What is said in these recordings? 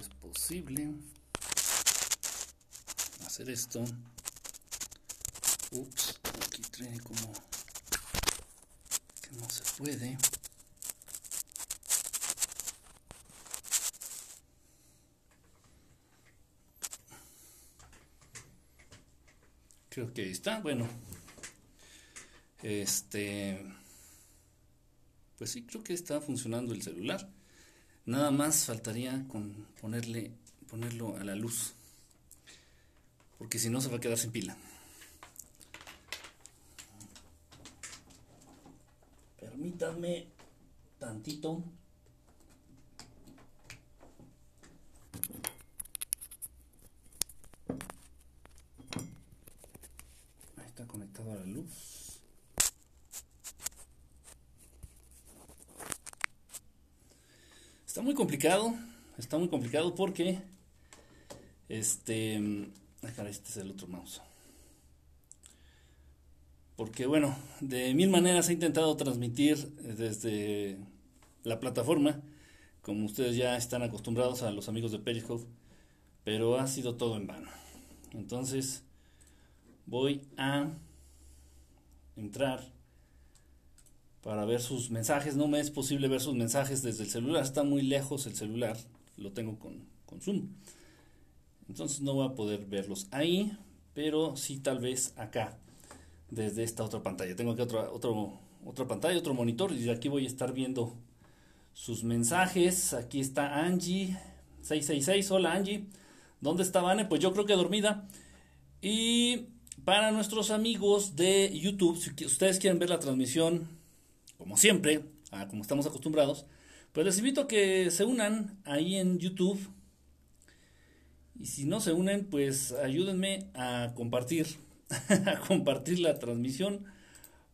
es posible hacer esto. Ups, aquí trae como que no se puede. Creo que ahí está. Bueno, este, pues sí, creo que está funcionando el celular. Nada más faltaría con ponerle, ponerlo a la luz. Porque si no se va a quedar sin pila. Permítanme tantito. Ahí está conectado a la luz. Está muy complicado, está muy complicado porque este, este es el otro mouse. Porque bueno, de mil maneras he intentado transmitir desde la plataforma, como ustedes ya están acostumbrados a los amigos de Periscope, pero ha sido todo en vano. Entonces, voy a entrar para ver sus mensajes. No me es posible ver sus mensajes desde el celular, está muy lejos el celular, lo tengo con, Zoom. Entonces no voy a poder verlos ahí, pero sí tal vez acá, desde esta otra pantalla. Tengo aquí otra, otra pantalla, otro monitor, y aquí voy a estar viendo sus mensajes. Aquí está Angie, 666, hola Angie. ¿Dónde está Vane? Pues yo creo que dormida. Y para nuestros amigos de YouTube, si ustedes quieren ver la transmisión, como siempre, como estamos acostumbrados, pues les invito a que se unan ahí en YouTube. Y si no se unen, pues ayúdenme a compartir, a compartir la transmisión,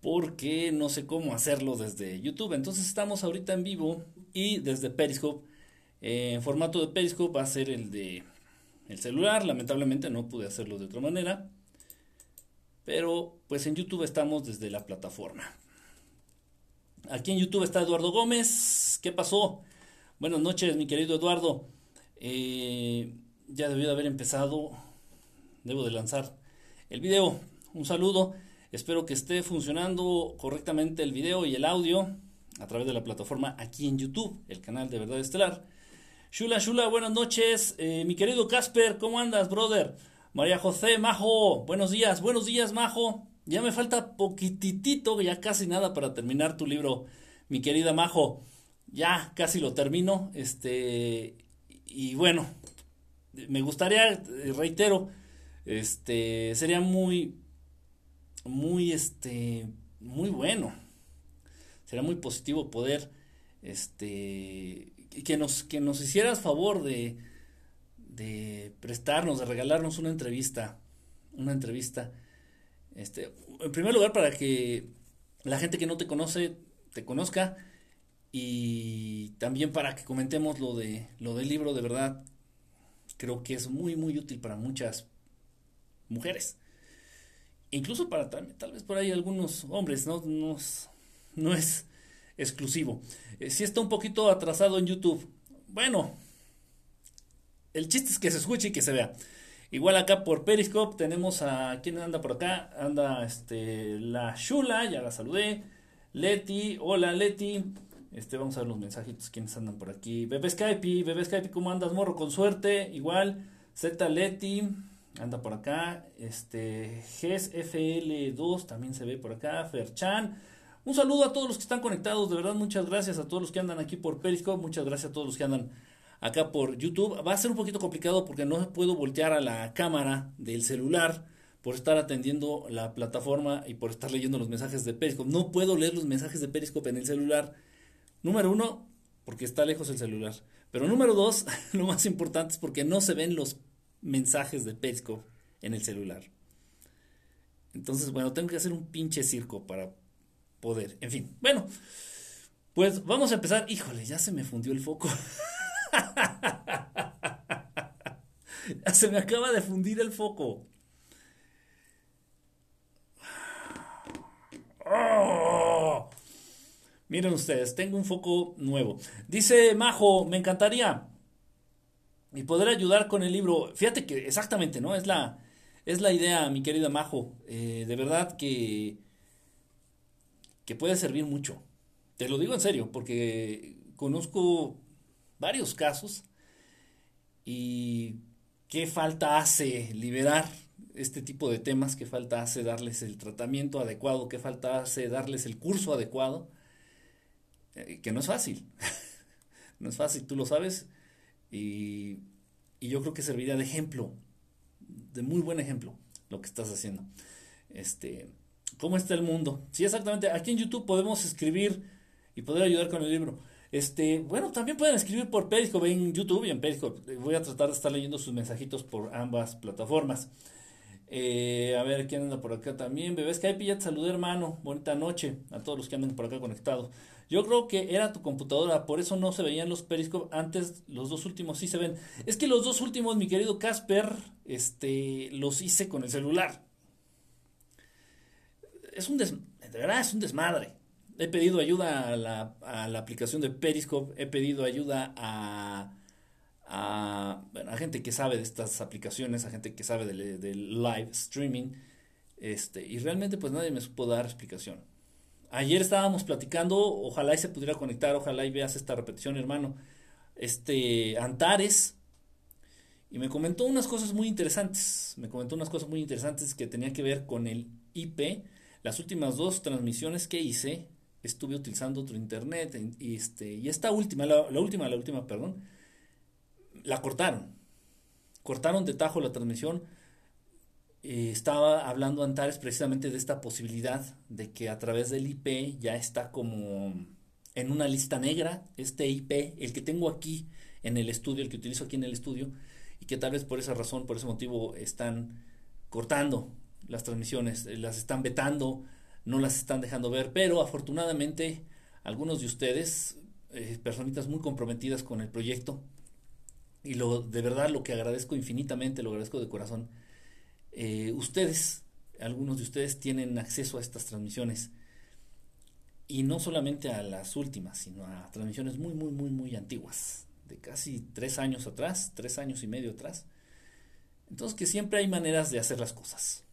porque no sé cómo hacerlo desde YouTube. Entonces estamos ahorita en vivo y desde Periscope. Eh, en formato de Periscope va a ser el de el celular. Lamentablemente no pude hacerlo de otra manera. Pero pues en YouTube estamos desde la plataforma. Aquí en YouTube está Eduardo Gómez. ¿Qué pasó? Buenas noches, mi querido Eduardo. Eh, ya debió de haber empezado. Debo de lanzar el video. Un saludo. Espero que esté funcionando correctamente el video y el audio a través de la plataforma aquí en YouTube, el canal de Verdad Estelar. Shula, Shula, buenas noches. Eh, mi querido Casper, ¿cómo andas, brother? María José, Majo, buenos días, buenos días, Majo. Ya me falta poquitito, ya casi nada para terminar tu libro, mi querida Majo. Ya casi lo termino. Este, y bueno, me gustaría, reitero, este, sería muy, muy, este, muy bueno. Sería muy positivo poder, este, que nos, que nos hicieras favor de, de prestarnos, de regalarnos una entrevista, una entrevista este, en primer lugar, para que la gente que no te conoce te conozca y también para que comentemos lo de lo del libro de verdad creo que es muy muy útil para muchas mujeres. Incluso para tal, tal vez por ahí algunos hombres no no es, no es exclusivo. Eh, si está un poquito atrasado en YouTube. Bueno el chiste es que se escuche y que se vea Igual acá por Periscope tenemos a quién anda por acá, anda este la Shula, ya la saludé. Leti, hola Leti. Este, vamos a ver los mensajitos, quiénes andan por aquí. Bebé Skype, Bebé Skype, ¿cómo andas, morro? Con suerte, igual. Z Leti, anda por acá. Este, GESFL2 también se ve por acá. Ferchan. Un saludo a todos los que están conectados, de verdad, muchas gracias a todos los que andan aquí por Periscope, muchas gracias a todos los que andan acá por YouTube. Va a ser un poquito complicado porque no puedo voltear a la cámara del celular por estar atendiendo la plataforma y por estar leyendo los mensajes de Periscope. No puedo leer los mensajes de Periscope en el celular. Número uno, porque está lejos el celular. Pero número dos, lo más importante es porque no se ven los mensajes de Periscope en el celular. Entonces, bueno, tengo que hacer un pinche circo para poder. En fin, bueno, pues vamos a empezar. Híjole, ya se me fundió el foco. Se me acaba de fundir el foco. Oh. Miren ustedes, tengo un foco nuevo. Dice Majo, me encantaría. y poder ayudar con el libro. Fíjate que exactamente, ¿no? Es la, es la idea, mi querida Majo. Eh, de verdad que, que puede servir mucho. Te lo digo en serio, porque conozco varios casos y qué falta hace liberar este tipo de temas, qué falta hace darles el tratamiento adecuado, qué falta hace darles el curso adecuado, eh, que no es fácil. no es fácil, tú lo sabes. Y, y, yo creo que serviría de ejemplo, de muy buen ejemplo, lo que estás haciendo. Este, ¿Cómo está el mundo? Sí, exactamente. Aquí en YouTube podemos escribir y poder ayudar con el libro. Este, bueno, también pueden escribir por Periscope en YouTube y en Periscope. Voy a tratar de estar leyendo sus mensajitos por ambas plataformas. Eh, a ver, ¿quién anda por acá también? Bebés Skype, ya te saludé, hermano. Bonita noche a todos los que andan por acá conectados. Yo creo que era tu computadora, por eso no se veían los Periscope. Antes, los dos últimos sí se ven. Es que los dos últimos, mi querido Casper, este, los hice con el celular. Es un des... de verdad, es un desmadre. He pedido ayuda a la, a la aplicación de Periscope, he pedido ayuda a, a, a, gente que sabe de estas aplicaciones, a gente que sabe del, live streaming, este, y realmente pues nadie me supo dar explicación. Ayer estábamos platicando, ojalá y se pudiera conectar, ojalá y veas esta repetición, hermano. Este, Antares, y me comentó unas cosas muy interesantes. Me comentó unas cosas muy interesantes que tenía que ver con el IP. Las últimas dos transmisiones que hice estuve utilizando otro internet y, este, y esta última, la, última, la última, perdón, la cortaron. Cortaron de tajo la transmisión. Eh, estaba hablando Antares precisamente de esta posibilidad de que a través del IP ya está como en una lista negra, este IP, el que tengo aquí en el estudio, el que utilizo aquí en el estudio, y que tal vez por esa razón, por ese motivo, están cortando las transmisiones, las están vetando, no las están dejando ver, pero afortunadamente algunos de ustedes, eh, personitas muy comprometidas con el proyecto, y lo, de verdad lo que agradezco infinitamente, lo agradezco de corazón, eh, ustedes, algunos de ustedes tienen acceso a estas transmisiones, y no solamente a las últimas, sino a transmisiones muy, muy, muy, muy antiguas, de casi tres años atrás, tres años y medio atrás. Entonces que siempre hay maneras de hacer las cosas.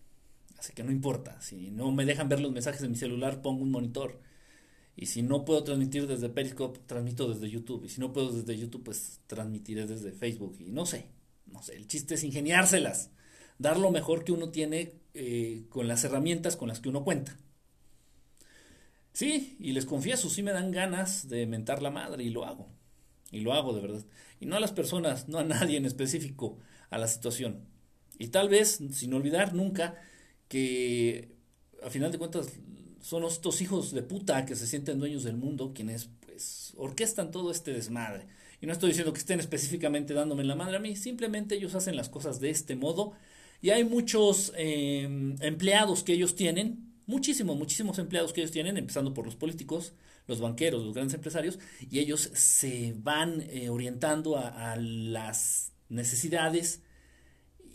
Así que no importa, si no me dejan ver los mensajes de mi celular, pongo un monitor. Y si no puedo transmitir desde Periscope, transmito desde YouTube. Y si no puedo desde YouTube, pues transmitiré desde Facebook. Y no sé, no sé, el chiste es ingeniárselas. Dar lo mejor que uno tiene eh, con las herramientas con las que uno cuenta. Sí, y les confieso, sí me dan ganas de mentar la madre y lo hago. Y lo hago de verdad. Y no a las personas, no a nadie en específico, a la situación. Y tal vez, sin olvidar nunca, que a final de cuentas son estos hijos de puta que se sienten dueños del mundo quienes pues orquestan todo este desmadre. Y no estoy diciendo que estén específicamente dándome la madre a mí, simplemente ellos hacen las cosas de este modo. Y hay muchos em, empleados que ellos tienen, muchísimos, muchísimos empleados que ellos tienen, empezando por los políticos, los banqueros, los grandes empresarios, y ellos se van eh, orientando a, a las necesidades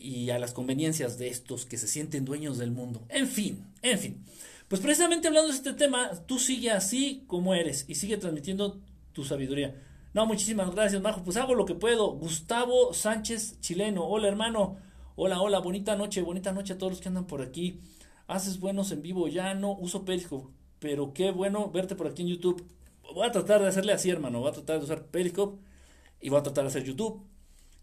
y a las conveniencias de estos que se sienten dueños del mundo. En fin, en fin. Pues precisamente hablando de este tema, tú sigue así como eres y sigue transmitiendo tu sabiduría. No, muchísimas gracias, Majo. Pues hago lo que puedo. Gustavo Sánchez, chileno. Hola, hermano. Hola, hola. Bonita noche, bonita noche a todos los que andan por aquí. Haces buenos en vivo. Ya no uso Periscope, pero qué bueno verte por aquí en YouTube. Voy a tratar de hacerle así, hermano. Voy a tratar de usar Periscope y voy a tratar de hacer YouTube.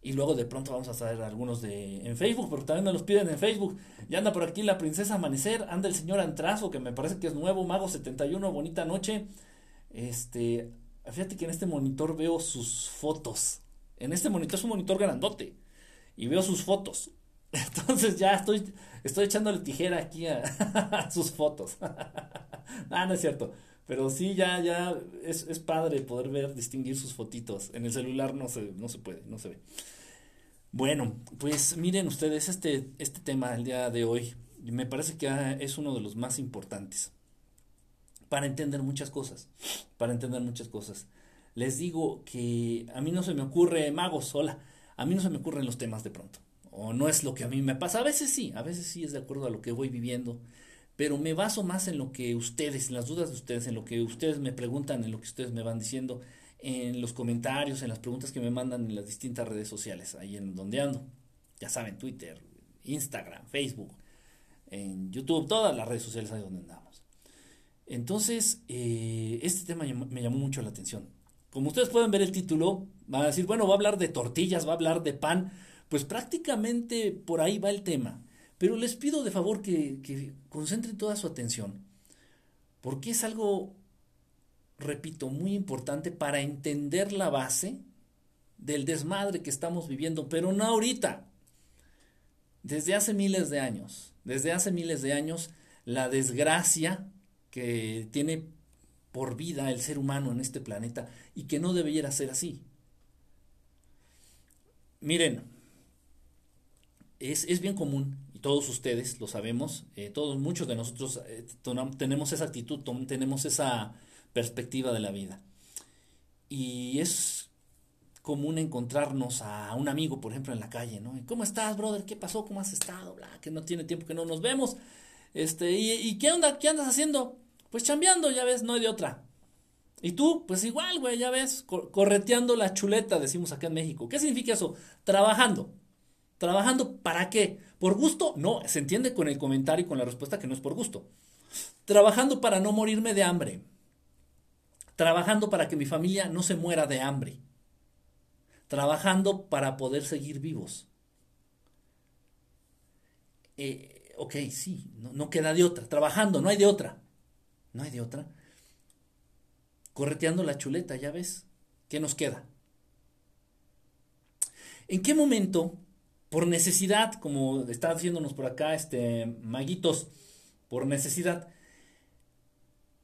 Y luego de pronto vamos a traer algunos de en Facebook, pero también me los piden en Facebook. Ya anda por aquí la princesa Amanecer, anda el señor Antrazo, que me parece que es nuevo, Mago 71, bonita noche. Este, fíjate que en este monitor veo sus fotos. En este monitor es un monitor grandote y veo sus fotos. Entonces ya estoy, estoy echándole tijera aquí a, sus fotos. ah, no es cierto. Pero sí, ya, ya es, es, padre poder ver, distinguir sus fotitos. En el celular no se, no se puede, no se ve. Bueno, pues miren ustedes, este, este tema el día de hoy me parece que es uno de los más importantes para entender muchas cosas, para entender muchas cosas. Les digo que a mí no se me ocurre magos sola, a mí no se me ocurren los temas de pronto, o no es lo que a mí me pasa, a veces sí, a veces sí es de acuerdo a lo que voy viviendo, pero me baso más en lo que ustedes, en las dudas de ustedes, en lo que ustedes me preguntan, en lo que ustedes me van diciendo, en los comentarios, en las preguntas que me mandan en las distintas redes sociales, ahí en donde ando. Ya saben, Twitter, Instagram, Facebook, en YouTube, todas las redes sociales ahí donde andamos. Entonces, eh, este tema me llamó mucho la atención. Como ustedes pueden ver el título, van a decir, bueno, va a hablar de tortillas, va a hablar de pan, pues prácticamente por ahí va el tema. Pero les pido de favor que, que concentren toda su atención, porque es algo, repito, muy importante para entender la base del desmadre que estamos viviendo, pero no ahorita, desde hace miles de años, desde hace miles de años, la desgracia que tiene por vida el ser humano en este planeta y que no debiera ser así. Miren, es, bien común, todos ustedes lo sabemos, eh, todos, muchos de nosotros eh, tenemos esa actitud, tenemos esa perspectiva de la vida. Y es común encontrarnos a un amigo, por ejemplo, en la calle, ¿no? ¿Cómo estás, brother? ¿Qué pasó? ¿Cómo has estado? Bla, que no tiene tiempo que no nos vemos. Este, ¿y, ¿y qué onda? ¿Qué andas haciendo? Pues chambeando, ya ves, no hay de otra. Y tú, pues igual, güey, ya ves, correteando la chuleta, decimos acá en México. ¿Qué significa eso? Trabajando. ¿Trabajando para qué? ¿Por gusto? No, se entiende con el comentario y con la respuesta que no es por gusto. Trabajando para no morirme de hambre. Trabajando para que mi familia no se muera de hambre. Trabajando para poder seguir vivos. Eh, ok, sí, no queda de otra. Trabajando, no hay de otra. No hay de otra. Correteando la chuleta, ya ves. ¿Qué nos queda? ¿En qué momento, por necesidad, como está haciéndonos por acá este Maguitos, por necesidad,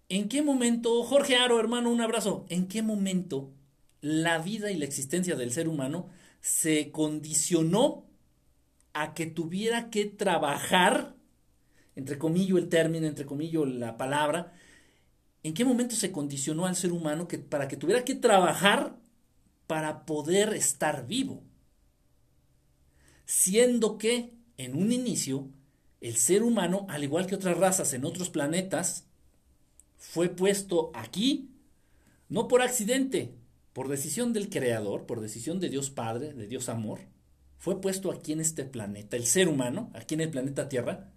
¿en qué momento, Jorge Aro, hermano, un abrazo, ¿en qué momento la vida y la existencia del ser humano se condicionó a que tuviera que trabajar entre comillas el término, entre comillas la palabra, ¿en qué momento se condicionó al ser humano que, para que tuviera que trabajar para poder estar vivo? Siendo que, en un inicio, el ser humano, al igual que otras razas en otros planetas, fue puesto aquí, no por accidente, por decisión del Creador, por decisión de Dios Padre, de Dios Amor, fue puesto aquí en este planeta, el ser humano, aquí en el planeta Tierra,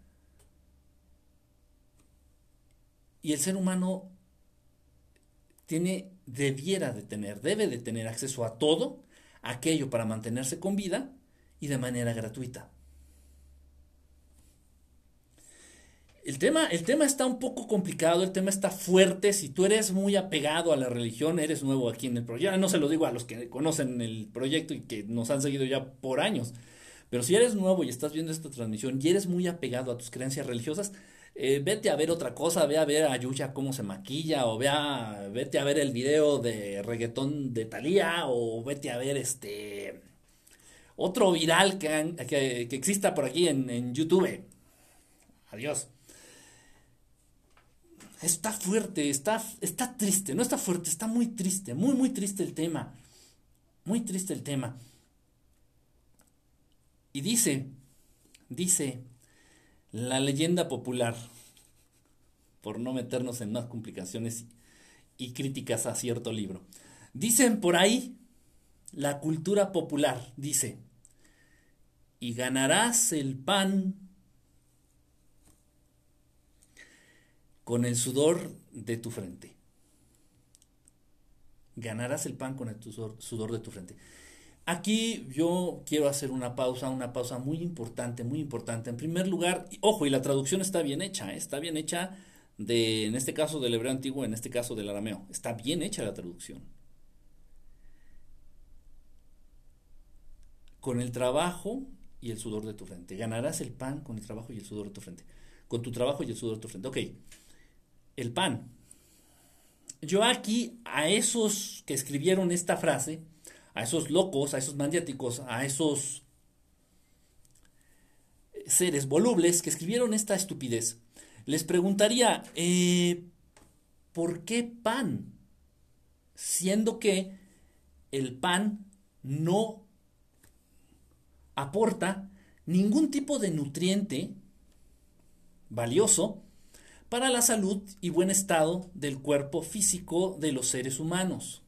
Y el ser humano tiene, debiera de tener, debe de tener acceso a todo aquello para mantenerse con vida y de manera gratuita. El tema, el tema está un poco complicado, el tema está fuerte. Si tú eres muy apegado a la religión, eres nuevo aquí en el proyecto. No se lo digo a los que conocen el proyecto y que nos han seguido ya por años. Pero si eres nuevo y estás viendo esta transmisión y eres muy apegado a tus creencias religiosas, eh, vete a ver otra cosa, ve a ver a Yuya cómo se maquilla, o ve vete a ver el video de reggaetón de Thalía, o vete a ver este otro viral que, que, exista por aquí en, en YouTube. Adiós. Está fuerte, está, está triste, no está fuerte, está muy triste, muy, muy triste el tema. Muy triste el tema. Y dice, dice la leyenda popular, por no meternos en más complicaciones y críticas a cierto libro. Dicen por ahí, la cultura popular dice, y ganarás el pan con el sudor de tu frente. Ganarás el pan con el sudor de tu frente. Aquí yo quiero hacer una pausa, una pausa muy importante, muy importante. En primer lugar, ojo, y la traducción está bien hecha, ¿eh? está bien hecha de, en este caso del hebreo antiguo, en este caso del arameo. Está bien hecha la traducción. Con el trabajo y el sudor de tu frente. Ganarás el pan con el trabajo y el sudor de tu frente. Con tu trabajo y el sudor de tu frente. Ok, el pan. Yo aquí a esos que escribieron esta frase, a esos locos, a esos maniáticos, a esos seres volubles que escribieron esta estupidez, les preguntaría, eh, ¿por qué pan? Siendo que el pan no aporta ningún tipo de nutriente valioso para la salud y buen estado del cuerpo físico de los seres humanos.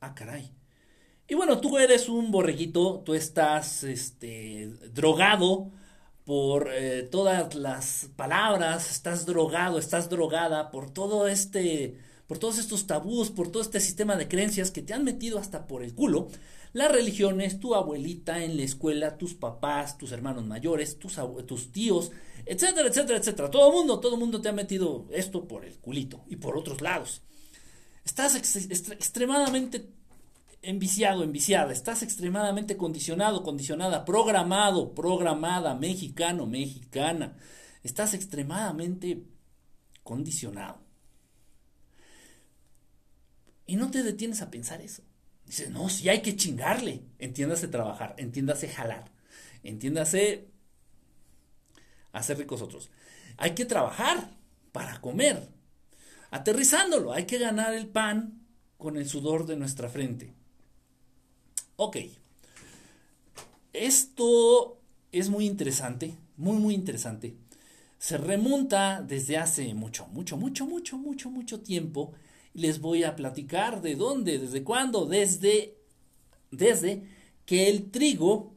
Ah, caray. Y bueno, tú eres un borreguito, tú estás este, drogado por eh, todas las palabras, estás drogado, estás drogada por todo este, por todos estos tabús, por todo este sistema de creencias que te han metido hasta por el culo. Las religiones, tu abuelita en la escuela, tus papás, tus hermanos mayores, tus, tus tíos, etcétera, etcétera, etcétera. Todo mundo, todo mundo te ha metido esto por el culito y por otros lados. Estás extremadamente enviciado, enviciada, estás extremadamente condicionado, condicionada, programado, programada, mexicano, mexicana. Estás extremadamente condicionado. Y no te detienes a pensar eso. Dices, no, si hay que chingarle. Entiéndase trabajar, entiéndase jalar, entiéndase hacer ricos otros. Hay que trabajar para comer. Aterrizándolo, hay que ganar el pan con el sudor de nuestra frente. Ok. Esto es muy interesante, muy, muy interesante. Se remonta desde hace mucho, mucho, mucho, mucho, mucho, mucho tiempo. Les voy a platicar de dónde, desde cuándo, desde, desde que el trigo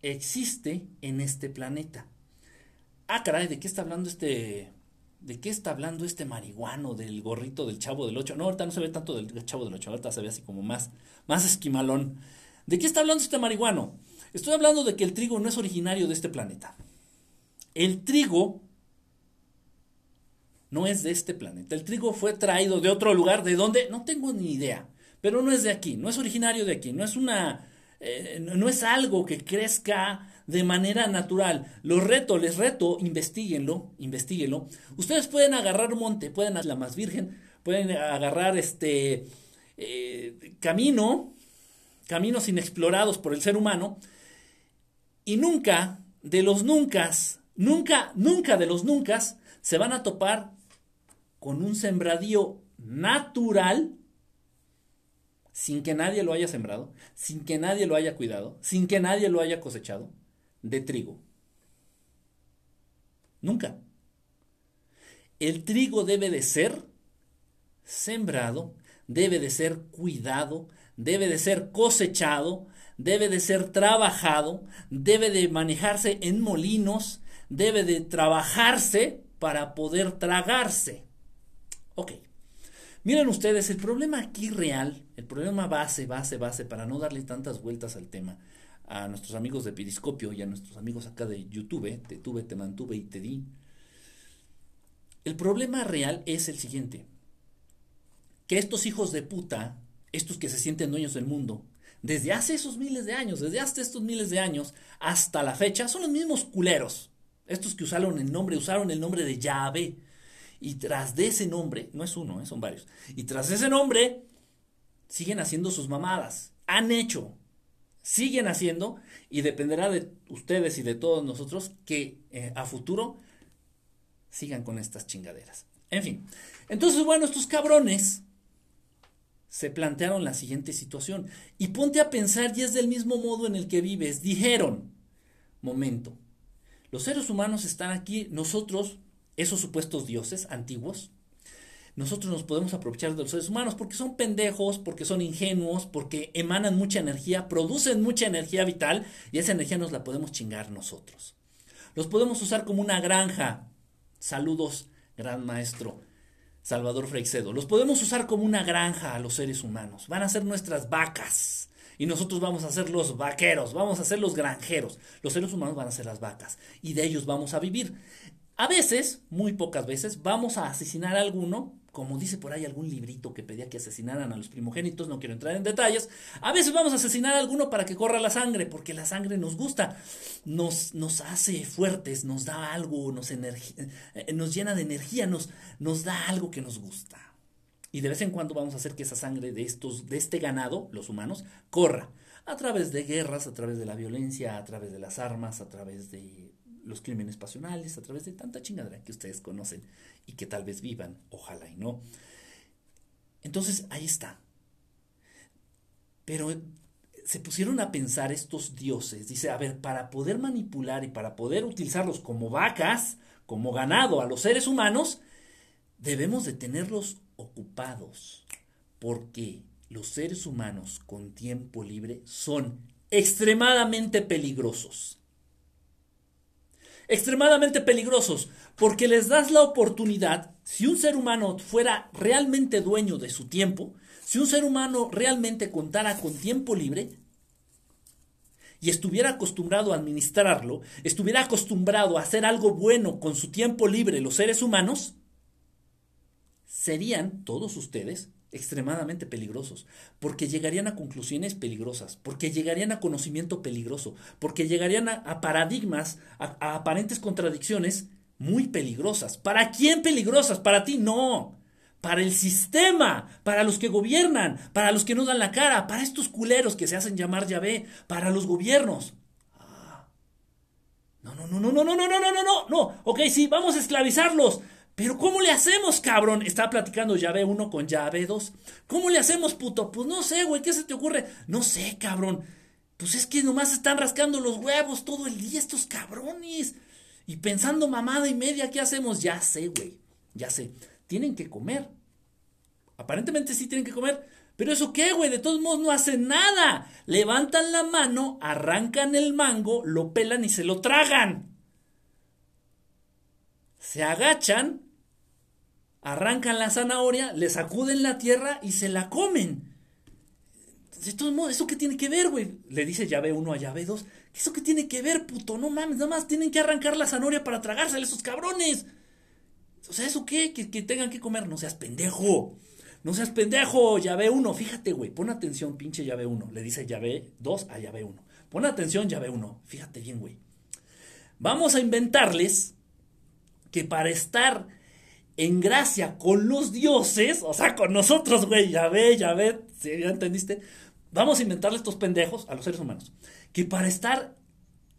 existe en este planeta. Ah, caray, ¿de qué está hablando este, de qué está hablando este marihuano del gorrito del chavo del 8? No, ahorita no se ve tanto del chavo del 8, ahorita se ve así como más, más esquimalón. ¿De qué está hablando este marihuano? Estoy hablando de que el trigo no es originario de este planeta. El trigo no es de este planeta. El trigo fue traído de otro lugar, ¿de dónde? No tengo ni idea. Pero no es de aquí, no es originario de aquí, no es una, eh, no es algo que crezca de manera natural. Los reto, les reto, investiguenlo, investiguenlo. Ustedes pueden agarrar un monte, pueden la más virgen, pueden agarrar este eh, camino, caminos inexplorados por el ser humano, y nunca, de los nunca, nunca, nunca de los nunca, se van a topar con un sembradío natural, sin que nadie lo haya sembrado, sin que nadie lo haya cuidado, sin que nadie lo haya cosechado, de trigo. Nunca. El trigo debe de ser sembrado, debe de ser cuidado, debe de ser cosechado, debe de ser trabajado, debe de manejarse en molinos, debe de trabajarse para poder tragarse. Ok. Miren ustedes, el problema aquí real, el problema base, base, base, para no darle tantas vueltas al tema, a nuestros amigos de Periscopio y a nuestros amigos acá de YouTube, te tuve, te mantuve y te di. El problema real es el siguiente, que estos hijos de puta, estos que se sienten dueños del mundo, desde hace esos miles de años, desde hace estos miles de años hasta la fecha, son los mismos culeros. Estos que usaron el nombre, usaron el nombre de Yahvé. Y tras de ese nombre, no es uno, eh, son varios, y tras ese nombre, siguen haciendo sus mamadas. Han hecho, siguen haciendo y dependerá de ustedes y de todos nosotros que eh, a futuro sigan con estas chingaderas. En fin, entonces bueno, estos cabrones se plantearon la siguiente situación y ponte a pensar y es del mismo modo en el que vives. Dijeron, momento, los seres humanos están aquí, nosotros, esos supuestos dioses antiguos, nosotros nos podemos aprovechar de los seres humanos porque son pendejos, porque son ingenuos, porque emanan mucha energía, producen mucha energía vital y esa energía nos la podemos chingar nosotros. Los podemos usar como una granja. Saludos, gran maestro Salvador Freixedo. Los podemos usar como una granja a los seres humanos. Van a ser nuestras vacas. Y nosotros vamos a ser los vaqueros, vamos a ser los granjeros. Los seres humanos van a ser las vacas. Y de ellos vamos a vivir. A veces, muy pocas veces, vamos a asesinar a alguno como dice por ahí algún librito que pedía que asesinaran a los primogénitos, no quiero entrar en detalles, a veces vamos a asesinar a alguno para que corra la sangre, porque la sangre nos gusta, nos, nos hace fuertes, nos da algo, nos, eh, nos llena de energía, nos, nos da algo que nos gusta. Y de vez en cuando vamos a hacer que esa sangre de, estos, de este ganado, los humanos, corra a través de guerras, a través de la violencia, a través de las armas, a través de los crímenes pasionales, a través de tanta chingadera que ustedes conocen y que tal vez vivan, ojalá y no. Entonces, ahí está. Pero se pusieron a pensar estos dioses, dice, a ver, para poder manipular y para poder utilizarlos como vacas, como ganado a los seres humanos, debemos de tenerlos ocupados, porque los seres humanos con tiempo libre son extremadamente peligrosos. Extremadamente peligrosos, porque les das la oportunidad, si un ser humano fuera realmente dueño de su tiempo, si un ser humano realmente contara con tiempo libre y estuviera acostumbrado a administrarlo, estuviera acostumbrado a hacer algo bueno con su tiempo libre los seres humanos, serían todos ustedes extremadamente peligrosos, porque llegarían a conclusiones peligrosas, porque llegarían a conocimiento peligroso, porque llegarían a, paradigmas, a, aparentes contradicciones muy peligrosas. ¿Para quién peligrosas? Para ti no. Para el sistema, para los que gobiernan, para los que no dan la cara, para estos culeros que se hacen llamar Yahvé, para los gobiernos. No, no, no, no, no, no, no, no, no, no, no, no. Ok, sí, vamos a esclavizarlos. Pero ¿cómo le hacemos, cabrón? Está platicando llave 1 con llave 2. ¿Cómo le hacemos, puto? Pues no sé, güey, ¿qué se te ocurre? No sé, cabrón. Pues es que nomás están rascando los huevos todo el día estos cabrones. Y pensando mamada y media, ¿qué hacemos? Ya sé, güey. Ya sé. Tienen que comer. Aparentemente sí tienen que comer. Pero eso qué, güey, de todos modos no hacen nada. Levantan la mano, arrancan el mango, lo pelan y se lo tragan. Se agachan, arrancan la zanahoria, le sacuden la tierra y se la comen. De todos modos, ¿eso qué tiene que ver, güey? Le dice llave 1 a llave 2. ¿Eso qué tiene que ver, puto? No mames, nada más tienen que arrancar la zanahoria para tragársela esos cabrones. O sea, ¿eso qué? Que, que tengan que comer. No seas pendejo. No seas pendejo, llave 1. Fíjate, güey. Pon atención, pinche llave 1. Le dice llave 2 a llave 1. Pon atención, llave 1. Fíjate bien, güey. Vamos a inventarles que para estar en gracia con los dioses, o sea, con nosotros, güey, ya ve, ya ve, ¿sí, ¿ya entendiste? Vamos a inventarle estos pendejos a los seres humanos, que para estar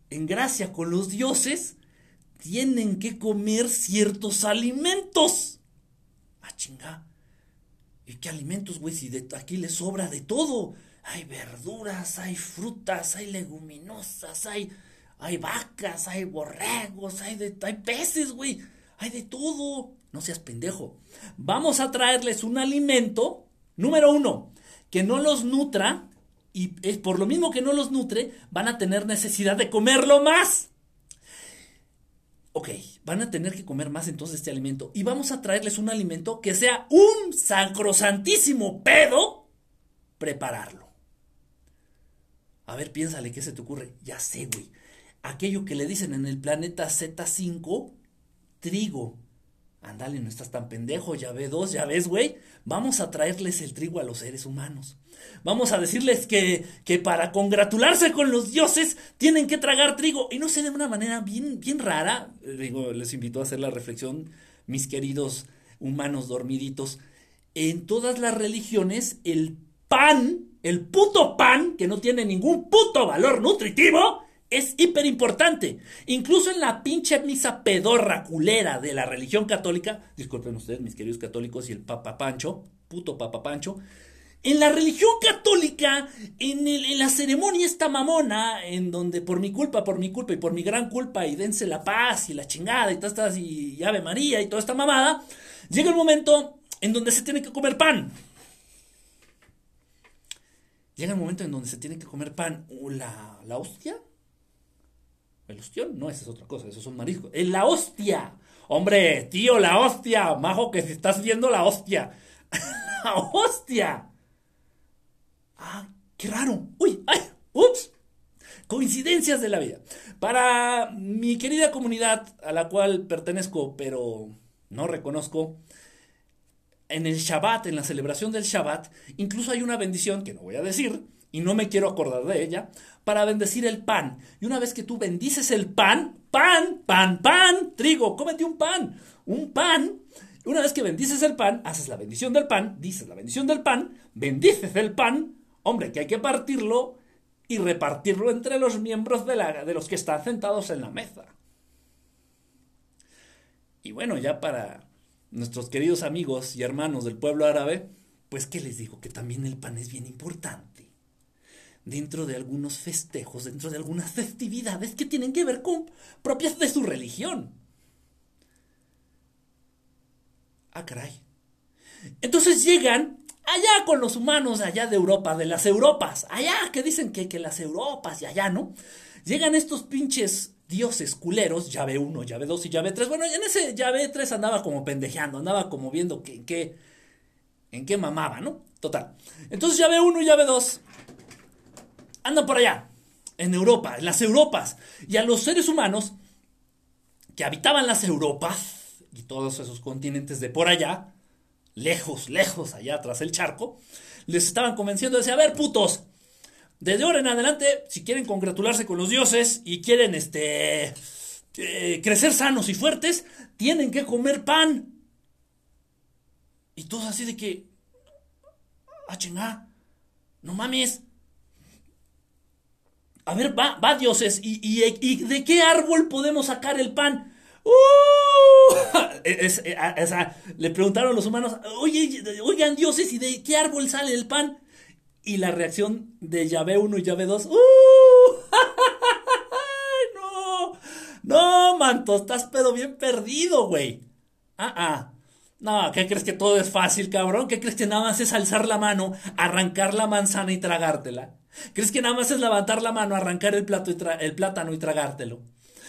en gracia con los dioses, tienen que comer ciertos alimentos. Ah, chinga. ¿Y qué alimentos, güey? Si de aquí les sobra de todo. Hay verduras, hay frutas, hay leguminosas, hay hay vacas, hay borregos, hay, hay peces, güey. Hay de todo. No seas pendejo. Vamos a traerles un alimento, número uno, que no los nutra y por lo mismo que no los nutre, van a tener necesidad de comerlo más. Ok, van a tener que comer más entonces este alimento. Y vamos a traerles un alimento que sea un sacrosantísimo pedo prepararlo. A ver, piénsale, ¿qué se te ocurre? Ya sé, güey aquello que le dicen en el planeta Z5, trigo. Ándale, no estás tan pendejo, ya ve dos, ya ves, güey. Vamos a traerles el trigo a los seres humanos. Vamos a decirles que, que para congratularse con los dioses tienen que tragar trigo. Y no sé, de una manera bien, bien rara, eh, les invito a hacer la reflexión, mis queridos humanos dormiditos. En todas las religiones, el pan, el puto pan, que no tiene ningún puto valor nutritivo, es hiper importante. Incluso en la pinche misa pedorra culera de la religión católica, disculpen ustedes, mis queridos católicos y el Papa Pancho, puto Papa Pancho, en la religión católica, en, la ceremonia esta mamona, en donde por mi culpa, por mi culpa y por mi gran culpa, y dense la paz y la chingada y todas estas, y Ave María y toda esta mamada, llega el momento en donde se tiene que comer pan. Llega el momento en donde se tiene que comer pan. La, la hostia ¿El ostión? No, esa es otra cosa, esos son mariscos. ¡Es la hostia! Hombre, tío, la hostia. Majo, que si estás viendo la hostia. ¡La hostia! Ah, qué raro. Uy, ay, ups. Coincidencias de la vida. Para mi querida comunidad a la cual pertenezco, pero no reconozco, en el Shabbat, en la celebración del Shabbat, incluso hay una bendición que no voy a decir, y no me quiero acordar de ella, para bendecir el pan. Y una vez que tú bendices el pan, pan, pan, pan, trigo, cómete un pan, un pan. Una vez que bendices el pan, haces la bendición del pan, dices la bendición del pan, bendices el pan, hombre, que hay que partirlo y repartirlo entre los miembros de, la, de los que están sentados en la mesa. Y bueno, ya para nuestros queridos amigos y hermanos del pueblo árabe, pues ¿qué les digo? Que también el pan es bien importante dentro de algunos festejos, dentro de algunas festividades que tienen que ver con propias de su religión. Ah, caray. Entonces llegan, allá con los humanos allá de Europa, de las Europas, allá que dicen que, que las Europas y allá, ¿no? Llegan estos pinches dioses culeros, llave 1, llave 2 y llave 3. Bueno, en ese llave 3 andaba como pendejeando, andaba como viendo que, en qué en qué mamaba, ¿no? Total. Entonces llave 1 y llave 2 andan por allá, en Europa, en las Europas. Y a los seres humanos que habitaban las Europas y todos esos continentes de por allá, lejos, lejos, allá tras el charco, les estaban convenciendo de a ver, putos, desde ahora en adelante, si quieren congratularse con los dioses y quieren este crecer sanos y fuertes, tienen que comer pan. Y todos así de que, ah, chingá, no mames. A ver, va, va dioses, ¿y, y, de qué árbol podemos sacar el pan? ¡Uh! le preguntaron a los humanos, oye, oigan dioses, ¿y de qué árbol sale el pan? Y la reacción de llave 1 y llave 2, ¡Uh! ¡No! No, manto, estás pedo bien perdido, güey. Ah, ah. No, ¿qué crees que todo es fácil, cabrón? ¿Qué crees que nada más es alzar la mano, arrancar la manzana y tragártela? ¿Crees que nada más es levantar la mano, arrancar el, plato y el plátano y tragártelo?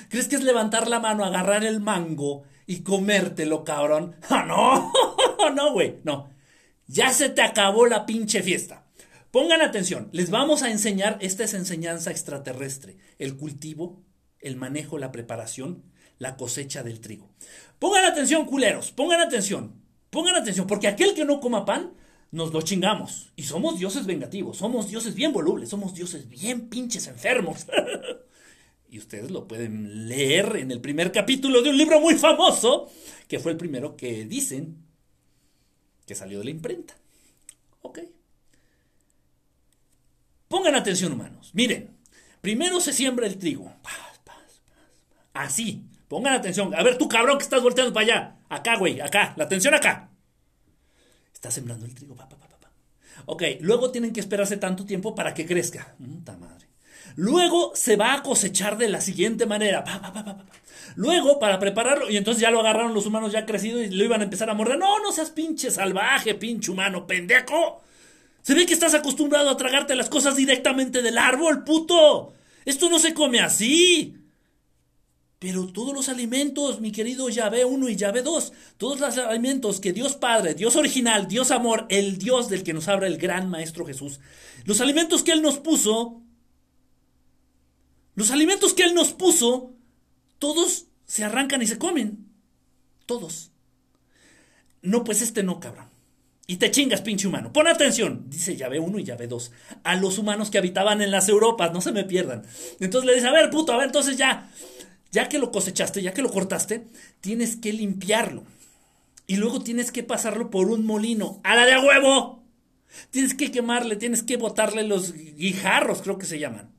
¿Crees que es levantar la mano, agarrar el mango y comértelo, cabrón? ¡Ah, no! no, güey, no. Ya se te acabó la pinche fiesta. Pongan atención, les vamos a enseñar, esta es enseñanza extraterrestre, el cultivo, el manejo, la preparación, la cosecha del trigo. Pongan atención, culeros, pongan atención, pongan atención, porque aquel que no coma pan, nos lo chingamos. Y somos dioses vengativos, somos dioses bien volubles, somos dioses bien pinches enfermos. y ustedes lo pueden leer en el primer capítulo de un libro muy famoso, que fue el primero que dicen que salió de la imprenta. Ok. Pongan atención, humanos. Miren, primero se siembra el trigo. Así. Pongan atención. A ver, tú cabrón que estás volteando para allá. Acá, güey, acá. La atención acá. Está sembrando el trigo. Pa, pa, pa, ok, luego tienen que esperarse tanto tiempo para que crezca. Puta madre. Luego se va a cosechar de la siguiente manera. Luego, para prepararlo, y entonces ya lo agarraron los humanos ya crecido y lo iban a empezar a morder. No, no seas pinche salvaje, pinche humano, pendejo. Se ve que estás acostumbrado a tragarte las cosas directamente del árbol, puto. Esto no se come así. Pero todos los alimentos, mi querido Yahvé 1 y Yahvé 2, todos los alimentos que Dios Padre, Dios original, Dios amor, el Dios del que nos habla el gran Maestro Jesús, los alimentos que Él nos puso, los alimentos que Él nos puso, todos se arrancan y se comen. Todos. No, pues este no, cabrón. Y te chingas, pinche humano. Pon atención, dice llave 1 y llave 2, a los humanos que habitaban en las Europas, no se me pierdan. Entonces le dice, a ver, puto, a ver, entonces ya, ya que lo cosechaste, ya que lo cortaste, tienes que limpiarlo. Y luego tienes que pasarlo por un molino, a la de huevo. Tienes que quemarle, tienes que botarle los guijarros, creo que se llaman.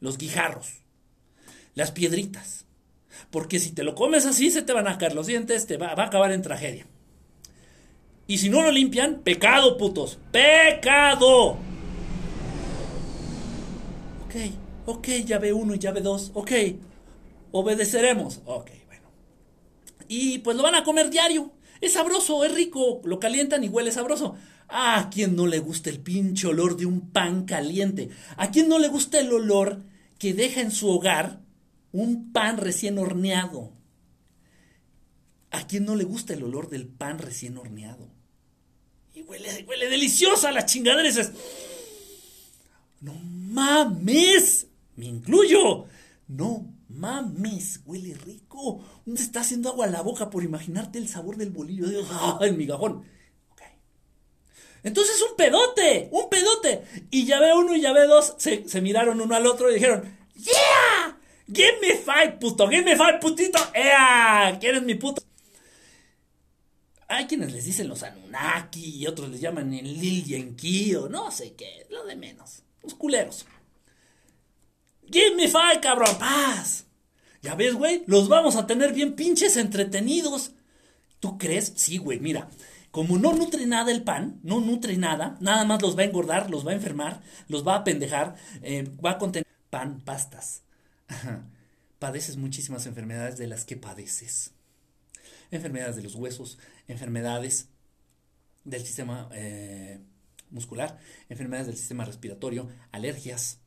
Los guijarros. Las piedritas. Porque si te lo comes así, se te van a caer los dientes, te va a acabar en tragedia. Y si no lo limpian, pecado, putos. ¡Pecado! Ok, ok, llave 1 y llave 2. Ok, obedeceremos. Ok, bueno. Y pues lo van a comer diario. Es sabroso, es rico. Lo calientan y huele sabroso. ¿A quién no le gusta el pinche olor de un pan caliente? ¿A quién no le gusta el olor que deja en su hogar un pan recién horneado? ¿A quién no le gusta el olor del pan recién horneado? Y huele, huele deliciosa la chingadera. es, no mames, me incluyo. No mames, huele rico. ¿Dónde está haciendo agua a la boca por imaginarte el sabor del bolillo de ¡Ah, el migajón? Ok. Entonces un pedote, un pedote. Y ya ve uno y ya ve dos, se, miraron uno al otro y dijeron, ¡Yeah! ¡Give me five, puto! ¡Give me five, putito! ¡Ea! ¿Quién es mi puto? Hay quienes les dicen los Anunnaki y otros les llaman el Lil no sé qué, lo de menos. Los culeros. Give me five, cabrón, paz. Ya ves, güey, los vamos a tener bien pinches entretenidos. ¿Tú crees? Sí, güey, mira. Como no nutre nada el pan, no nutre nada, nada más los va a engordar, los va a enfermar, los va a pendejar, eh, va a contener pan, pastas. Padeces muchísimas enfermedades de las que padeces enfermedades de los huesos, enfermedades del sistema eh, muscular, enfermedades del sistema respiratorio, alergias,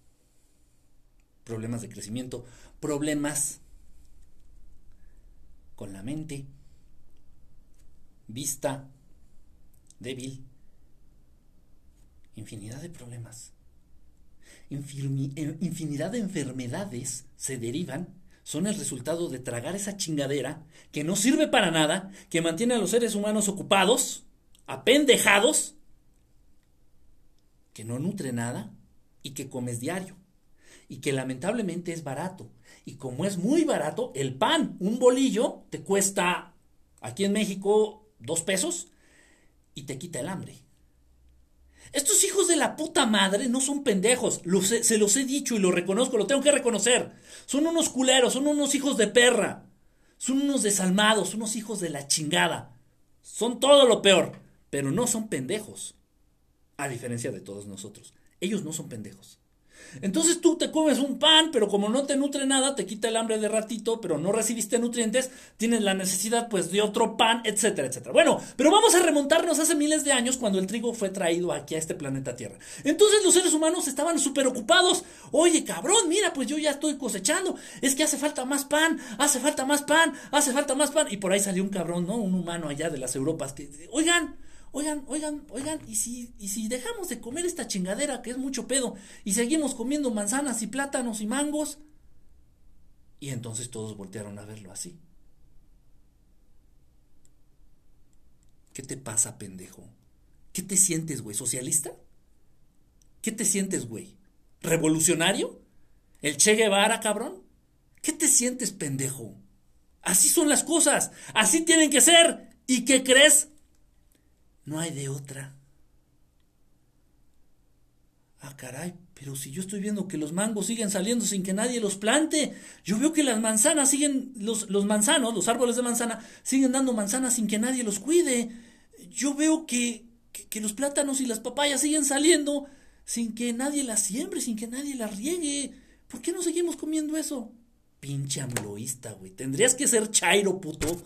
problemas de crecimiento, problemas con la mente, vista débil, infinidad de problemas. Infinidad de enfermedades se derivan, son el resultado de tragar esa chingadera que no sirve para nada, que mantiene a los seres humanos ocupados, apendejados, que no nutre nada y que comes diario. Y que lamentablemente es barato. Y como es muy barato, el pan, un bolillo, te cuesta aquí en México dos pesos y te quita el hambre. Estos hijos de la puta madre no son pendejos, se los he dicho y lo reconozco, lo tengo que reconocer. Son unos culeros, son unos hijos de perra, son unos desalmados, unos hijos de la chingada. Son todo lo peor, pero no son pendejos a diferencia de todos nosotros. Ellos no son pendejos. Entonces tú te comes un pan, pero como no te nutre nada, te quita el hambre de ratito, pero no recibiste nutrientes, tienes la necesidad pues de otro pan, etcétera, etcétera. Bueno, pero vamos a remontarnos hace miles de años cuando el trigo fue traído aquí a este planeta Tierra. Entonces los seres humanos estaban súper ocupados. Oye, cabrón, mira, pues yo ya estoy cosechando. Es que hace falta más pan, hace falta más pan, hace falta más pan. Y por ahí salió un cabrón, ¿no? Un humano allá de las Europas que, oigan, Oigan, oigan, oigan, ¿y si, y si dejamos de comer esta chingadera que es mucho pedo y seguimos comiendo manzanas y plátanos y mangos? Y entonces todos voltearon a verlo así. ¿Qué te pasa, pendejo? ¿Qué te sientes, güey? ¿Socialista? ¿Qué te sientes, güey? ¿Revolucionario? ¿El Che Guevara, cabrón? ¿Qué te sientes, pendejo? Así son las cosas, así tienen que ser. ¿Y qué crees? No hay de otra. Ah, caray, pero si yo estoy viendo que los mangos siguen saliendo sin que nadie los plante, yo veo que las manzanas siguen, los, los manzanos, los árboles de manzana, siguen dando manzanas sin que nadie los cuide. Yo veo que, que, los plátanos y las papayas siguen saliendo sin que nadie las siembre, sin que nadie las riegue. ¿Por qué no seguimos comiendo eso? Pinche amloísta, güey. Tendrías que ser chairo, puto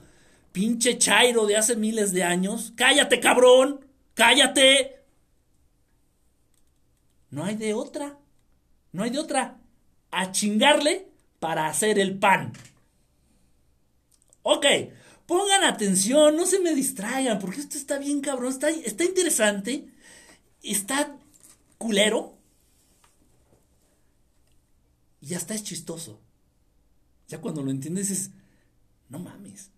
Pinche Chairo de hace miles de años. Cállate, cabrón. Cállate. No hay de otra. No hay de otra. A chingarle para hacer el pan. Ok, pongan atención, no se me distraigan, porque esto está bien cabrón, está, está interesante, está culero y ya está es chistoso. Ya cuando lo entiendes es, no mames.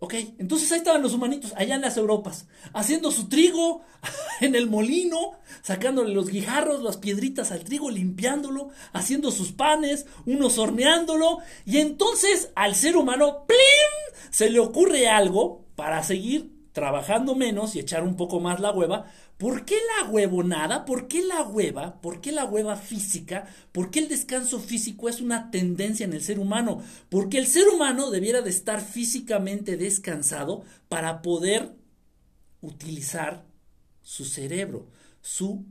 Ok, entonces ahí estaban los humanitos, allá en las Europas, haciendo su trigo en el molino, sacándole los guijarros, las piedritas al trigo, limpiándolo, haciendo sus panes, unos horneándolo, y entonces al ser humano, ¡plim! se le ocurre algo para seguir trabajando menos y echar un poco más la hueva, ¿Por qué la huevonada? ¿Por qué la hueva? ¿Por qué la hueva física? ¿Por qué el descanso físico es una tendencia en el ser humano? Porque el ser humano debiera de estar físicamente descansado para poder utilizar su cerebro, su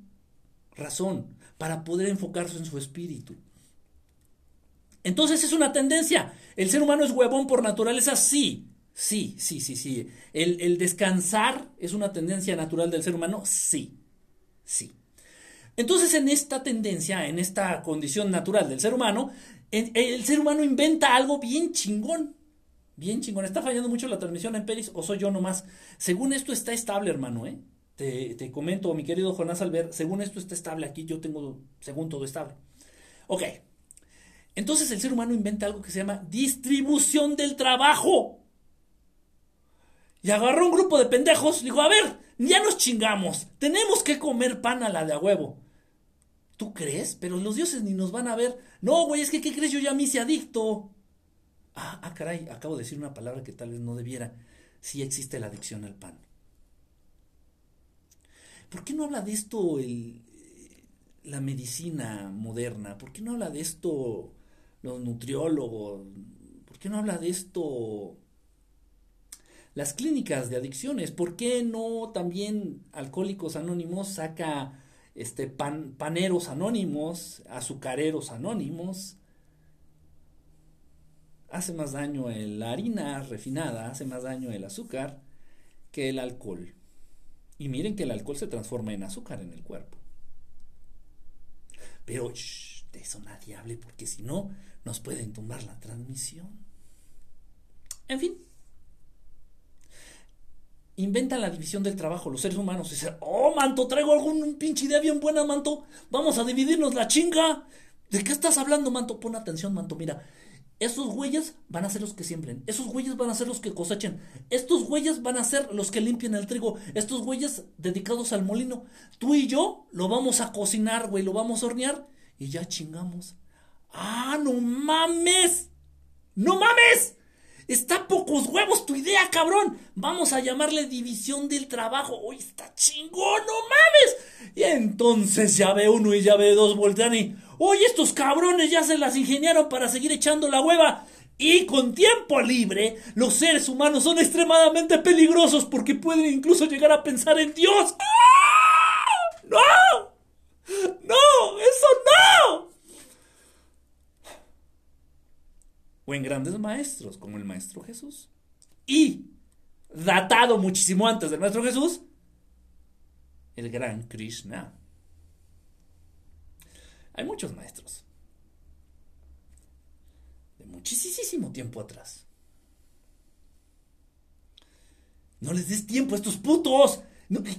razón, para poder enfocarse en su espíritu. Entonces es una tendencia. ¿El ser humano es huevón por naturaleza? Sí. Sí, sí, sí, sí. El, descansar es una tendencia natural del ser humano. Sí, sí. Entonces, en esta tendencia, en esta condición natural del ser humano, el, ser humano inventa algo bien chingón. Bien chingón. Está fallando mucho la transmisión en Peris o soy yo nomás. Según esto está estable, hermano, ¿eh? Te, te comento, mi querido Jonás Albert, según esto está estable aquí, yo tengo, según todo estable. Ok. Entonces el ser humano inventa algo que se llama distribución del trabajo. Y agarró un grupo de pendejos. Dijo, a ver, ya nos chingamos. Tenemos que comer pan a la de a huevo. ¿Tú crees? Pero los dioses ni nos van a ver. No, güey, es que, ¿qué crees? Yo ya me hice adicto. Ah, ah, caray, acabo de decir una palabra que tal vez no debiera. Sí existe la adicción al pan. ¿Por qué no habla de esto el, la medicina moderna? ¿Por qué no habla de esto los nutriólogos? ¿Por qué no habla de esto las clínicas de adicciones. ¿Por qué no también Alcohólicos Anónimos saca este pan, paneros anónimos, azucareros anónimos? Hace más daño la harina refinada, hace más daño el azúcar que el alcohol. Y miren que el alcohol se transforma en azúcar en el cuerpo. Pero de eso nadie hable porque si no nos pueden tumbar la transmisión. En fin. Inventan la división del trabajo, los seres humanos. Dicen, oh, manto, traigo algún pinche idea bien buena, manto. Vamos a dividirnos la chinga. ¿De qué estás hablando, manto? Pon atención, manto. Mira, esos güeyes van a ser los que siembren. Esos güeyes van a ser los que cosechen. Estos güeyes van a ser los que limpien el trigo. Estos güeyes dedicados al molino. Tú y yo lo vamos a cocinar, güey. Lo vamos a hornear. Y ya chingamos. ¡Ah, no mames! ¡No mames! Está pocos huevos tu idea, cabrón. Vamos a llamarle división del trabajo. Uy, está chingón, no mames. Y entonces ya ve uno y ya ve dos voltean y. Oye, estos cabrones ya se las ingeniaron para seguir echando la hueva. Y con tiempo libre, los seres humanos son extremadamente peligrosos porque pueden incluso llegar a pensar en Dios. ¡Ah! ¡No! ¡No! ¡Eso no! O en grandes maestros, como el Maestro Jesús. Y, datado muchísimo antes del Maestro Jesús, el gran Krishna. Hay muchos maestros. De muchísimo tiempo atrás. No les des tiempo a estos putos.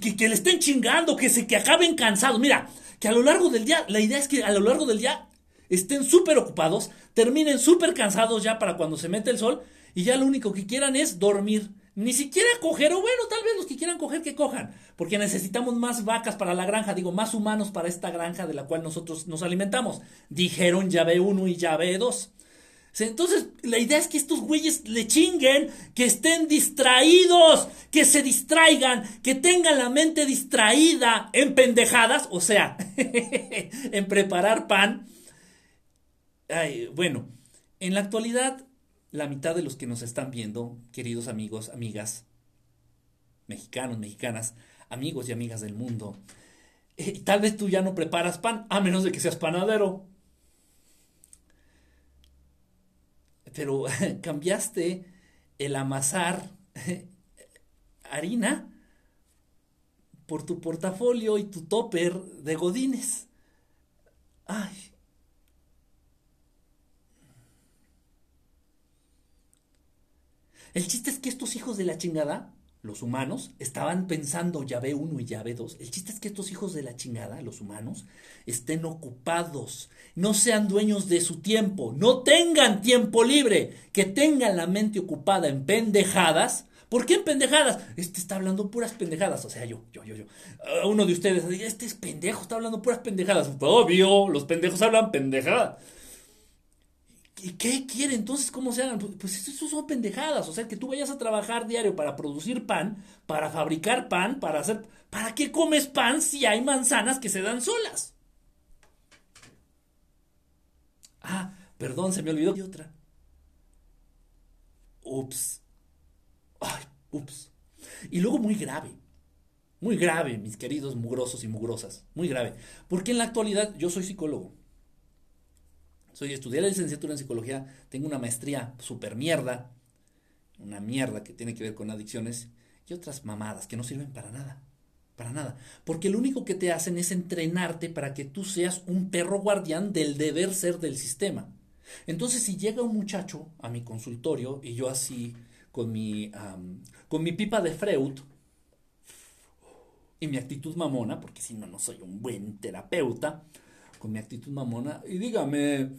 que, que, le estén chingando, que se que acaben cansados. Mira, que a lo largo del día, la idea es que a lo largo del día estén súper ocupados, terminen súper cansados ya para cuando se mete el sol y ya lo único que quieran es dormir. Ni siquiera coger, o bueno, tal vez los que quieran coger que cojan, porque necesitamos más vacas para la granja, digo, más humanos para esta granja de la cual nosotros nos alimentamos. Dijeron llave 1 y llave 2. Entonces, la idea es que estos güeyes le chinguen, que estén distraídos, que se distraigan, que tengan la mente distraída en pendejadas, o sea, en preparar pan. Bueno, en la actualidad la mitad de los que nos están viendo, queridos amigos, amigas, mexicanos, mexicanas, amigos y amigas del mundo, eh, tal vez tú ya no preparas pan, a menos de que seas panadero. Pero cambiaste el amasar harina por tu portafolio y tu topper de godines. Ay, El chiste es que estos hijos de la chingada, los humanos, estaban pensando llave 1 y llave 2. El chiste es que estos hijos de la chingada, los humanos, estén ocupados, no sean dueños de su tiempo, no tengan tiempo libre, que tengan la mente ocupada en pendejadas. ¿Por qué en pendejadas? Este está hablando puras pendejadas. O sea, yo, yo, yo, yo. uno de ustedes, este es pendejo, está hablando puras pendejadas. Obvio, los pendejos hablan pendejadas. ¿Y qué quiere entonces? ¿Cómo se hagan? Pues, pues eso son pendejadas. O sea, que tú vayas a trabajar diario para producir pan, para fabricar pan, para hacer... ¿Para qué comes pan si hay manzanas que se dan solas? Ah, perdón, se me olvidó. Y otra. Ups. Ay, ups. Y luego muy grave. Muy grave, mis queridos mugrosos y mugrosas. Muy grave. Porque en la actualidad yo soy psicólogo. Soy estudié la licenciatura en psicología, tengo una maestría super mierda, una mierda que tiene que ver con adicciones y otras mamadas que no sirven para nada, para nada. Porque lo único que te hacen es entrenarte para que tú seas un perro guardián del deber ser del sistema. Entonces, si llega un muchacho a mi consultorio y yo así con mi, con mi pipa de Freud y mi actitud mamona, porque si no, no soy un buen terapeuta, con mi actitud mamona y dígame,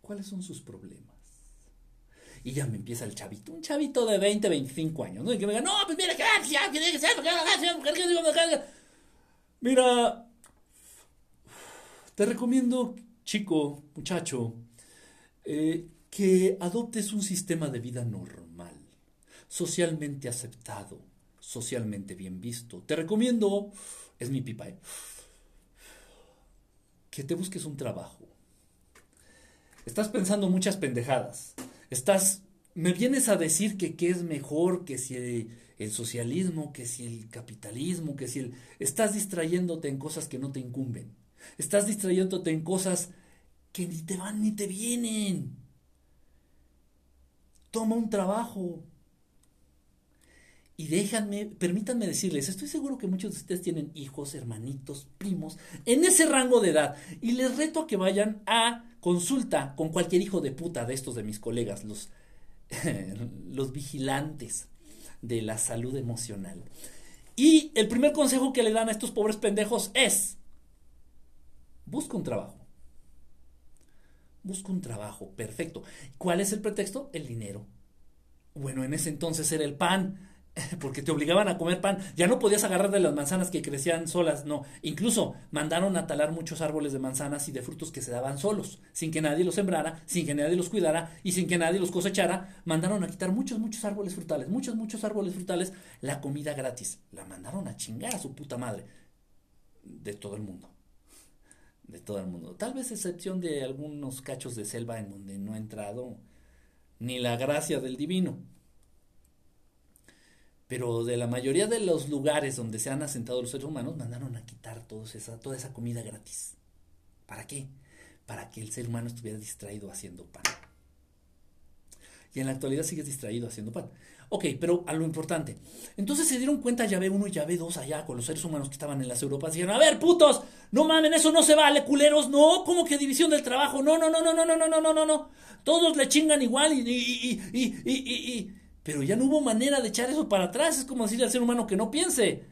¿cuáles son sus problemas? Y ya me empieza el chavito, un chavito de 20, 25 años, ¿no? Y que me diga, no, pues mira, que Mira, te recomiendo, chico, muchacho, eh, que adoptes un sistema de vida normal, socialmente aceptado, socialmente bien visto. Te recomiendo es mi pipa, ¿eh? que te busques un trabajo. Estás pensando muchas pendejadas. Estás, me vienes a decir que qué es mejor, que si el, socialismo, que si el capitalismo, que si el... Estás distrayéndote en cosas que no te incumben. Estás distrayéndote en cosas que ni te van ni te vienen. Toma un trabajo. Y déjanme, permítanme decirles, estoy seguro que muchos de ustedes tienen hijos, hermanitos, primos, en ese rango de edad. Y les reto a que vayan a consulta con cualquier hijo de puta de estos de mis colegas, los, los vigilantes de la salud emocional. Y el primer consejo que le dan a estos pobres pendejos es, busca un trabajo. Busca un trabajo, perfecto. ¿Cuál es el pretexto? El dinero. Bueno, en ese entonces era el pan, porque te obligaban a comer pan. Ya no podías agarrar de las manzanas que crecían solas, no. Incluso mandaron a talar muchos árboles de manzanas y de frutos que se daban solos, sin que nadie los sembrara, sin que nadie los cuidara y sin que nadie los cosechara. Mandaron a quitar muchos, muchos árboles frutales, muchos, muchos árboles frutales, la comida gratis. La mandaron a chingar a su puta madre. De todo el mundo. De todo el mundo. Tal vez excepción de algunos cachos de selva en donde no ha entrado ni la gracia del divino pero de la mayoría de los lugares donde se han asentado los seres humanos, mandaron a quitar toda esa comida gratis. ¿Para qué? Para que el ser humano estuviera distraído haciendo pan. Y en la actualidad sigues distraído haciendo pan. Ok, pero a lo importante. Entonces se dieron cuenta llave 1 y llave 2 allá con los seres humanos que estaban en las Europas. Dijeron, a ver, putos, no mamen, eso no se vale, culeros, no, ¿cómo que división del trabajo? No, no, no, no, no, no, no, no, no, no, no. Todos le chingan igual y, y, y, y pero ya no hubo manera de echar eso para atrás. Es como decirle al ser humano que no piense.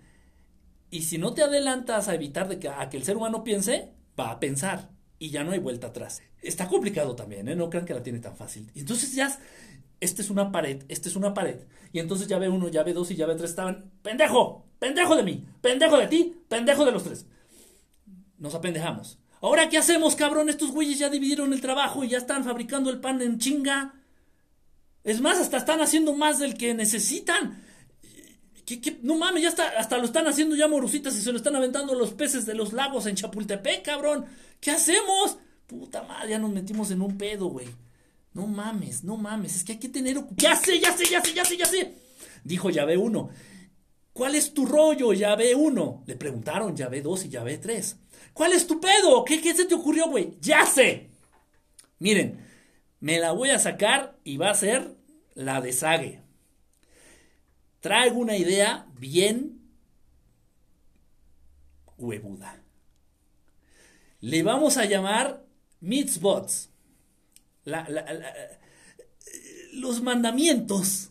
Y si no te adelantas a evitar de que, a que el ser humano piense, va a pensar. Y ya no hay vuelta atrás. Está complicado también, ¿eh? No crean que la tiene tan fácil. Entonces ya, esta es una pared, esta es una pared. Y entonces ya ve uno, ya ve dos y ya ve tres estaban, pendejo, pendejo de mí, pendejo de ti, pendejo de los tres. Nos apendejamos. Ahora, ¿qué hacemos, cabrón? Estos güeyes ya dividieron el trabajo y ya están fabricando el pan en chinga. Es más, hasta están haciendo más del que necesitan. No mames, ya está, hasta lo están haciendo ya morusitas y se lo están aventando los peces de los lagos en Chapultepec, cabrón. ¿Qué hacemos? Puta madre, ya nos metimos en un pedo, güey. No mames, no mames, es que hay que tener... Ya sé, ya sé, ya sé, ya sé, ya sé. Dijo Llave 1. ¿Cuál es tu rollo, Llave 1? Le preguntaron Llave 2 y Llave 3. ¿Cuál es tu pedo? ¿Qué, qué se te ocurrió, güey? Ya sé. Miren, me la voy a sacar y va a ser la deshague. Traigo una idea bien huevuda. Le vamos a llamar mitzvots. los mandamientos.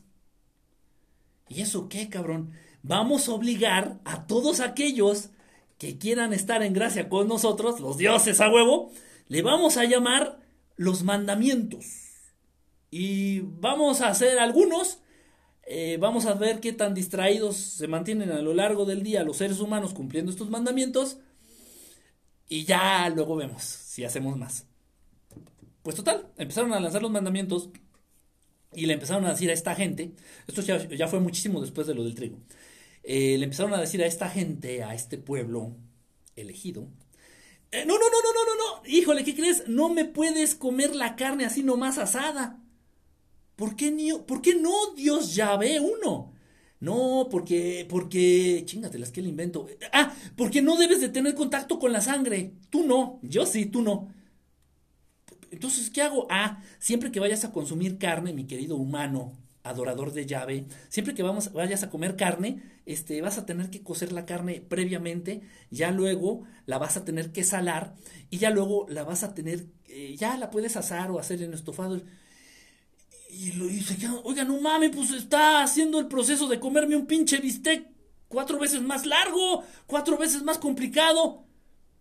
¿Y eso qué, cabrón? Vamos a obligar a todos aquellos que quieran estar en gracia con nosotros, los dioses a huevo, le vamos a llamar los mandamientos. Y vamos a hacer algunos. Eh, vamos a ver qué tan distraídos se mantienen a lo largo del día los seres humanos cumpliendo estos mandamientos. Y ya luego vemos si hacemos más. Pues total, empezaron a lanzar los mandamientos y le empezaron a decir a esta gente, esto ya, fue muchísimo después de lo del trigo, eh, le empezaron a decir a esta gente, a este pueblo elegido, eh, no, no, no, no, no, no, no, híjole, ¿qué crees? No me puedes comer la carne así nomás asada. ¿Por qué, ¿Por qué no Dios ya ve uno? No, porque, porque, chingatelas, que le invento. Ah, porque no debes de tener contacto con la sangre. Tú no, yo sí, tú no. Entonces, ¿qué hago? Ah, siempre que vayas a consumir carne, mi querido humano, adorador de llave, siempre que vamos, vayas a comer carne, este, vas a tener que cocer la carne previamente, ya luego la vas a tener que salar y ya luego la vas a tener, eh, ya la puedes asar o hacer en estofado. Y, lo, y se oiga, no mames, pues está haciendo el proceso de comerme un pinche bistec cuatro veces más largo, cuatro veces más complicado.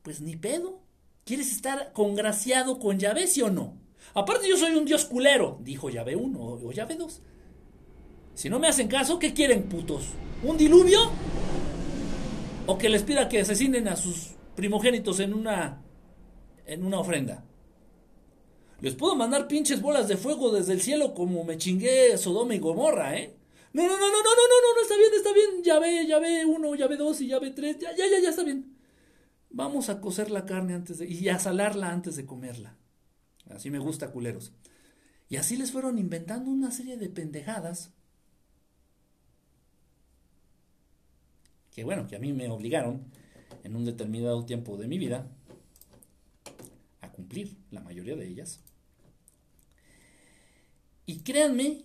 Pues ni pedo. ¿Quieres estar congraciado con llave, sí o no? Aparte yo soy un dios culero, dijo llave 1 o llave 2. Si no me hacen caso, ¿qué quieren, putos? ¿Un diluvio? ¿O que les pida que asesinen a sus primogénitos en una en una ofrenda? Les puedo mandar pinches bolas de fuego desde el cielo como me chingué Sodoma y Gomorra, ¿eh? No, no, no, no, no, no, no, no, está bien, está bien. Ya ve, ya ve uno, ya ve dos y ya ve tres. Ya, ya, ya, ya está bien. Vamos a cocer la carne antes de. y a salarla antes de comerla. Así me gusta, culeros. Y así les fueron inventando una serie de pendejadas. Que bueno, que a mí me obligaron en un determinado tiempo de mi vida a cumplir la mayoría de ellas. Y créanme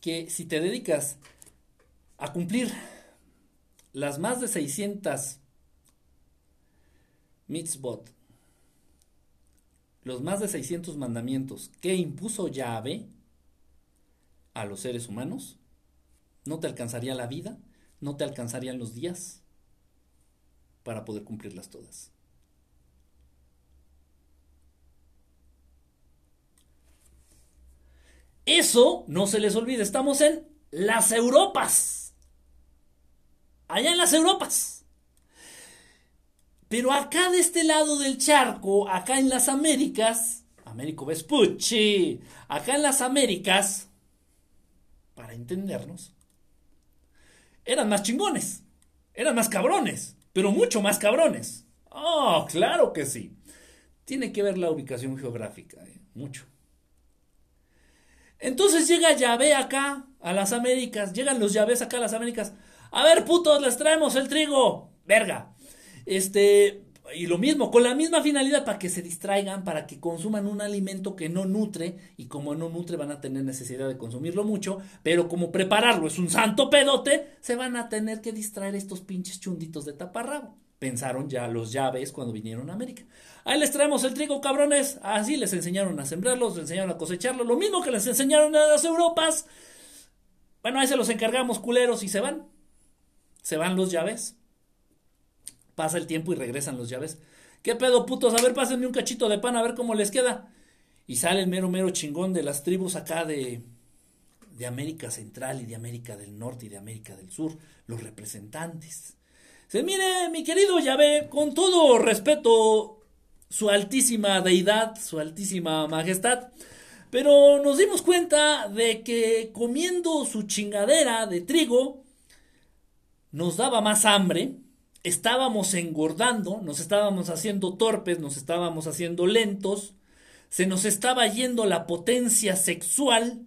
que si te dedicas a cumplir las más de 600 mitzvot, los más de 600 mandamientos que impuso Yahvé a los seres humanos, no te alcanzaría la vida, no te alcanzarían los días para poder cumplirlas todas. Eso no se les olvide, estamos en las Europas. Allá en las Europas. Pero acá de este lado del charco, acá en las Américas, Américo Vespucci, acá en las Américas, para entendernos, eran más chingones, eran más cabrones, pero mucho más cabrones. Oh, claro que sí. Tiene que ver la ubicación geográfica, eh, mucho. Entonces llega Yahvé acá a las Américas, llegan los llaves acá a las Américas. A ver, putos, les traemos el trigo. Verga. Este, y lo mismo, con la misma finalidad para que se distraigan, para que consuman un alimento que no nutre, y como no nutre van a tener necesidad de consumirlo mucho, pero como prepararlo es un santo pedote, se van a tener que distraer estos pinches chunditos de taparrabo. Pensaron ya los llaves cuando vinieron a América. Ahí les traemos el trigo, cabrones. Así les enseñaron a sembrarlo, les enseñaron a cosecharlo, lo mismo que les enseñaron a las Europas. Bueno, ahí se los encargamos, culeros, y se van. Se van los llaves. Pasa el tiempo y regresan los llaves. ¿Qué pedo, putos? A ver, pásenme un cachito de pan a ver cómo les queda. Y sale el mero, mero chingón de las tribus acá de, de América Central y de América del Norte y de América del Sur, los representantes. Se mire, mi querido Yahvé, con todo respeto, su altísima deidad, su altísima majestad, pero nos dimos cuenta de que comiendo su chingadera de trigo nos daba más hambre estábamos engordando, nos estábamos haciendo torpes, nos estábamos haciendo lentos, se nos estaba yendo la potencia sexual.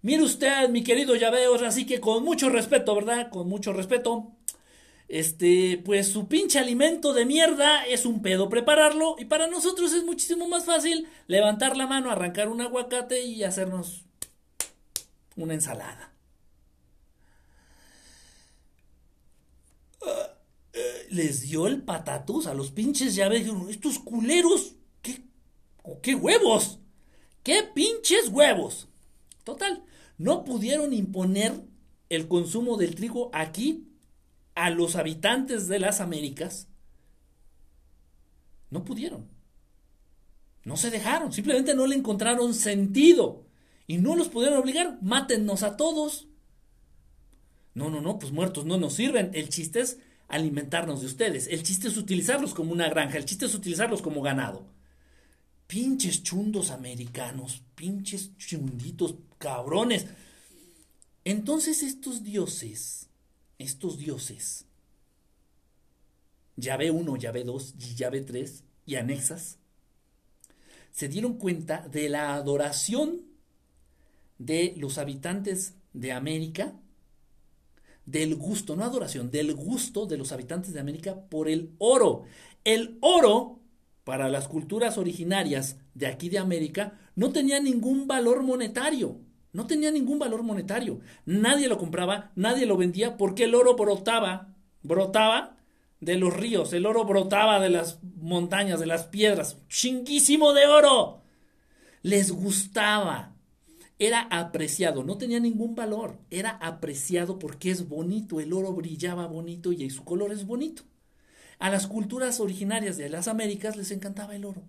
Mire usted, mi querido Llaveos, así que con mucho respeto, ¿verdad? Con mucho respeto. Este, pues su pinche alimento de mierda es un pedo prepararlo y para nosotros es muchísimo más fácil levantar la mano, arrancar un aguacate y hacernos una ensalada. les dio el patatus a los pinches llaves. Estos culeros, ¿qué, qué huevos? ¿Qué pinches huevos? Total, no pudieron imponer el consumo del trigo aquí a los habitantes de las Américas. No pudieron. No se dejaron, simplemente no le encontraron sentido. Y no los pudieron obligar, mátennos a todos. No, no, no, pues muertos no nos sirven. El chiste es alimentarnos de ustedes. El chiste es utilizarlos como una granja, el chiste es utilizarlos como ganado. Pinches chundos americanos, pinches chunditos cabrones. Entonces estos dioses, estos dioses, llave 1, llave 2 y llave 3 y anexas, se dieron cuenta de la adoración de los habitantes de América del gusto, no adoración, del gusto de los habitantes de América por el oro. El oro, para las culturas originarias de aquí de América, no tenía ningún valor monetario. No tenía ningún valor monetario. Nadie lo compraba, nadie lo vendía porque el oro brotaba, brotaba de los ríos, el oro brotaba de las montañas, de las piedras. Chinguísimo de oro. Les gustaba era apreciado, no tenía ningún valor, era apreciado porque es bonito, el oro brillaba bonito y su color es bonito. A las culturas originarias de las Américas les encantaba el oro.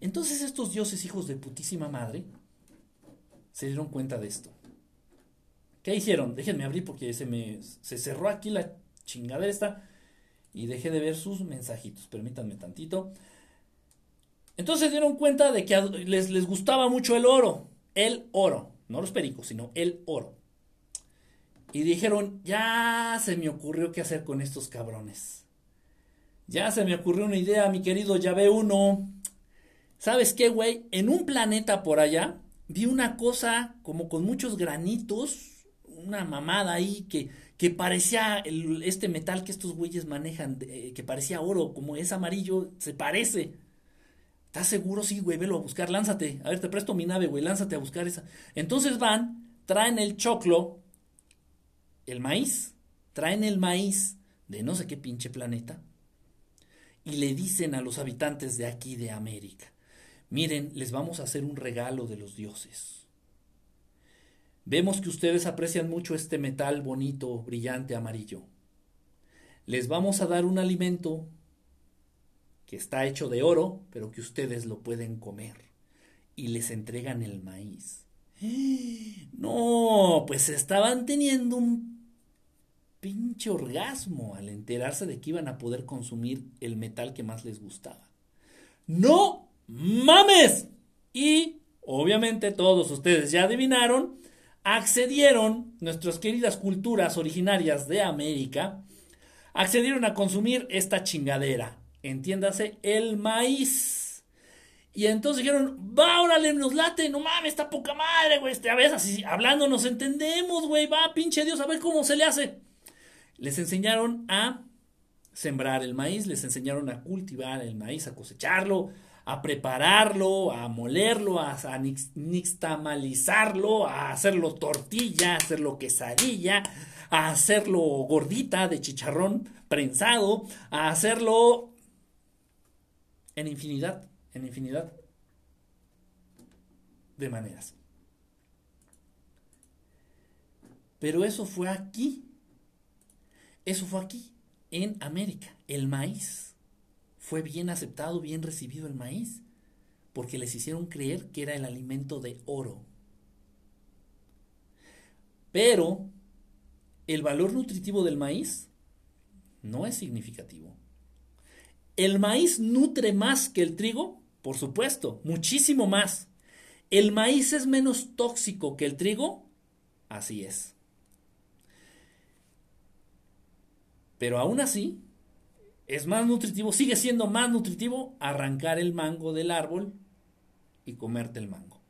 Entonces estos dioses hijos de putísima madre se dieron cuenta de esto. ¿Qué hicieron? Déjenme abrir porque se me se cerró aquí la chingadera esta y dejé de ver sus mensajitos. Permítanme tantito. Entonces dieron cuenta de que les, les gustaba mucho el oro el oro, no los pericos, sino el oro. Y dijeron, ya se me ocurrió qué hacer con estos cabrones. Ya se me ocurrió una idea, mi querido ve uno. ¿Sabes qué, güey? En un planeta por allá vi una cosa como con muchos granitos, una mamada ahí que, que parecía este metal que estos güeyes manejan, eh, que parecía oro, como es amarillo, se parece. ¿Estás seguro? Sí, güey, velo a buscar, lánzate. A ver, te presto mi nave, güey, lánzate a buscar esa. Entonces van, traen el choclo el maíz, traen el maíz de no sé qué pinche planeta y le dicen a los habitantes de aquí de América, miren, les vamos a hacer un regalo de los dioses. Vemos que ustedes aprecian mucho este metal bonito, brillante, amarillo. Les vamos a dar un alimento que está hecho de oro, pero que ustedes lo pueden comer. Y les entregan el maíz. No, pues estaban teniendo un pinche orgasmo al enterarse de que iban a poder consumir el metal que más les gustaba. ¡No mames! Y obviamente todos ustedes ya adivinaron, accedieron nuestras queridas culturas originarias de América, accedieron a consumir esta chingadera, entiéndase, el maíz. Y entonces dijeron, va, órale, nos late, no mames, está poca madre, güey, este, a veces así, hablando nos entendemos, güey, va, pinche Dios, a ver cómo se le hace. Les enseñaron a sembrar el maíz, les enseñaron a cultivar el maíz, a cosecharlo, a prepararlo, a molerlo, a, nixtamalizarlo, a hacerlo tortilla, a hacerlo quesadilla, a hacerlo gordita de chicharrón prensado, a hacerlo en infinidad, en infinidad de maneras. Pero eso fue aquí. Eso fue aquí, en América. El maíz. Fue bien aceptado, bien recibido el maíz, porque les hicieron creer que era el alimento de oro. Pero el valor nutritivo del maíz no es significativo. ¿El maíz nutre más que el trigo? Por supuesto, muchísimo más. ¿El maíz es menos tóxico que el trigo? Así es. Pero aún así, es más nutritivo, sigue siendo más nutritivo arrancar el mango del árbol y comerte el mango.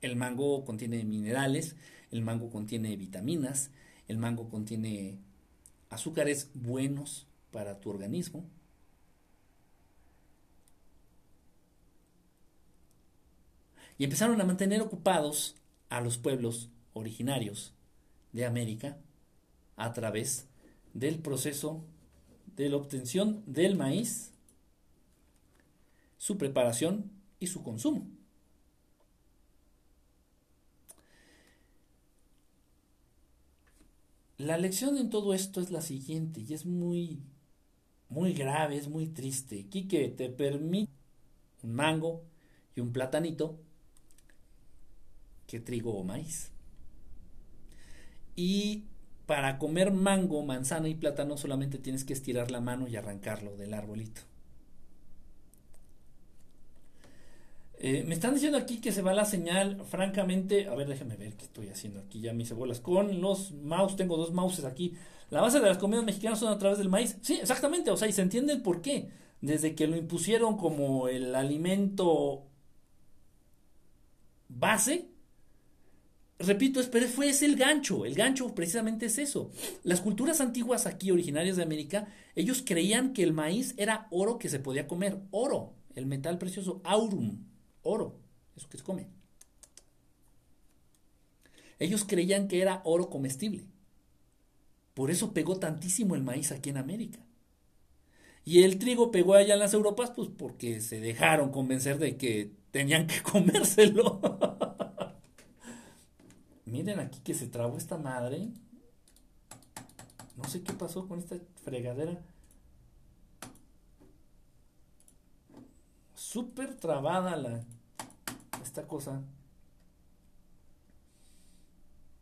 El mango contiene minerales, el mango contiene vitaminas, el mango contiene azúcares buenos para tu organismo. Y empezaron a mantener ocupados a los pueblos originarios de América a través del proceso de la obtención del maíz, su preparación y su consumo. La lección en todo esto es la siguiente y es muy muy grave, es muy triste. Quique te permite un mango y un platanito que trigo o maíz. Y para comer mango, manzana y plátano solamente tienes que estirar la mano y arrancarlo del arbolito. Eh, me están diciendo aquí que se va la señal, francamente, a ver, déjame ver qué estoy haciendo aquí, ya mis bolas con los mouse, tengo dos mouses aquí. La base de las comidas mexicanas son a través del maíz. Sí, exactamente, o sea, y se entiende el por qué. Desde que lo impusieron como el alimento base, repito, pero fue ese el gancho. El gancho precisamente es eso. Las culturas antiguas aquí, originarias de América, ellos creían que el maíz era oro que se podía comer. Oro, el metal precioso, aurum, oro, eso que se come. Ellos creían que era oro comestible. Por eso pegó tantísimo el maíz aquí en América. Y el trigo pegó allá en las Europas, pues porque se dejaron convencer de que tenían que comérselo. Miren aquí que se trabó esta madre. No sé qué pasó con esta fregadera. Súper trabada la esta cosa.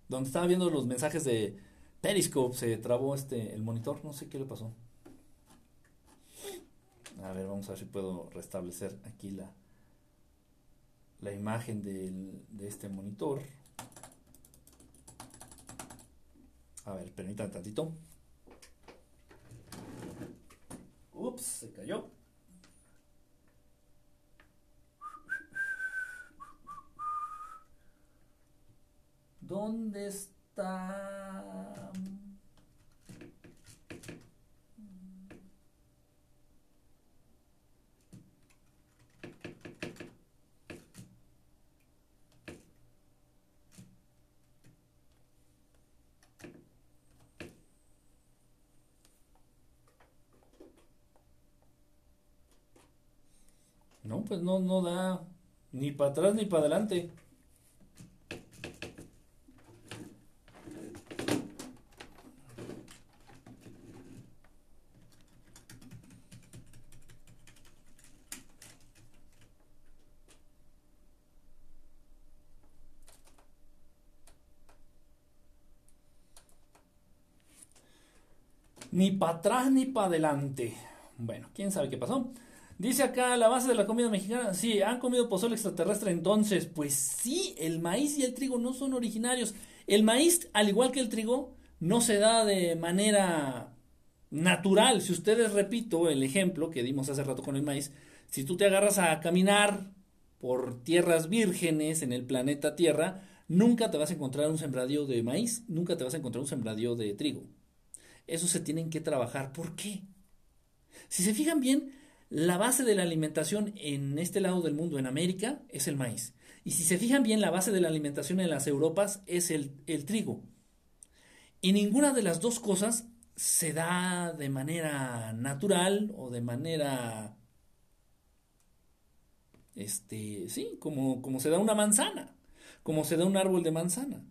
Donde estaba viendo los mensajes de Periscope se trabó este el monitor, no sé qué le pasó. A ver, vamos a ver si puedo restablecer aquí la la imagen del, de este monitor. A ver, permítanme tantito. Ups, se cayó. ¿Dónde está? Pues no, no da ni para atrás ni para adelante. Ni para atrás ni para adelante. Bueno, quién sabe qué pasó. Dice acá la base de la comida mexicana. Sí, han comido pozole extraterrestre entonces. Pues sí, el maíz y el trigo no son originarios. El maíz, al igual que el trigo, no se da de manera natural. Si ustedes repito el ejemplo que dimos hace rato con el maíz, si tú te agarras a caminar por tierras vírgenes en el planeta Tierra, nunca te vas a encontrar un sembradío de maíz, nunca te vas a encontrar un sembradío de trigo. Eso se tienen que trabajar. ¿Por qué? Si se fijan bien, la base de la alimentación en este lado del mundo, en América, es el maíz. Y si se fijan bien, la base de la alimentación en las Europas es el, el trigo. Y ninguna de las dos cosas se da de manera natural o de manera este, sí, como, como se da una manzana, como se da un árbol de manzana.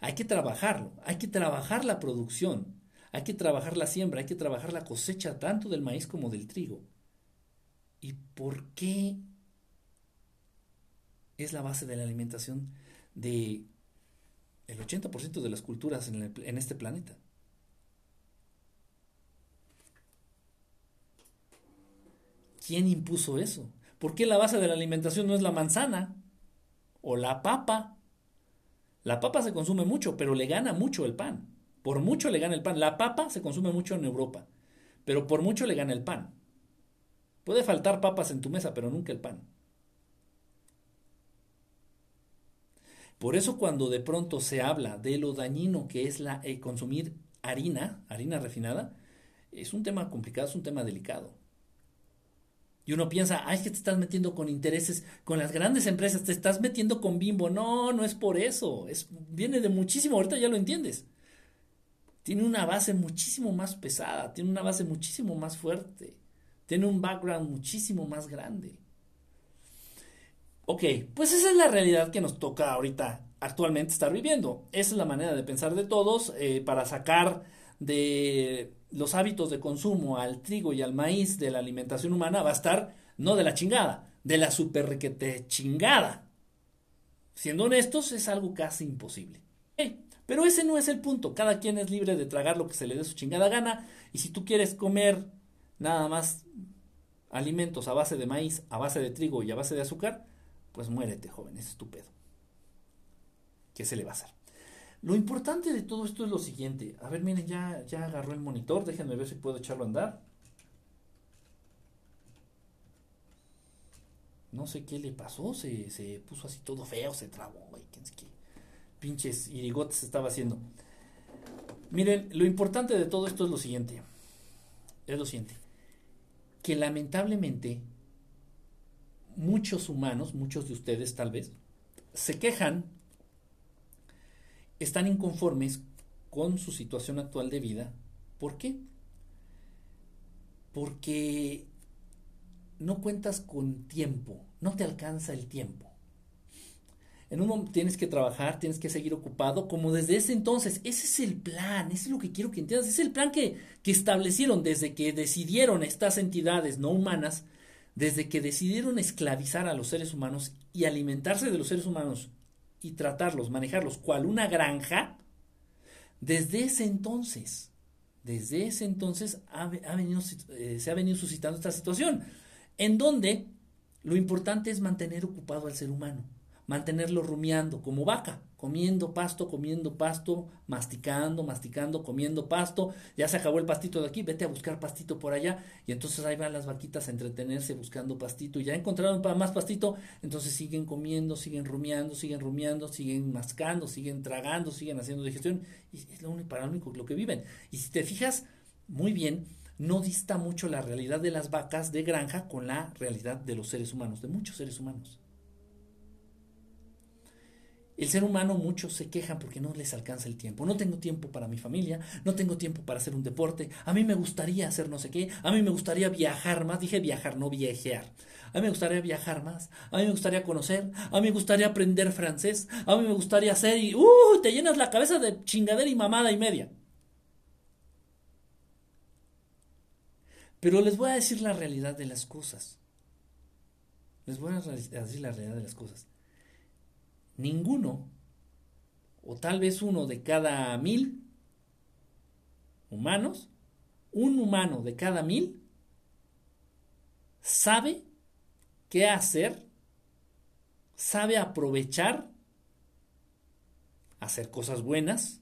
Hay que trabajarlo, hay que trabajar la producción, hay que trabajar la siembra, hay que trabajar la cosecha tanto del maíz como del trigo. ¿Y por qué es la base de la alimentación de el 80% de las culturas en, en este planeta? ¿Quién impuso eso? ¿Por qué la base de la alimentación no es la manzana o la papa? La papa se consume mucho, pero le gana mucho el pan. Por mucho le gana el pan. La papa se consume mucho en Europa, pero por mucho le gana el pan. Puede faltar papas en tu mesa, pero nunca el pan. Por eso cuando de pronto se habla de lo dañino que es la, eh, consumir harina, harina refinada, es un tema complicado, es un tema delicado. Y uno piensa, ay, que te estás metiendo con intereses, con las grandes empresas, te estás metiendo con bimbo. No, no es por eso. Es, viene de muchísimo, ahorita ya lo entiendes. Tiene una base muchísimo más pesada, tiene una base muchísimo más fuerte, tiene un background muchísimo más grande. Ok, pues esa es la realidad que nos toca ahorita actualmente estar viviendo. Esa es la manera de pensar de todos eh, para sacar de los hábitos de consumo al trigo y al maíz de la alimentación humana va a estar no de la chingada, de la super requete chingada. Siendo honestos, es algo casi imposible. pero ese no es el punto. Cada quien es libre de tragar lo que se le dé su chingada gana. Y si tú quieres comer nada más alimentos a base de maíz, a base de trigo y a base de azúcar, pues muérete, joven, es estúpido. ¿Qué se le va a hacer? Lo importante de todo esto es lo siguiente. A ver, miren, ya, ya agarró el monitor. Déjenme ver si puedo echarlo a andar. No sé qué le pasó. Se, se puso así todo feo, se trabó, güey. ¿Qué pinches irigotes estaba haciendo? Miren, lo importante de todo esto es lo siguiente. Es lo siguiente. Que lamentablemente muchos humanos, muchos de ustedes tal vez, se quejan están inconformes con su situación actual de vida. ¿Por qué? Porque no cuentas con tiempo, no te alcanza el tiempo. En un momento tienes que trabajar, tienes que seguir ocupado, como desde ese entonces. Ese es el plan, ese es lo que quiero que entiendas. Es el plan que, que establecieron desde que decidieron estas entidades no humanas, desde que decidieron esclavizar a los seres humanos y alimentarse de los seres humanos y tratarlos, manejarlos cual una granja, desde ese entonces, desde ese entonces ha, venido, eh, se ha venido suscitando esta situación, en donde lo importante es mantener ocupado al ser humano mantenerlo rumiando como vaca, comiendo pasto, comiendo pasto, masticando, masticando, comiendo pasto, ya se acabó el pastito de aquí, vete a buscar pastito por allá, y entonces ahí van las vaquitas a entretenerse buscando pastito, y ya encontraron más pastito, entonces siguen comiendo, siguen rumiando, siguen rumiando, siguen mascando, siguen tragando, siguen haciendo digestión, y es lo único, para único lo que viven. Y si te fijas muy bien, no dista mucho la realidad de las vacas de granja con la realidad de los seres humanos, de muchos seres humanos. El ser humano, muchos se quejan porque no les alcanza el tiempo. No tengo tiempo para mi familia, no tengo tiempo para hacer un deporte. A mí me gustaría hacer no sé qué, a mí me gustaría viajar más. Dije viajar, no viajear. A mí me gustaría viajar más, a mí me gustaría conocer, a mí me gustaría aprender francés, a mí me gustaría hacer y ¡uh! Te llenas la cabeza de chingadera y mamada y media. Pero les voy a decir la realidad de las cosas. Les voy a decir la realidad de las cosas ninguno, o tal vez uno de cada mil humanos, un humano de cada mil, sabe qué hacer, sabe aprovechar, hacer cosas buenas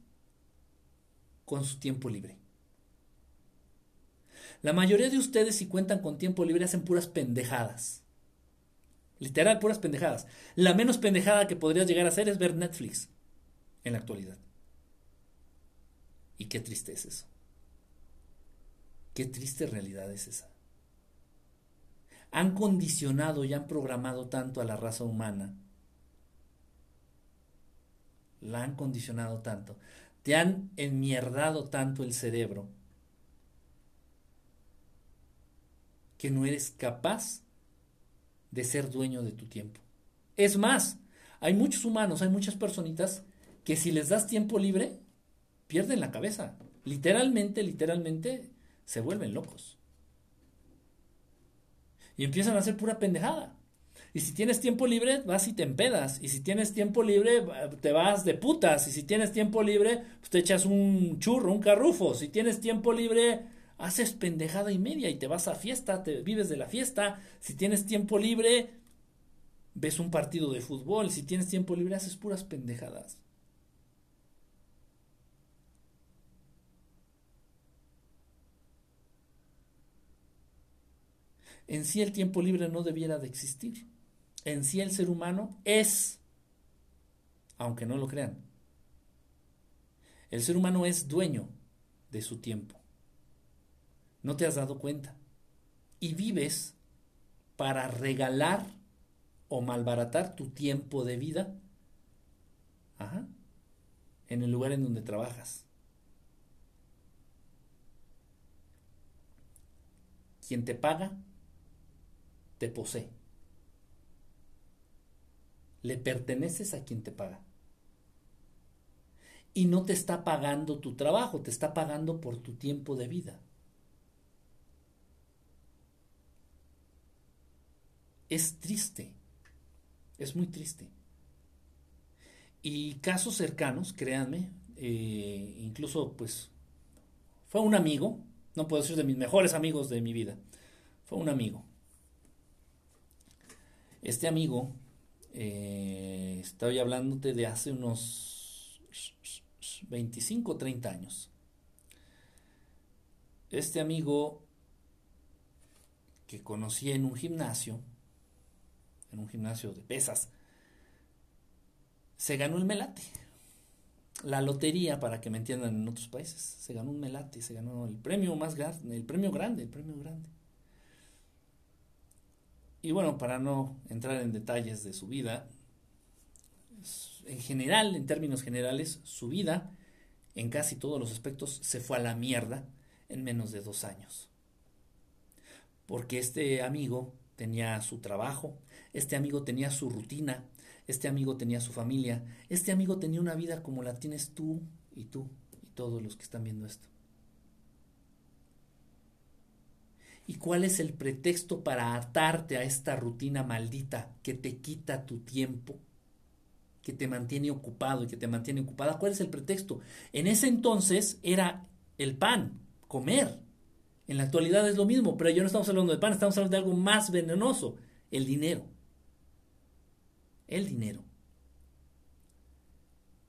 con su tiempo libre. La mayoría de ustedes si cuentan con tiempo libre hacen puras pendejadas. Literal, puras pendejadas. La menos pendejada que podrías llegar a hacer es ver Netflix en la actualidad. Y qué triste es eso. Qué triste realidad es esa. Han condicionado y han programado tanto a la raza humana. La han condicionado tanto. Te han enmierdado tanto el cerebro que no eres capaz de ser dueño de tu tiempo. Es más, hay muchos humanos, hay muchas personitas que si les das tiempo libre, pierden la cabeza. Literalmente, literalmente, se vuelven locos. Y empiezan a hacer pura pendejada. Y si tienes tiempo libre, vas y te empedas. Y si tienes tiempo libre, te vas de putas. Y si tienes tiempo libre, pues te echas un churro, un carrufo. Si tienes tiempo libre, haces pendejada y media y te vas a fiesta, te vives de la fiesta. Si tienes tiempo libre, ves un partido de fútbol. Si tienes tiempo libre, haces puras pendejadas. En sí el tiempo libre no debiera de existir. En sí el ser humano es, aunque no lo crean, el ser humano es dueño de su tiempo. No te has dado cuenta. Y vives para regalar o malbaratar tu tiempo de vida Ajá. en el lugar en donde trabajas. Quien te paga, te posee. Le perteneces a quien te paga. Y no te está pagando tu trabajo, te está pagando por tu tiempo de vida. Es triste, es muy triste. Y casos cercanos, créanme, eh, incluso pues fue un amigo, no puedo decir de mis mejores amigos de mi vida, fue un amigo. Este amigo, eh, estoy hablándote de hace unos 25 o 30 años. Este amigo que conocí en un gimnasio, en un gimnasio de pesas, se ganó el melate. La lotería, para que me entiendan en otros países, se ganó un melate, se ganó el premio más grande, el premio grande, el premio grande. Y bueno, para no entrar en detalles de su vida, en general, en términos generales, su vida, en casi todos los aspectos, se fue a la mierda en menos de dos años. Porque este amigo tenía su trabajo, este amigo tenía su rutina, este amigo tenía su familia, este amigo tenía una vida como la tienes tú y tú y todos los que están viendo esto. ¿Y cuál es el pretexto para atarte a esta rutina maldita que te quita tu tiempo, que te mantiene ocupado y que te mantiene ocupada? ¿Cuál es el pretexto? En ese entonces era el pan, comer. En la actualidad es lo mismo, pero ya no estamos hablando de pan, estamos hablando de algo más venenoso, el dinero. El dinero.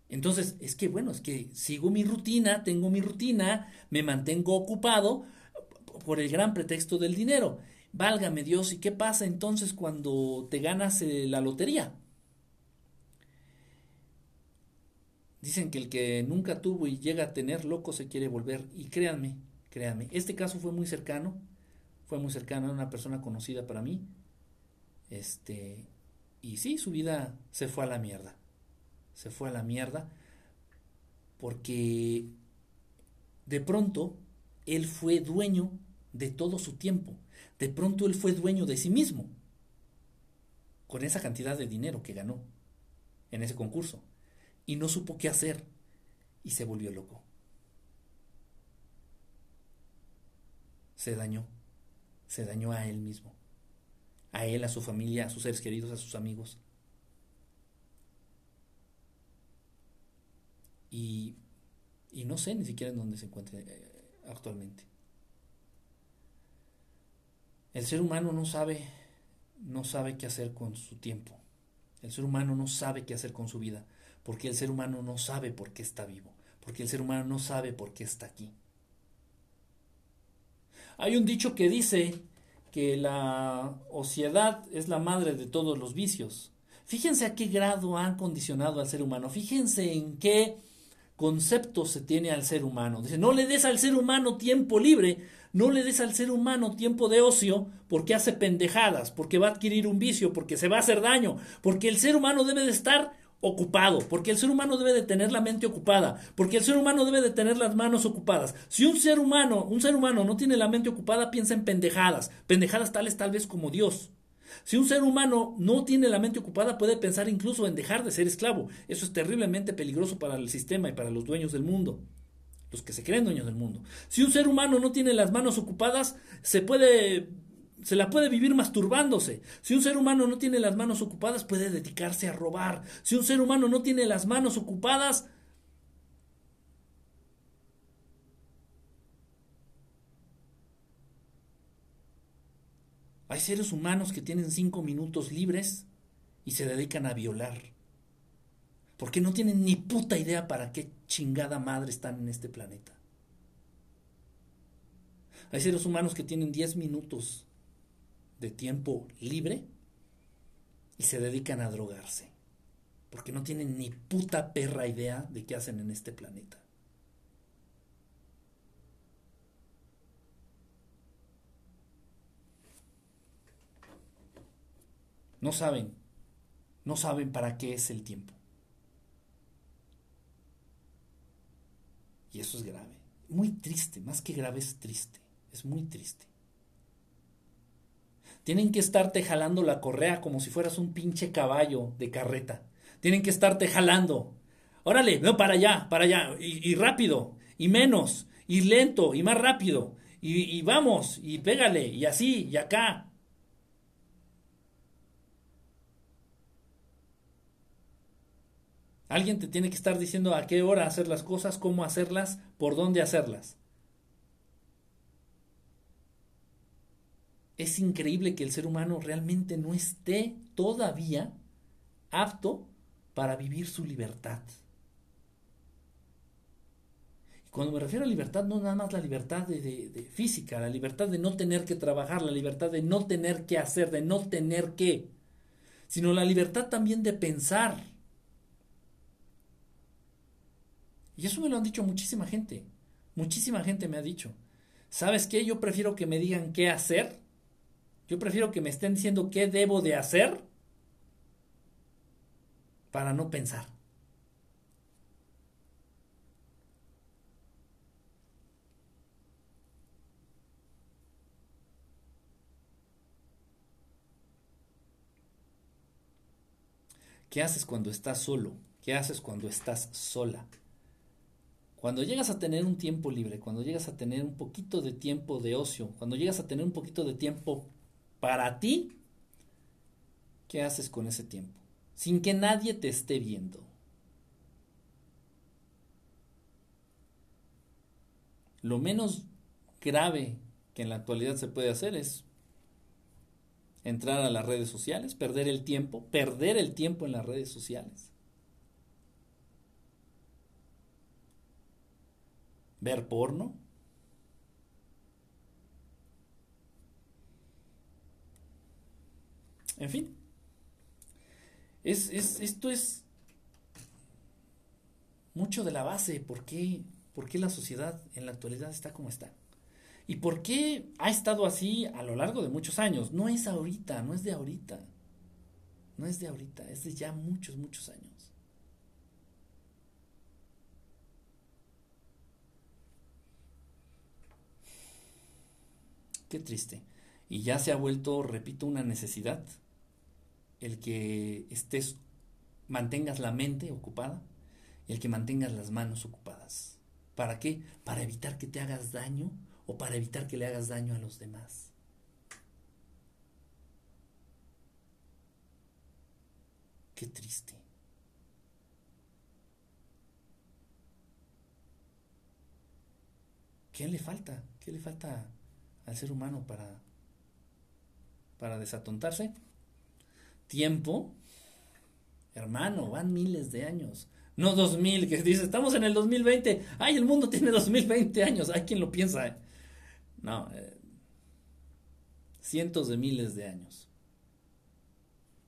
Entonces, es que bueno, es que sigo mi rutina, tengo mi rutina, me mantengo ocupado por el gran pretexto del dinero. Válgame Dios, ¿y qué pasa entonces cuando te ganas eh, la lotería? Dicen que el que nunca tuvo y llega a tener loco se quiere volver. Y créanme, créanme, este caso fue muy cercano, fue muy cercano, a una persona conocida para mí. Este, y sí, su vida se fue a la mierda. se fue a la mierda porque de pronto él fue dueño de todo su tiempo. De pronto él fue dueño de sí mismo con esa cantidad de dinero que ganó en ese concurso y no supo qué hacer y se volvió loco. Se dañó, se dañó a él mismo, a él, a su familia, a sus seres queridos, a sus amigos. Y, y no sé ni siquiera en dónde se encuentra eh, actualmente. El ser humano no sabe, no sabe qué hacer con su tiempo. El ser humano no sabe qué hacer con su vida, porque el ser humano no sabe por qué está vivo, porque el ser humano no sabe por qué está aquí. Hay un dicho que dice que la ociedad es la madre de todos los vicios. Fíjense a qué grado han condicionado al ser humano, fíjense en qué concepto se tiene al ser humano. Dice, no le des al ser humano tiempo libre, no le des al ser humano tiempo de ocio porque hace pendejadas, porque va a adquirir un vicio, porque se va a hacer daño, porque el ser humano debe de estar ocupado, porque el ser humano debe de tener la mente ocupada, porque el ser humano debe de tener las manos ocupadas. Si un ser humano, un ser humano no tiene la mente ocupada, piensa en pendejadas, pendejadas tales tal vez como Dios. Si un ser humano no tiene la mente ocupada, puede pensar incluso en dejar de ser esclavo. Eso es terriblemente peligroso para el sistema y para los dueños del mundo, los que se creen dueños del mundo. Si un ser humano no tiene las manos ocupadas, se puede se la puede vivir masturbándose. Si un ser humano no tiene las manos ocupadas, puede dedicarse a robar. Si un ser humano no tiene las manos ocupadas, Hay seres humanos que tienen cinco minutos libres y se dedican a violar. Porque no tienen ni puta idea para qué chingada madre están en este planeta. Hay seres humanos que tienen diez minutos de tiempo libre y se dedican a drogarse. Porque no tienen ni puta perra idea de qué hacen en este planeta. No saben, no saben para qué es el tiempo. Y eso es grave, muy triste, más que grave es triste, es muy triste. Tienen que estarte jalando la correa como si fueras un pinche caballo de carreta. Tienen que estarte jalando. Órale, no, para allá, para allá, y, rápido, y menos, y lento, y más rápido, y, y vamos, y pégale, y así, y acá, Alguien te tiene que estar diciendo a qué hora hacer las cosas, cómo hacerlas, por dónde hacerlas. Es increíble que el ser humano realmente no esté todavía apto para vivir su libertad. Y cuando me refiero a libertad, no nada más la libertad de, física, la libertad de no tener que trabajar, la libertad de no tener que hacer, de no tener que, sino la libertad también de pensar, Y eso me lo han dicho muchísima gente. Muchísima gente me ha dicho. ¿Sabes qué? Yo prefiero que me digan qué hacer. Yo prefiero que me estén diciendo qué debo de hacer para no pensar. ¿Qué haces cuando estás solo? ¿Qué haces cuando estás sola? Cuando llegas a tener un tiempo libre, cuando llegas a tener un poquito de tiempo de ocio, cuando llegas a tener un poquito de tiempo para ti, ¿qué haces con ese tiempo? Sin que nadie te esté viendo. Lo menos grave que en la actualidad se puede hacer es entrar a las redes sociales, perder el tiempo, perder el tiempo en las redes sociales. ver porno. En fin. Es, es, esto es mucho de la base. ¿Por qué, ¿Por qué la sociedad en la actualidad está como está? ¿Y por qué ha estado así a lo largo de muchos años? No es ahorita, no es de ahorita. No es de ahorita, es de ya muchos, muchos años. Qué triste. Y ya se ha vuelto, repito, una necesidad el que estés, mantengas la mente ocupada y el que mantengas las manos ocupadas. ¿Para qué? Para evitar que te hagas daño o para evitar que le hagas daño a los demás. Qué triste. ¿Qué le falta? ¿Qué le falta al ser humano para, para desatontarse? Tiempo. Hermano, van miles de años. No dos mil, que dice, estamos en el 2020. Ay, el mundo tiene 2020 años. Hay quien lo piensa. ¿eh? No, eh, cientos de miles de años.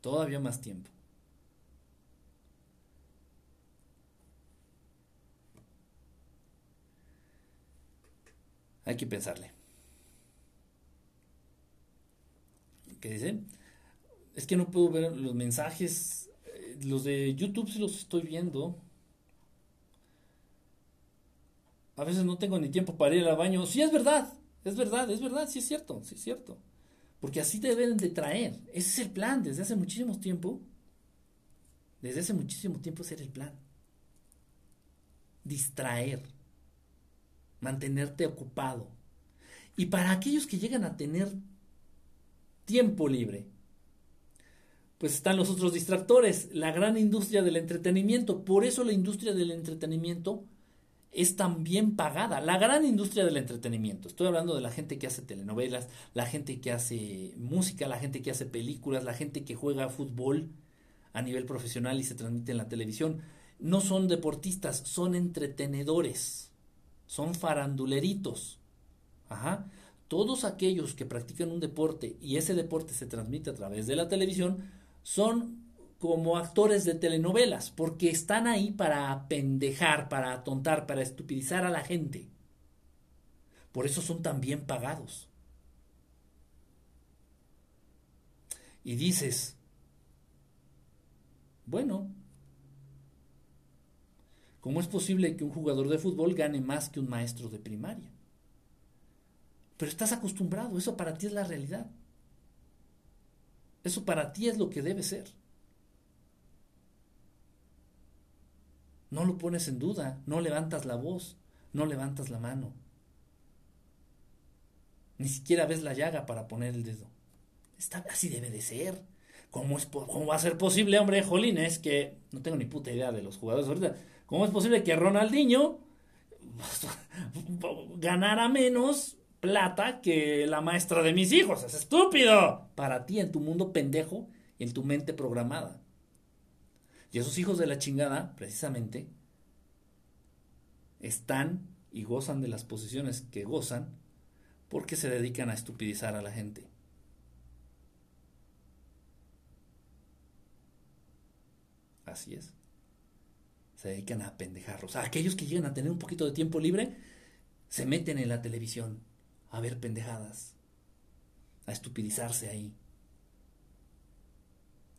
Todavía más tiempo. Hay que pensarle. ¿Qué dice? Es que no puedo ver los mensajes. Eh, los de YouTube sí los estoy viendo. A veces no tengo ni tiempo para ir al baño. Sí, es verdad. Es verdad, es verdad, sí es cierto, sí es cierto. Porque así te deben de traer. Ese es el plan desde hace muchísimo tiempo. Desde hace muchísimo tiempo ese era el plan. Distraer mantenerte ocupado. Y para aquellos que llegan a tener tiempo libre, pues están los otros distractores, la gran industria del entretenimiento. Por eso la industria del entretenimiento es tan bien pagada. La gran industria del entretenimiento. Estoy hablando de la gente que hace telenovelas, la gente que hace música, la gente que hace películas, la gente que juega fútbol a nivel profesional y se transmite en la televisión. No son deportistas, son entretenedores son faranduleritos. Ajá. Todos aquellos que practican un deporte y ese deporte se transmite a través de la televisión son como actores de telenovelas, porque están ahí para apendejar, para atontar, para estupidizar a la gente. Por eso son tan bien pagados. Y dices, bueno, ¿Cómo es posible que un jugador de fútbol gane más que un maestro de primaria? Pero estás acostumbrado, eso para ti es la realidad. Eso para ti es lo que debe ser. No lo pones en duda, no levantas la voz, no levantas la mano. Ni siquiera ves la llaga para poner el dedo. Está, así debe de ser. ¿Cómo, es, ¿Cómo va a ser posible, hombre, Jolín? Es que no tengo ni puta idea de los jugadores ahorita. ¿Cómo es posible que Ronaldinho ganara menos plata que la maestra de mis hijos? Es estúpido. Para ti, en tu mundo pendejo, en tu mente programada. Y esos hijos de la chingada, precisamente, están y gozan de las posiciones que gozan porque se dedican a estupidizar a la gente. Así es se dedican a pendejarlos. aquellos que llegan a tener un poquito de tiempo libre, se meten en la televisión a ver pendejadas, a estupidizarse ahí.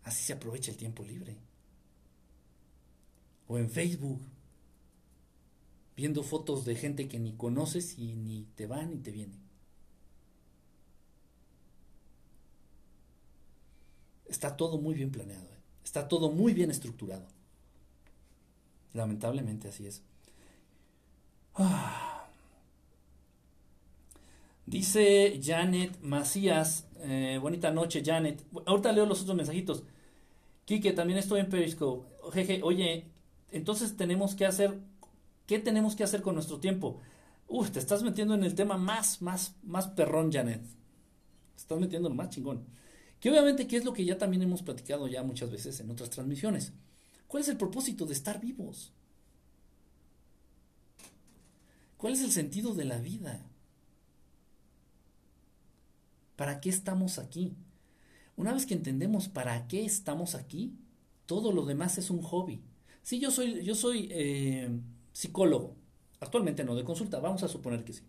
Así se aprovecha el tiempo libre. O en Facebook, viendo fotos de gente que ni conoces y ni te va ni te viene. Está todo muy bien planeado, ¿eh? está todo muy bien estructurado. Lamentablemente así es. Ah. Dice Janet Macías, eh, bonita noche Janet. Ahorita leo los otros mensajitos. Quique, también estoy en Periscope. Jeje, oye, entonces tenemos que hacer, ¿qué tenemos que hacer con nuestro tiempo? Uf, te estás metiendo en el tema más, más, más perrón, Janet. Te estás metiendo en más chingón. Que obviamente, que es lo que ya también hemos platicado ya muchas veces en otras transmisiones. ¿Cuál es el propósito de estar vivos? ¿Cuál es el sentido de la vida? ¿Para qué estamos aquí? Una vez que entendemos para qué estamos aquí, todo lo demás es un hobby. Sí, yo soy, yo soy eh, psicólogo. Actualmente no, de consulta. Vamos a suponer que sí.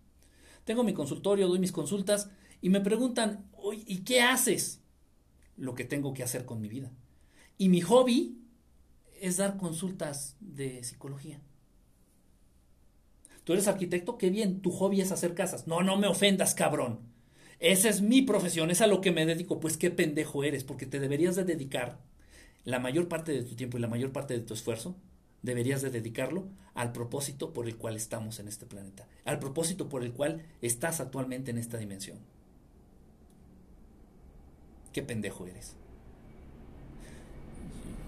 Tengo mi consultorio, doy mis consultas y me preguntan, ¿y qué haces? Lo que tengo que hacer con mi vida. Y mi hobby es dar consultas de psicología. Tú eres arquitecto, qué bien, tu hobby es hacer casas. No, no me ofendas, cabrón. Esa es mi profesión, es a lo que me dedico, pues qué pendejo eres, porque te deberías de dedicar la mayor parte de tu tiempo y la mayor parte de tu esfuerzo, deberías de dedicarlo al propósito por el cual estamos en este planeta, al propósito por el cual estás actualmente en esta dimensión. Qué pendejo eres.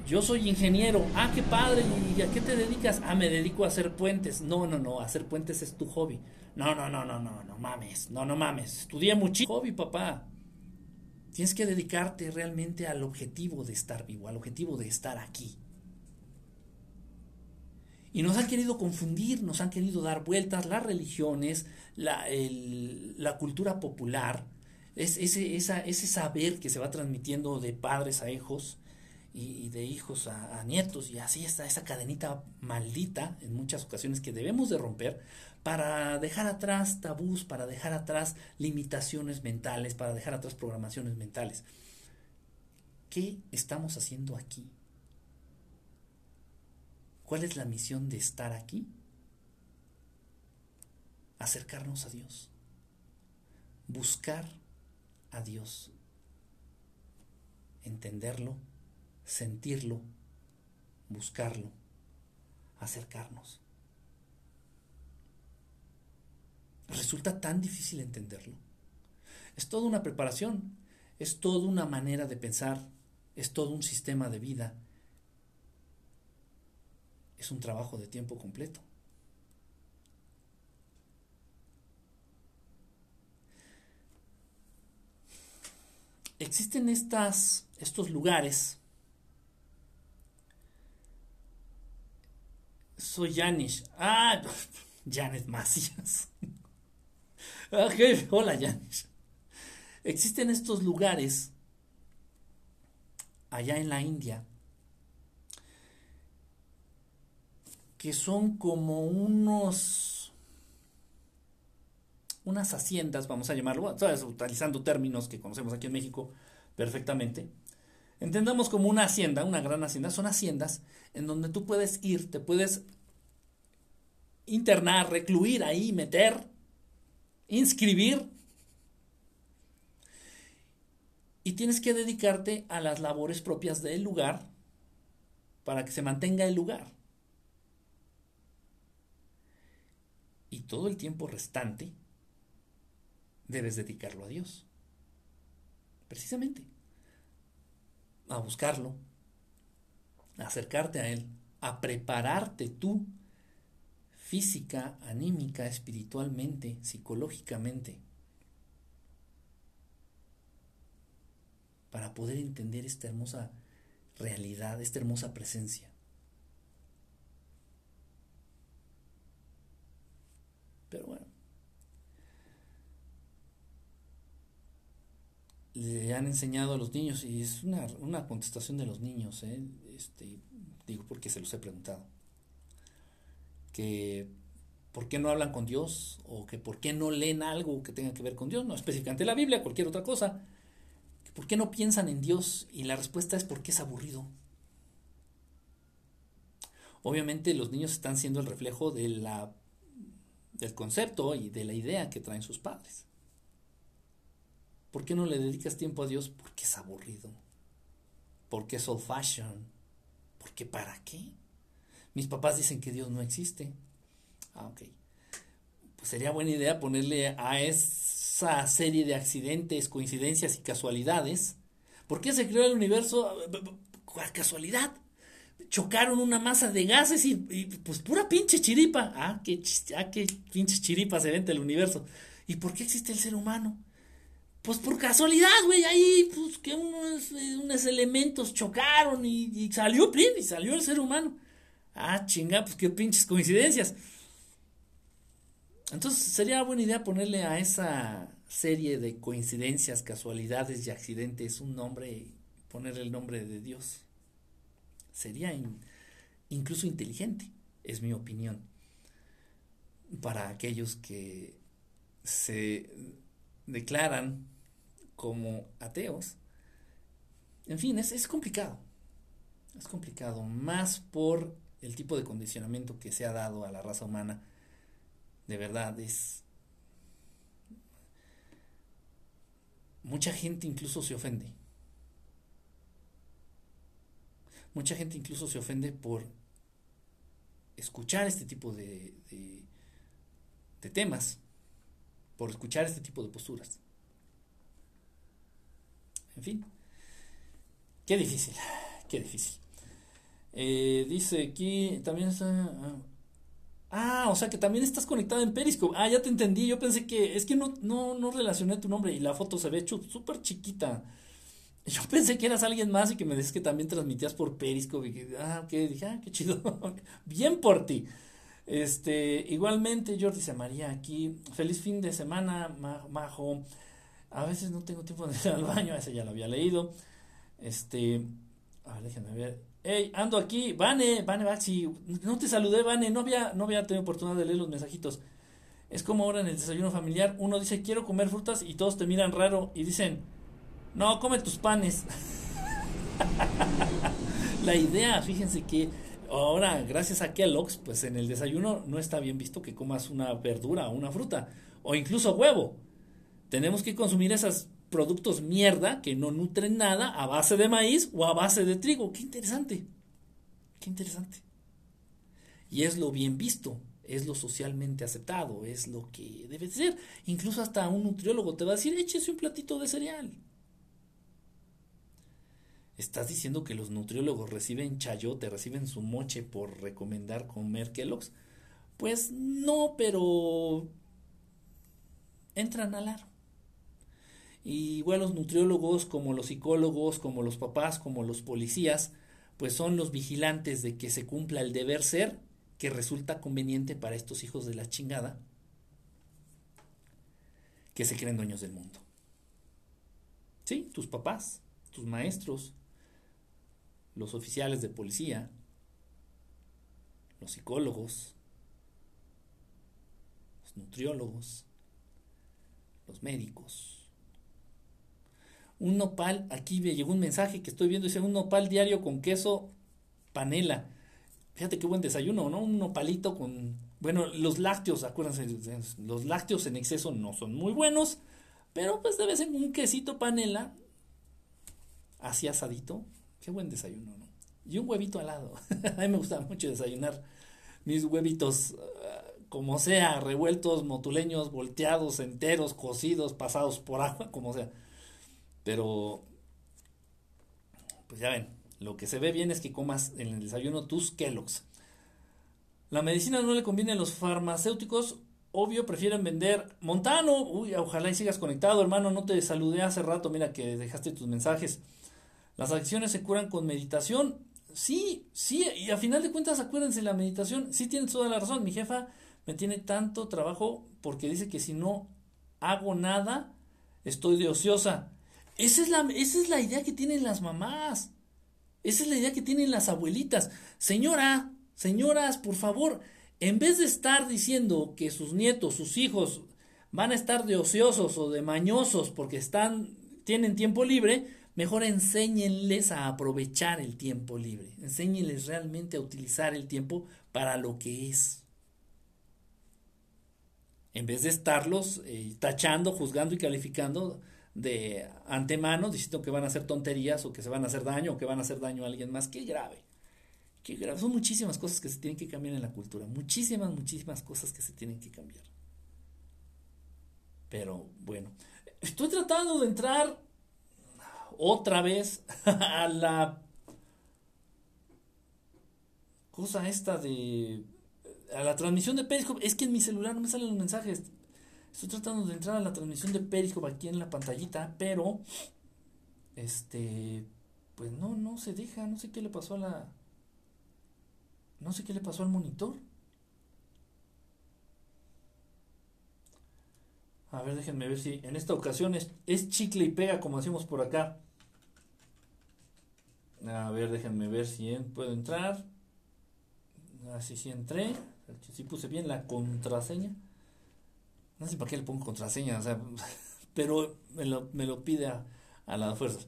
Yo soy ingeniero. Ah, qué padre. ¿Y a qué te dedicas? Ah, me dedico a hacer puentes. No, no, no. Hacer puentes es tu hobby. No, no, no, no, no, no mames. No, no mames. Estudié mucho. Hobby, papá. Tienes que dedicarte realmente al objetivo de estar vivo, al objetivo de estar aquí. Y nos han querido confundir, nos han querido dar vueltas las religiones, la, la cultura popular, es, ese, esa, ese saber que se va transmitiendo de padres a hijos y, de hijos a, nietos y así está esa cadenita maldita en muchas ocasiones que debemos de romper para dejar atrás tabús, para dejar atrás limitaciones mentales, para dejar atrás programaciones mentales. ¿Qué estamos haciendo aquí? ¿Cuál es la misión de estar aquí? Acercarnos a Dios. Buscar a Dios. Entenderlo sentirlo, buscarlo, acercarnos. Resulta tan difícil entenderlo. Es toda una preparación, es toda una manera de pensar, es todo un sistema de vida. Es un trabajo de tiempo completo. Existen estas, estos lugares Soy Janish. Ah, Janet Macías. Hola Janish. Existen estos lugares allá en la India que son como unos unas haciendas, vamos a llamarlo, utilizando términos que conocemos aquí en México perfectamente. Entendamos como una hacienda, una gran hacienda, son haciendas en donde tú puedes ir, te puedes internar, recluir ahí, meter, inscribir. Y tienes que dedicarte a las labores propias del lugar para que se mantenga el lugar. Y todo el tiempo restante debes dedicarlo a Dios. Precisamente. A buscarlo, a acercarte a Él, a prepararte tú física, anímica, espiritualmente, psicológicamente, para poder entender esta hermosa realidad, esta hermosa presencia. Pero bueno, le han enseñado a los niños, y es una, contestación de los niños, ¿eh? este, digo porque se los he preguntado que por qué no hablan con Dios o que por qué no leen algo que tenga que ver con Dios, no específicamente la Biblia, cualquier otra cosa. ¿Por qué no piensan en Dios? Y la respuesta es porque es aburrido. Obviamente los niños están siendo el reflejo de la, del concepto y de la idea que traen sus padres. ¿Por qué no le dedicas tiempo a Dios? Porque es aburrido. Porque es old fashion. Porque ¿para qué? Mis papás dicen que Dios no existe. Ah, ok. Pues sería buena idea ponerle a esa serie de accidentes, coincidencias y casualidades. ¿Por qué se creó el universo? ¿Cuál casualidad? Chocaron una masa de gases y, pues pura pinche chiripa. Ah, qué, ah, qué pinche chiripa se vende el universo. ¿Y por qué existe el ser humano? Pues por casualidad, güey, ahí pues que unos, eh, unos elementos chocaron y, y salió, y salió el ser humano. Ah, chinga, pues qué pinches coincidencias. Entonces sería buena idea ponerle a esa serie de coincidencias, casualidades y accidentes un nombre, ponerle el nombre de Dios. Sería incluso inteligente, es mi opinión, para aquellos que se declaran como ateos. En fin, es, es complicado. Es complicado, más por el tipo de condicionamiento que se ha dado a la raza humana, de verdad es... mucha gente incluso se ofende. Mucha gente incluso se ofende por escuchar este tipo de, de, temas, por escuchar este tipo de posturas. En fin, qué difícil, qué difícil. Eh, dice aquí, también está... Ah, ah, o sea que también estás conectada en Periscope. Ah, ya te entendí. Yo pensé que es que no, no, no relacioné tu nombre y la foto se ve súper chiquita. Yo pensé que eras alguien más y que me decías que también transmitías por Periscope. Y que, ah, ok, dije, ah, qué chido. Bien por ti. Este, igualmente, Jordi dice María aquí. Feliz fin de semana, Majo. A veces no tengo tiempo de ir al baño, ese ya lo había leído. Este, a ver, déjenme ver. Hey, ando aquí, Vane, Vane Baxi. No te saludé, Vane. No había, no había tenido oportunidad de leer los mensajitos. Es como ahora en el desayuno familiar. Uno dice, quiero comer frutas y todos te miran raro y dicen, no, come tus panes. la idea, fíjense que ahora, gracias a Kellogg's, pues en el desayuno no está bien visto que comas una verdura o una fruta, o incluso huevo. Tenemos que consumir esos productos mierda que no nutren nada a base de maíz o a base de trigo. Qué interesante. Qué interesante. Y es lo bien visto, es lo socialmente aceptado, es lo que debe ser. Incluso hasta un nutriólogo te va a decir, échese un platito de cereal. ¿Estás diciendo que los nutriólogos reciben chayote, reciben su moche por recomendar comer Kellogg's? Pues no, pero entran al aro. Y bueno, los nutriólogos, como los psicólogos, como los papás, como los policías, pues son los vigilantes de que se cumpla el deber ser que resulta conveniente para estos hijos de la chingada que se creen dueños del mundo. Sí, tus papás, tus maestros, los oficiales de policía, los psicólogos, los nutriólogos, los médicos. Un nopal, aquí me llegó un mensaje que estoy viendo, dice un nopal diario con queso panela. Fíjate qué buen desayuno, ¿no? Un nopalito con... Bueno, los lácteos, acuérdense, los lácteos en exceso no son muy buenos, pero pues debe ser un quesito panela, así asadito, Qué buen desayuno, ¿no? Y un huevito al lado. a mí me gusta mucho desayunar mis huevitos uh, como sea, revueltos, motuleños, volteados, enteros, cocidos, pasados por agua, como sea. Pero, pues ya ven, lo que se ve bien es que comas en el desayuno tus Kellogg's. La medicina no le conviene a los farmacéuticos, obvio, prefieren vender Montano. Uy, ojalá y sigas conectado, hermano, no te saludé hace rato, mira que dejaste tus mensajes. Las adicciones se curan con meditación. Sí, sí, y a final de cuentas, acuérdense, la meditación, sí tiene toda la razón. Mi jefa me tiene tanto trabajo porque dice que si no hago nada, estoy de ociosa. Esa es la, esa es la idea que tienen las mamás. Esa es la idea que tienen las abuelitas. Señora, señoras, por favor, en vez de estar diciendo que sus nietos, sus hijos van a estar de ociosos o de mañosos porque están, tienen tiempo libre, Mejor enséñenles a aprovechar el tiempo libre. Enséñenles realmente a utilizar el tiempo para lo que es. En vez de estarlos eh, tachando, juzgando y calificando de antemano, diciendo que van a hacer tonterías o que se van a hacer daño o que van a hacer daño a alguien más. Qué grave. Qué grave. Son muchísimas cosas que se tienen que cambiar en la cultura. Muchísimas, muchísimas cosas que se tienen que cambiar. Pero bueno, estoy tratando de entrar otra vez a la cosa esta de a la transmisión de Periscope. Es que en mi celular no me salen los mensajes. Estoy tratando de entrar a la transmisión de Periscope aquí en la pantallita, pero este pues no no se deja, no sé qué le pasó a la no sé qué le pasó al monitor. A ver, déjenme ver si en esta ocasión es, es chicle y pega como decimos por acá. A ver, déjenme ver si puedo entrar. Así sí entré. Si puse bien la contraseña. No sé para qué le pongo contraseña, o sea, pero me lo, me lo pide a, a la fuerza.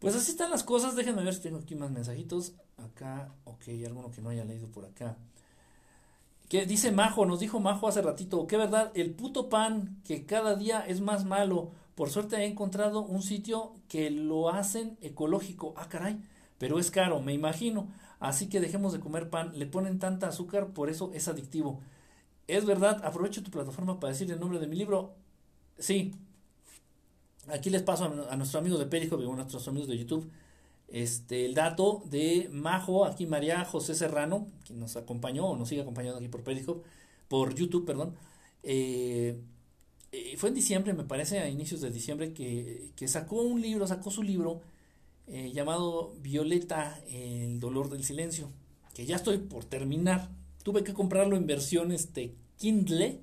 Pues así están las cosas. Déjenme ver si tengo aquí más mensajitos. Acá, ok, alguno que no haya leído por acá. Que dice Majo, nos dijo Majo hace ratito, que verdad, el puto pan que cada día es más malo Por suerte he encontrado un sitio que lo hacen ecológico. Ah, caray, pero es caro, me imagino. Así que dejemos de comer pan. Le ponen tanta azúcar, por eso es adictivo. Es verdad, aprovecho tu plataforma para decir el nombre de mi libro. Sí. Aquí les paso a, nuestros amigos de Periscope y a nuestros amigos de YouTube este, el dato de Majo, aquí María José Serrano, quien nos acompañó o nos sigue acompañando aquí por Periscope, por YouTube, perdón. Eh, eh, fue en diciembre, me parece, a inicios de diciembre, que, que sacó un libro, sacó su libro eh, llamado Violeta, el dolor del silencio, que ya estoy por terminar. Tuve que comprarlo en versión este, Kindle,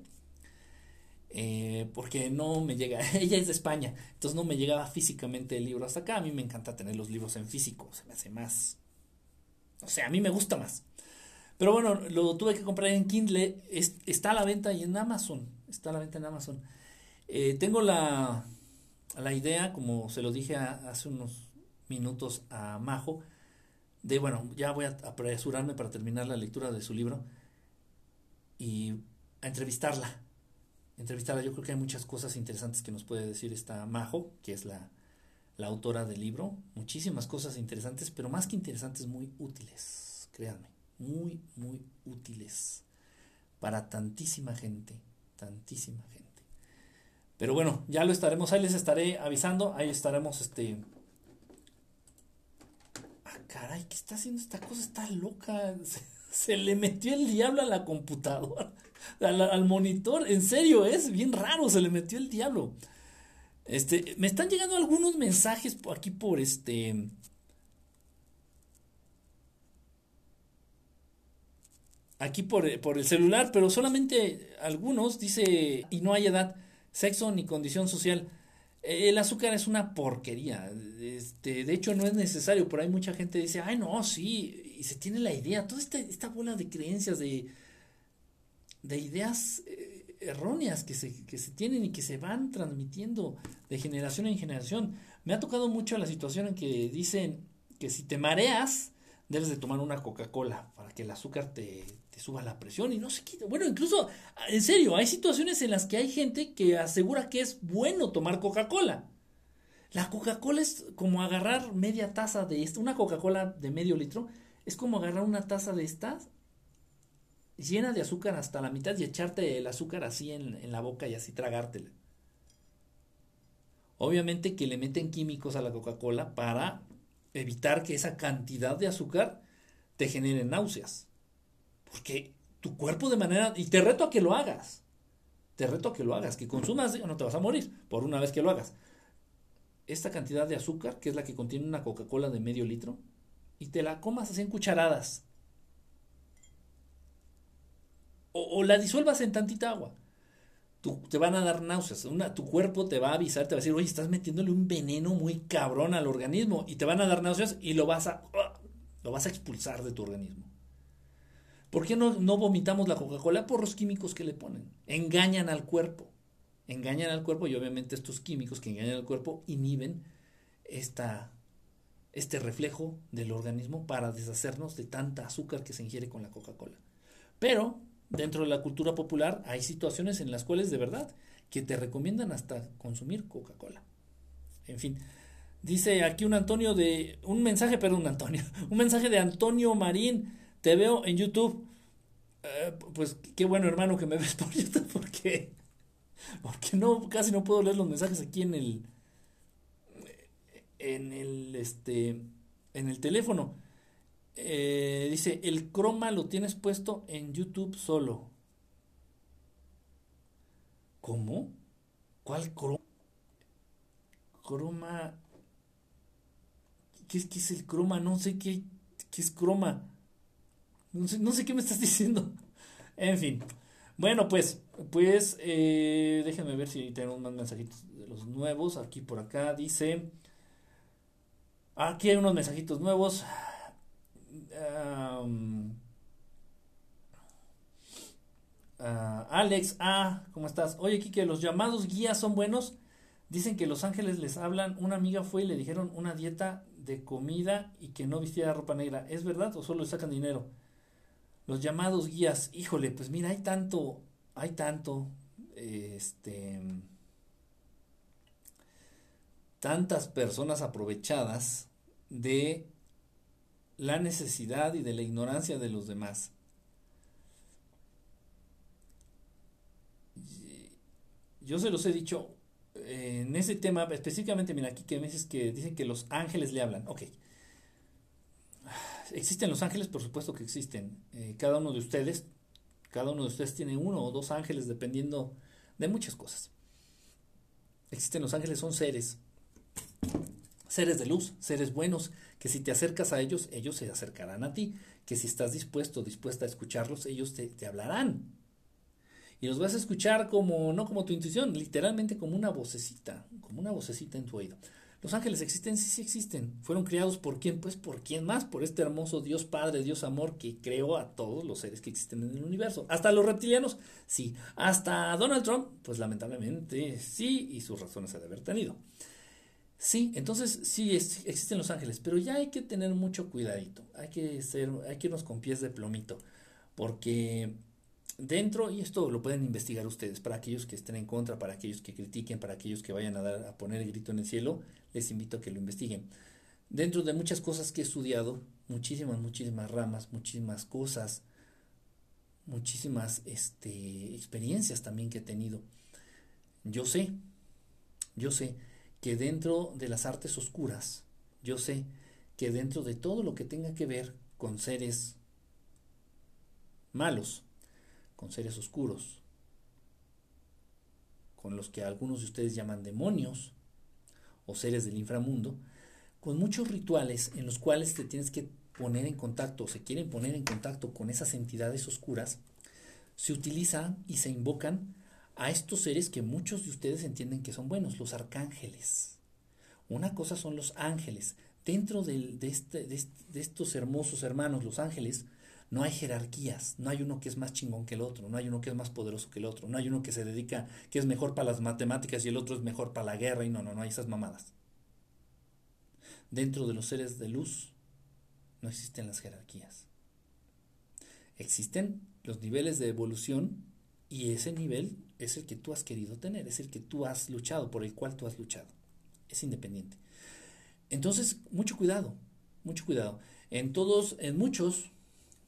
eh, porque no me llega, ella es de España, entonces no me llegaba físicamente el libro hasta acá. A mí me encanta tener los libros en físico, se me hace más, o sea, a mí me gusta más. Pero bueno, lo tuve que comprar en Kindle, está a la venta y en Amazon, está a la venta en Amazon. Eh, tengo la, la idea, como se lo dije hace unos minutos a Majo, de bueno, ya voy a apresurarme para terminar la lectura de su libro y a entrevistarla entrevistarla. Yo creo que hay muchas cosas interesantes que nos puede decir esta Majo, que es la, la autora del libro. Muchísimas cosas interesantes, pero más que interesantes, muy útiles. Créanme, muy, muy útiles para tantísima gente, tantísima gente. Pero bueno, ya lo estaremos, ahí les estaré avisando, ahí estaremos, este... Caray, ¿qué está haciendo esta cosa? Está loca. se le metió el diablo a la computadora al, monitor. En serio, es bien raro, se le metió el diablo. Este, me están llegando algunos mensajes aquí por este. Aquí por, por el celular, pero solamente algunos dice, y no hay edad, sexo ni condición social. El azúcar es una porquería. Este, de hecho, no es necesario. Por ahí mucha gente dice, ay, no, sí. Y se tiene la idea. Toda esta, esta bola de creencias de, de ideas eh, erróneas que se, que se tienen y que se van transmitiendo de generación en generación. Me ha tocado mucho la situación en que dicen que si te mareas, debes de tomar una Coca-Cola para que el azúcar te, te, suba la presión y no sé qué. Bueno, incluso, en serio, hay situaciones en las que hay gente que asegura que es bueno tomar Coca-Cola. La Coca-Cola es como agarrar media taza de esta, una Coca-Cola de medio litro, es como agarrar una taza de estas llena de azúcar hasta la mitad y echarte el azúcar así en, la boca y así tragártela. Obviamente que le meten químicos a la Coca-Cola para evitar que esa cantidad de azúcar te genere náuseas. Porque tu cuerpo de manera... Y te reto a que lo hagas. Te reto a que lo hagas. Que consumas, no te vas a morir por una vez que lo hagas. Esta cantidad de azúcar, que es la que contiene una Coca-Cola de medio litro, y te la comas así en cucharadas o, la disuelvas en tantita agua. te van a dar náuseas. Una, tu cuerpo te va a avisar, te va a decir, oye, estás metiéndole un veneno muy cabrón al organismo. Y te van a dar náuseas y lo vas a, lo vas a expulsar de tu organismo. ¿Por qué no, no vomitamos la Coca-Cola? Por los químicos que le ponen. Engañan al cuerpo. Engañan al cuerpo y obviamente estos químicos que engañan al cuerpo inhiben esta, este reflejo del organismo para deshacernos de tanta azúcar que se ingiere con la Coca-Cola. Pero dentro de la cultura popular hay situaciones en las cuales de verdad que te recomiendan hasta consumir Coca-Cola. En fin, dice aquí un Antonio de un mensaje, perdón, Antonio, un mensaje de Antonio Marín, te veo en YouTube. Eh, pues qué bueno hermano que me ves por YouTube porque porque no casi no puedo leer los mensajes aquí en el en el este en el teléfono. Eh, dice, el croma lo tienes puesto en YouTube solo. ¿Cómo? ¿Cuál croma? Croma. ¿Qué es, qué es el croma? No sé qué, qué es croma. No sé, no sé qué me estás diciendo. En fin. Bueno, pues, pues, eh, déjenme ver si tenemos más mensajitos de los nuevos. Aquí por acá dice. Aquí hay unos mensajitos nuevos. Ah, Alex, ah, ¿cómo estás? Oye, Kike, ¿los llamados guías son buenos? Dicen que los ángeles les hablan. Una amiga fue y le dijeron una dieta de comida y que no vistiera ropa negra. ¿Es verdad o solo le sacan dinero? Los llamados guías, híjole, pues mira, hay tanto, hay tanto, este, tantas personas aprovechadas de la necesidad y de la ignorancia de los demás. Yo se los he dicho eh, en ese tema, específicamente, mira aquí que me dices que dicen que los ángeles le hablan. Ok. ¿Existen los ángeles? Por supuesto que existen. Eh, cada uno de ustedes, cada uno de ustedes tiene uno o dos ángeles dependiendo de muchas cosas. Existen los ángeles, son seres. Seres de luz, seres buenos, que si te acercas a ellos, ellos se acercarán a ti. Que si estás dispuesto, dispuesta a escucharlos, ellos te, te hablarán. Y los vas a escuchar como, no como tu intuición, literalmente como una vocecita, como una vocecita en tu oído. Los ángeles existen, sí, sí existen. ¿Fueron creados por quién? Pues por quién más, por este hermoso Dios Padre, Dios Amor que creó a todos los seres que existen en el universo. Hasta los reptilianos, sí. Hasta Donald Trump, pues lamentablemente sí, y sus razones ha de haber tenido. Sí, entonces sí existen los ángeles, pero ya hay que tener mucho cuidadito. Hay que ser, hay que irnos con pies de plomito, porque dentro, y esto lo pueden investigar ustedes, para aquellos que estén en contra, para aquellos que critiquen, para aquellos que vayan a, dar, a poner el grito en el cielo, les invito a que lo investiguen. Dentro de muchas cosas que he estudiado, muchísimas, muchísimas ramas, muchísimas cosas, muchísimas este, experiencias también que he tenido. Yo sé, yo sé que dentro de las artes oscuras, yo sé que dentro de todo lo que tenga que ver con seres malos, con seres oscuros, con los que algunos de ustedes llaman demonios o seres del inframundo, con muchos rituales en los cuales te tienes que poner en contacto o se quieren poner en contacto con esas entidades oscuras, se utilizan y se invocan a estos seres que muchos de ustedes entienden que son buenos, los arcángeles. Una cosa son los ángeles. Dentro de, este, de, de estos hermosos hermanos, los ángeles, no hay jerarquías, no hay uno que es más chingón que el otro, no hay uno que es más poderoso que el otro, no hay uno que se dedica, que es mejor para las matemáticas y el otro es mejor para la guerra y no, no, no hay esas mamadas. Dentro de los seres de luz no existen las jerarquías. Existen los niveles de evolución y ese nivel es el que tú has querido tener, es el que tú has luchado, por el cual tú has luchado. Es independiente. Entonces, mucho cuidado, mucho cuidado. En todos, en muchos,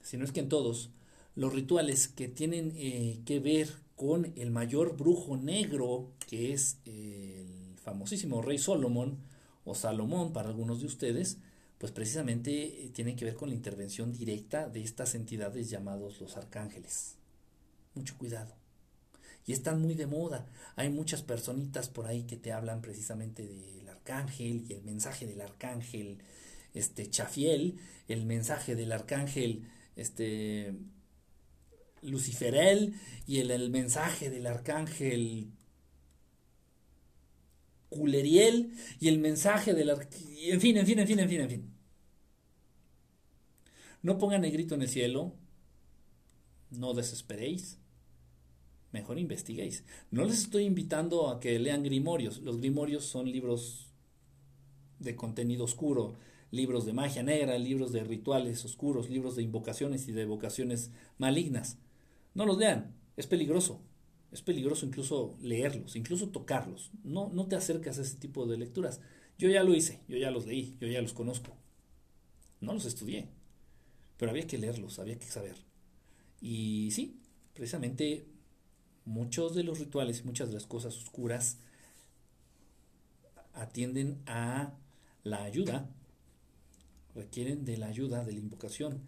si no es que en todos, los rituales que tienen eh, que ver con el mayor brujo negro, que es el famosísimo rey Solomón, o Salomón para algunos de ustedes, pues precisamente eh, tienen que ver con la intervención directa de estas entidades llamados los arcángeles. Mucho cuidado. Y están muy de moda. Hay muchas personitas por ahí que te hablan precisamente del arcángel y el mensaje del arcángel este Chafiel, el mensaje del arcángel este Luciferel y el, el mensaje del arcángel Culeriel y el mensaje del en fin, en fin, en fin, en fin, en fin. No pongan el grito en el cielo, no desesperéis, mejor investiguéis. No les estoy invitando a que lean grimorios, los grimorios son libros de contenido oscuro, libros de magia negra, libros de rituales oscuros, libros de invocaciones y de evocaciones malignas. No los lean, es peligroso. Es peligroso incluso leerlos, incluso tocarlos. No, no te acercas a ese tipo de lecturas. Yo ya lo hice, yo ya los leí, yo ya los conozco. No los estudié, pero había que leerlos, había que saber. Y sí, precisamente muchos de los rituales, muchas de las cosas oscuras atienden a la ayuda requieren de la ayuda, de la invocación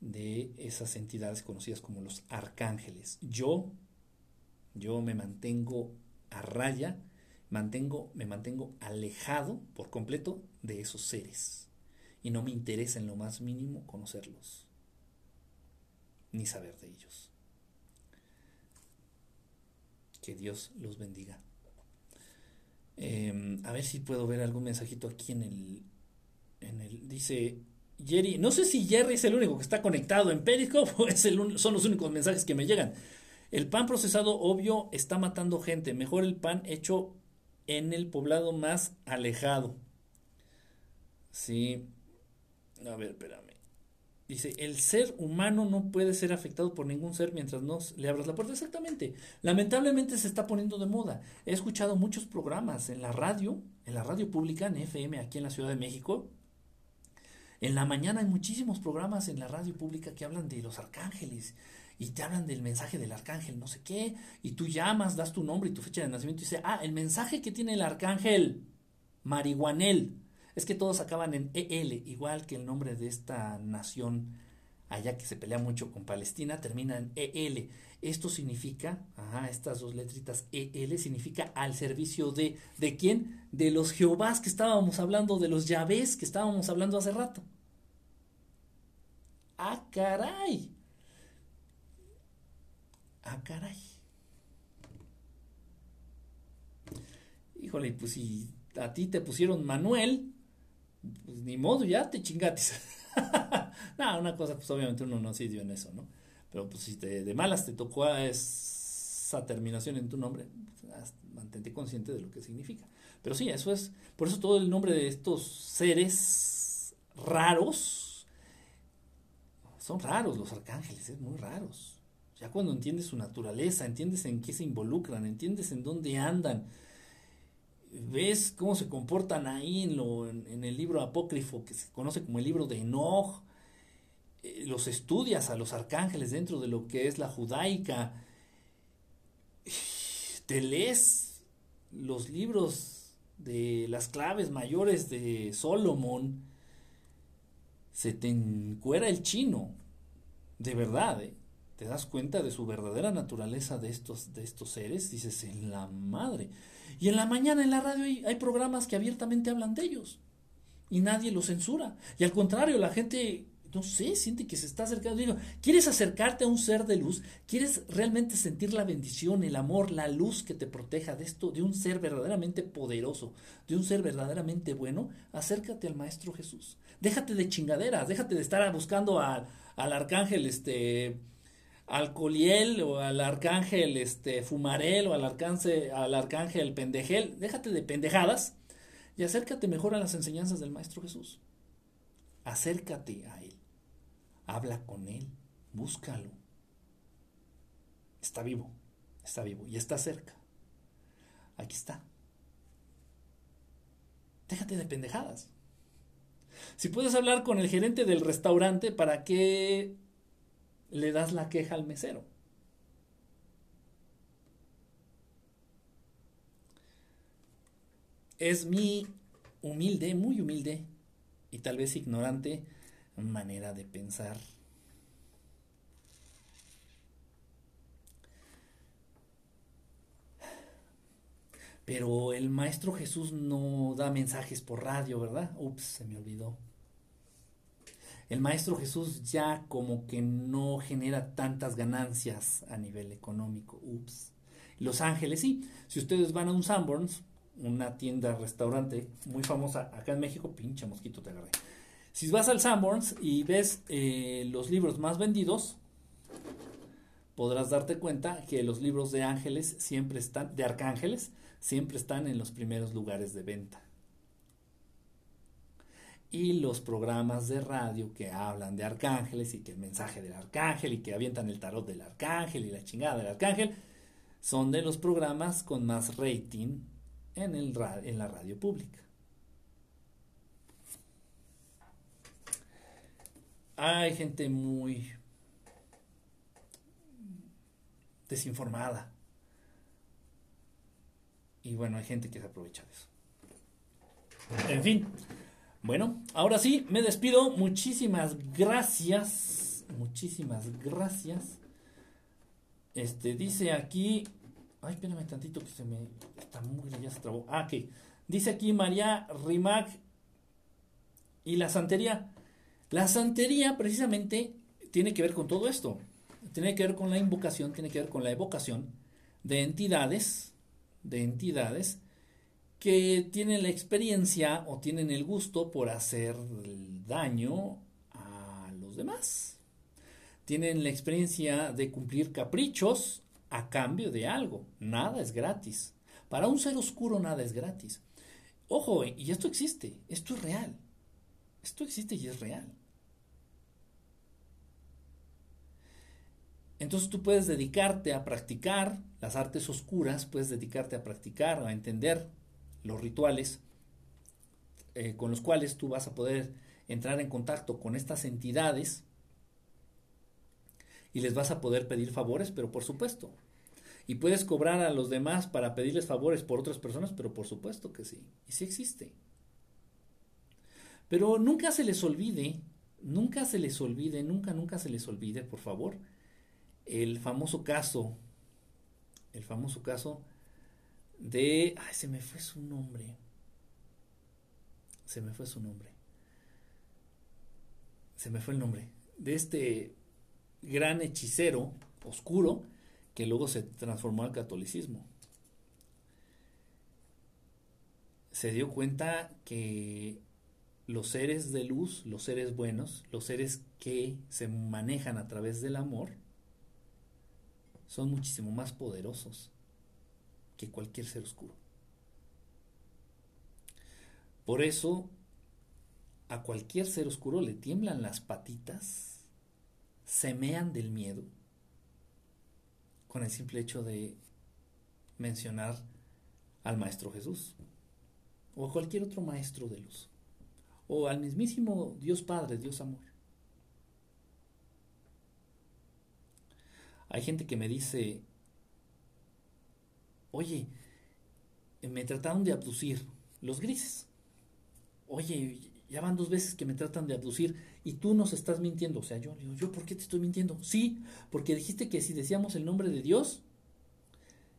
de esas entidades conocidas como los arcángeles. Yo, yo me mantengo a raya, mantengo, me mantengo alejado por completo de esos seres. Y no me interesa en lo más mínimo conocerlos, ni saber de ellos. Que Dios los bendiga. Em, a ver si puedo ver algún mensajito aquí en el, en el, dice Jerry, no sé si Jerry es el único que está conectado en Periscope o es el, son los únicos mensajes que me llegan. El pan procesado obvio está matando gente, mejor el pan hecho en el poblado más alejado. Sí. A ver, espérame. Dice, el ser humano no puede ser afectado por ningún ser mientras no le abras la puerta. Exactamente. Lamentablemente se está poniendo de moda. He escuchado muchos programas en la radio, en la radio pública, en FM, aquí en la Ciudad de México. En la mañana hay muchísimos programas en la radio pública que hablan de los arcángeles y te hablan del mensaje del arcángel, no sé qué, y tú llamas, das tu nombre y tu fecha de nacimiento y dice, ah, el mensaje que tiene el arcángel marihuanel es que todos acaban en EL, igual que el nombre de esta nación allá que se pelea mucho con Palestina, termina en EL. Esto significa, ajá, estas dos letritas EL significa al servicio de, ¿de quién? De los Jehovás que estábamos hablando, de los Yahvés que estábamos hablando hace rato. ¡Ah, caray! ¡Ah, caray! Híjole, pues si a ti te pusieron Manuel, pues ni modo, ya te chingates. no, una cosa, pues obviamente uno no se dio en eso, ¿no? Pero pues si te, de malas te tocó esa terminación en tu nombre, mantente consciente de lo que significa. Pero sí, eso es, por eso todo el nombre de estos seres raros, son raros los arcángeles, es muy raros. Ya cuando entiendes su naturaleza, entiendes en qué se involucran, entiendes en dónde andan, ves cómo se comportan ahí en, lo, en, el libro apócrifo que se conoce como el libro de Enoch, eh, los estudias a los arcángeles dentro de lo que es la judaica, te lees los libros de las claves mayores de Solomon, se te encuera el chino, de verdad, ¿eh? te das cuenta de su verdadera naturaleza de estos, de estos seres, dices, en la madre. Y en la mañana en la radio hay, programas que abiertamente hablan de ellos y nadie los censura. Y al contrario, la gente, no sé, siente que se está acercando. Digo, ¿quieres acercarte a un ser de luz? ¿Quieres realmente sentir la bendición, el amor, la luz que te proteja de esto, de un ser verdaderamente poderoso, de un ser verdaderamente bueno? Acércate al Maestro Jesús. Déjate de chingaderas, déjate de estar buscando al arcángel, este al Coliel o al arcángel este, Fumarel o al arcángel, al arcángel Pendejel, déjate de pendejadas y acércate mejor a las enseñanzas del Maestro Jesús. Acércate a Él, habla con Él, búscalo. Está vivo, está vivo y está cerca. Aquí está. Déjate de pendejadas. Si puedes hablar con el gerente del restaurante para que le das la queja al mesero. Es mi humilde, muy humilde y tal vez ignorante manera de pensar. Pero el Maestro Jesús no da mensajes por radio, ¿verdad? Ups, se me olvidó el Maestro Jesús ya como que no genera tantas ganancias a nivel económico. Ups. Los Ángeles, sí. Si ustedes van a un Sanborns, una tienda, restaurante muy famosa acá en México, pinche mosquito te agarré. Si vas al Sanborns y ves eh, los libros más vendidos, podrás darte cuenta que los libros de ángeles siempre están, de arcángeles, siempre están en los primeros lugares de venta y los programas de radio que hablan de arcángeles y que el mensaje del arcángel y que avientan el tarot del arcángel y la chingada del arcángel son de los programas con más rating en, el, en la radio pública. Hay gente muy desinformada. Y bueno, hay gente que se aprovecha de eso. En fin, bueno, ahora sí, me despido. Muchísimas gracias. Muchísimas gracias. Este, dice aquí. Ay, espérame tantito que se me. Esta mugre ya se trabó. Ah, que. Dice aquí María Rimac. Y la santería. La santería, precisamente, tiene que ver con todo esto. Tiene que ver con la invocación, tiene que ver con la evocación de entidades. De entidades que tienen la experiencia o tienen el gusto por hacer daño a los demás. Tienen la experiencia de cumplir caprichos a cambio de algo. Nada es gratis. Para un ser oscuro nada es gratis. Ojo, y esto existe, esto es real. Esto existe y es real. Entonces tú puedes dedicarte a practicar las artes oscuras, puedes dedicarte a practicar, a entender los rituales eh, con los cuales tú vas a poder entrar en contacto con estas entidades y les vas a poder pedir favores, pero por supuesto. Y puedes cobrar a los demás para pedirles favores por otras personas, pero por supuesto que sí. Y sí existe. Pero nunca se les olvide, nunca se les olvide, nunca, nunca se les olvide, por favor, el famoso caso, el famoso caso de, ay, se me fue su nombre, se me fue su nombre, se me fue el nombre, de este gran hechicero oscuro que luego se transformó al catolicismo. Se dio cuenta que los seres de luz, los seres buenos, los seres que se manejan a través del amor, son muchísimo más poderosos que cualquier ser oscuro. Por eso, a cualquier ser oscuro le tiemblan las patitas, semean del miedo, con el simple hecho de mencionar al Maestro Jesús, o a cualquier otro Maestro de luz o al mismísimo Dios Padre, Dios Amor. Hay gente que me dice, oye, me trataron de abducir los grises. Oye, ya van dos veces que me tratan de abducir y tú nos estás mintiendo. O sea, yo digo, ¿yo por qué te estoy mintiendo? Sí, porque dijiste que si decíamos el nombre de Dios,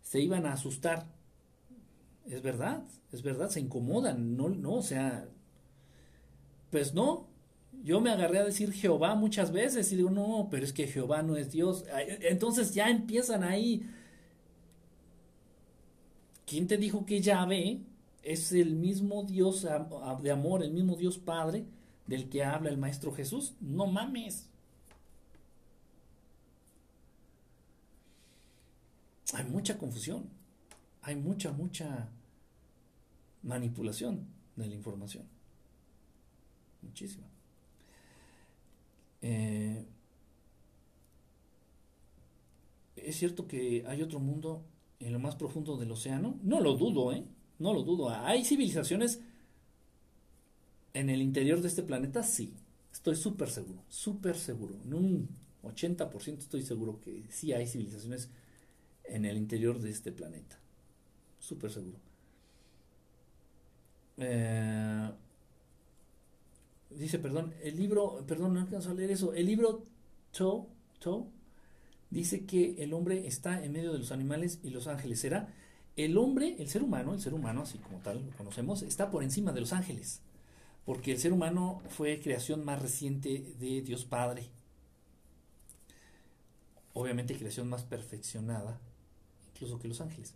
se iban a asustar. Es verdad, es verdad, se incomodan, no, no, o sea, pues no, yo me agarré a decir Jehová muchas veces y digo, no, pero es que Jehová no es Dios. Entonces ya empiezan ahí. ¿Quién te dijo que Yahvé es el mismo Dios de amor, el mismo Dios Padre del que habla el Maestro Jesús? No mames. Hay mucha confusión, hay mucha, mucha manipulación de la información muchísimo. Eh, es cierto que hay otro mundo en lo más profundo del océano. No lo dudo, ¿eh? No lo dudo. Hay civilizaciones en el interior de este planeta, sí. Estoy súper seguro, súper seguro. En un 80% estoy seguro que sí hay civilizaciones en el interior de este planeta. Súper seguro. Eh, dice, perdón, el libro, perdón, no alcanzo a leer eso, el libro To, To, dice que el hombre está en medio de los animales y los ángeles. ¿Será? El hombre, el ser humano, el ser humano, así como tal lo conocemos, está por encima de los ángeles, porque el ser humano fue creación más reciente de Dios Padre. Obviamente creación más perfeccionada, incluso que los ángeles.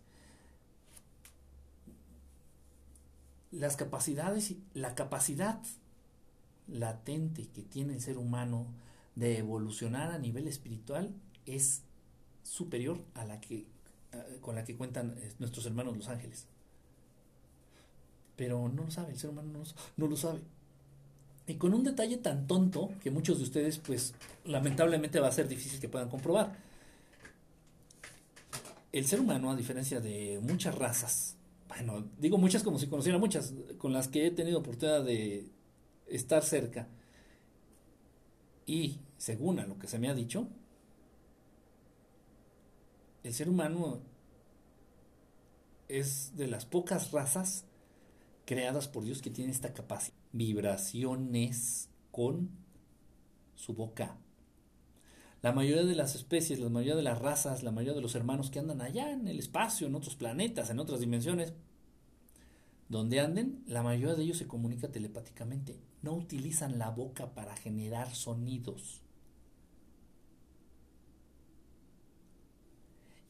Las capacidades, la capacidad latente que tiene el ser humano de evolucionar a nivel espiritual es superior a la que con la que cuentan eh, nuestros hermanos los ángeles. Pero no lo sabe, el ser humano no, no lo sabe. Y con un detalle tan tonto que muchos de ustedes, pues, lamentablemente va a ser difícil que puedan comprobar. El ser humano, a diferencia de muchas razas, bueno, digo muchas como si conociera muchas, con las que he tenido oportunidad de estar cerca. Y, según a lo que se me ha dicho, el ser humano es de las pocas razas creadas por Dios que tiene esta capacidad. Vibraciones con su boca. La mayoría de las especies, la mayoría de las razas, la mayoría de los hermanos que andan allá en el espacio, en otros planetas, en otras dimensiones, donde anden, la mayoría de ellos se comunica telepáticamente. No utilizan la boca para generar sonidos.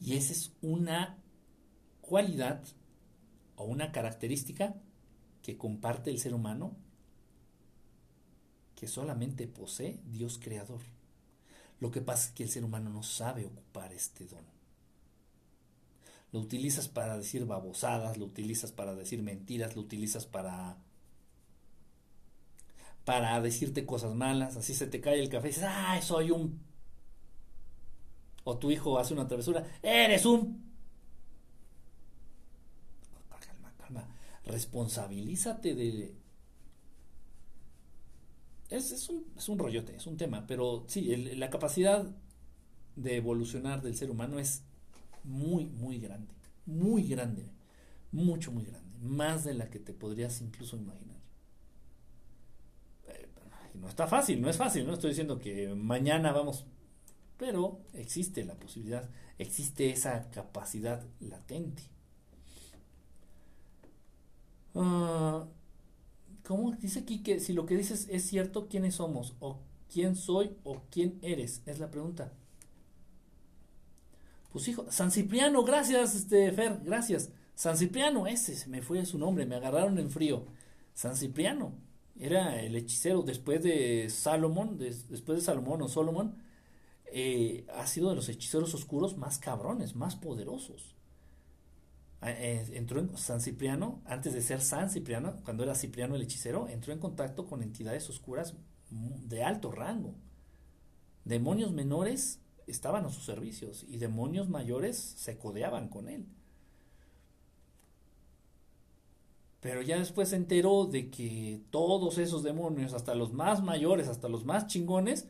Y esa es una cualidad o una característica que comparte el ser humano que solamente posee Dios creador. Lo que pasa es que el ser humano no sabe ocupar este don lo utilizas para decir babosadas, lo utilizas para decir mentiras, lo utilizas para para decirte cosas malas, así se te cae el café y dices, ¡ay, soy un o tu hijo hace una travesura, eres un... Calma, calma. Responsabilízate de... Es, es, un, es un rollote, es un tema, pero sí, la capacidad de evolucionar del ser humano es muy, muy grande, muy grande, mucho, muy grande, más de la que te podrías incluso imaginar. Eh, no está fácil, no es fácil, no estoy diciendo que mañana vamos, pero existe la posibilidad, existe esa capacidad latente. Uh, ¿Cómo dice aquí que si lo que dices es cierto, quiénes somos? ¿O quién soy o quién eres? Es la pregunta. Pues hijo, San Cipriano, gracias, este, Fer, gracias. San Cipriano, ese me fue su nombre, me agarraron en frío. San Cipriano, era el hechicero después de Salomón, después de Salomón o Solomón, eh, ha sido de los hechiceros oscuros más cabrones, más poderosos. Ah, eh, entró en San Cipriano, antes de ser San Cipriano, cuando era Cipriano el hechicero, entró en contacto con entidades oscuras de alto rango. Demonios menores estaban a sus servicios y demonios mayores se codeaban con él. Pero ya después se enteró de que todos esos demonios, hasta los más mayores, hasta los más chingones,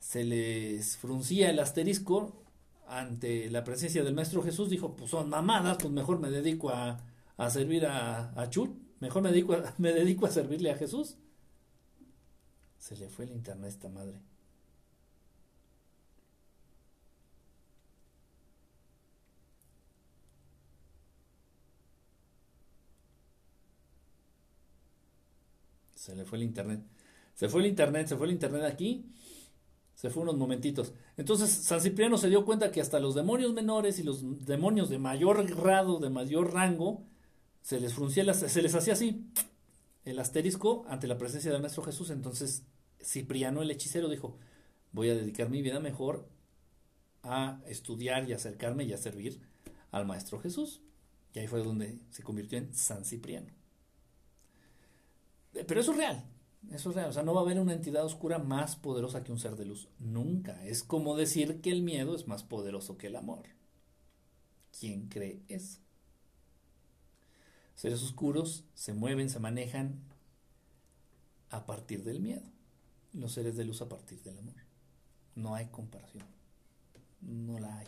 se les fruncía el asterisco ante la presencia del Maestro Jesús. Dijo, pues son mamadas, pues mejor me dedico a, a servir a, a Chut, mejor me dedico a, me dedico a servirle a Jesús. Se le fue el internet a esta madre. Se le fue el internet. Se fue el internet, se fue el internet aquí. Fue unos momentitos. Entonces San Cipriano se dio cuenta que hasta los demonios menores y los demonios de mayor grado, de mayor rango, se les fruncía, se les hacía así el asterisco ante la presencia del Maestro Jesús. Entonces Cipriano el hechicero dijo, voy a dedicar mi vida mejor a estudiar y acercarme y a servir al Maestro Jesús. Y ahí fue donde se convirtió en San Cipriano. Pero eso es real, eso es real. O sea, no va a haber una entidad oscura más poderosa que un ser de luz. Nunca. Es como decir que el miedo es más poderoso que el amor. ¿Quién cree eso? Seres oscuros se mueven, se manejan a partir del miedo. Los seres de luz a partir del amor. No hay comparación. No la hay.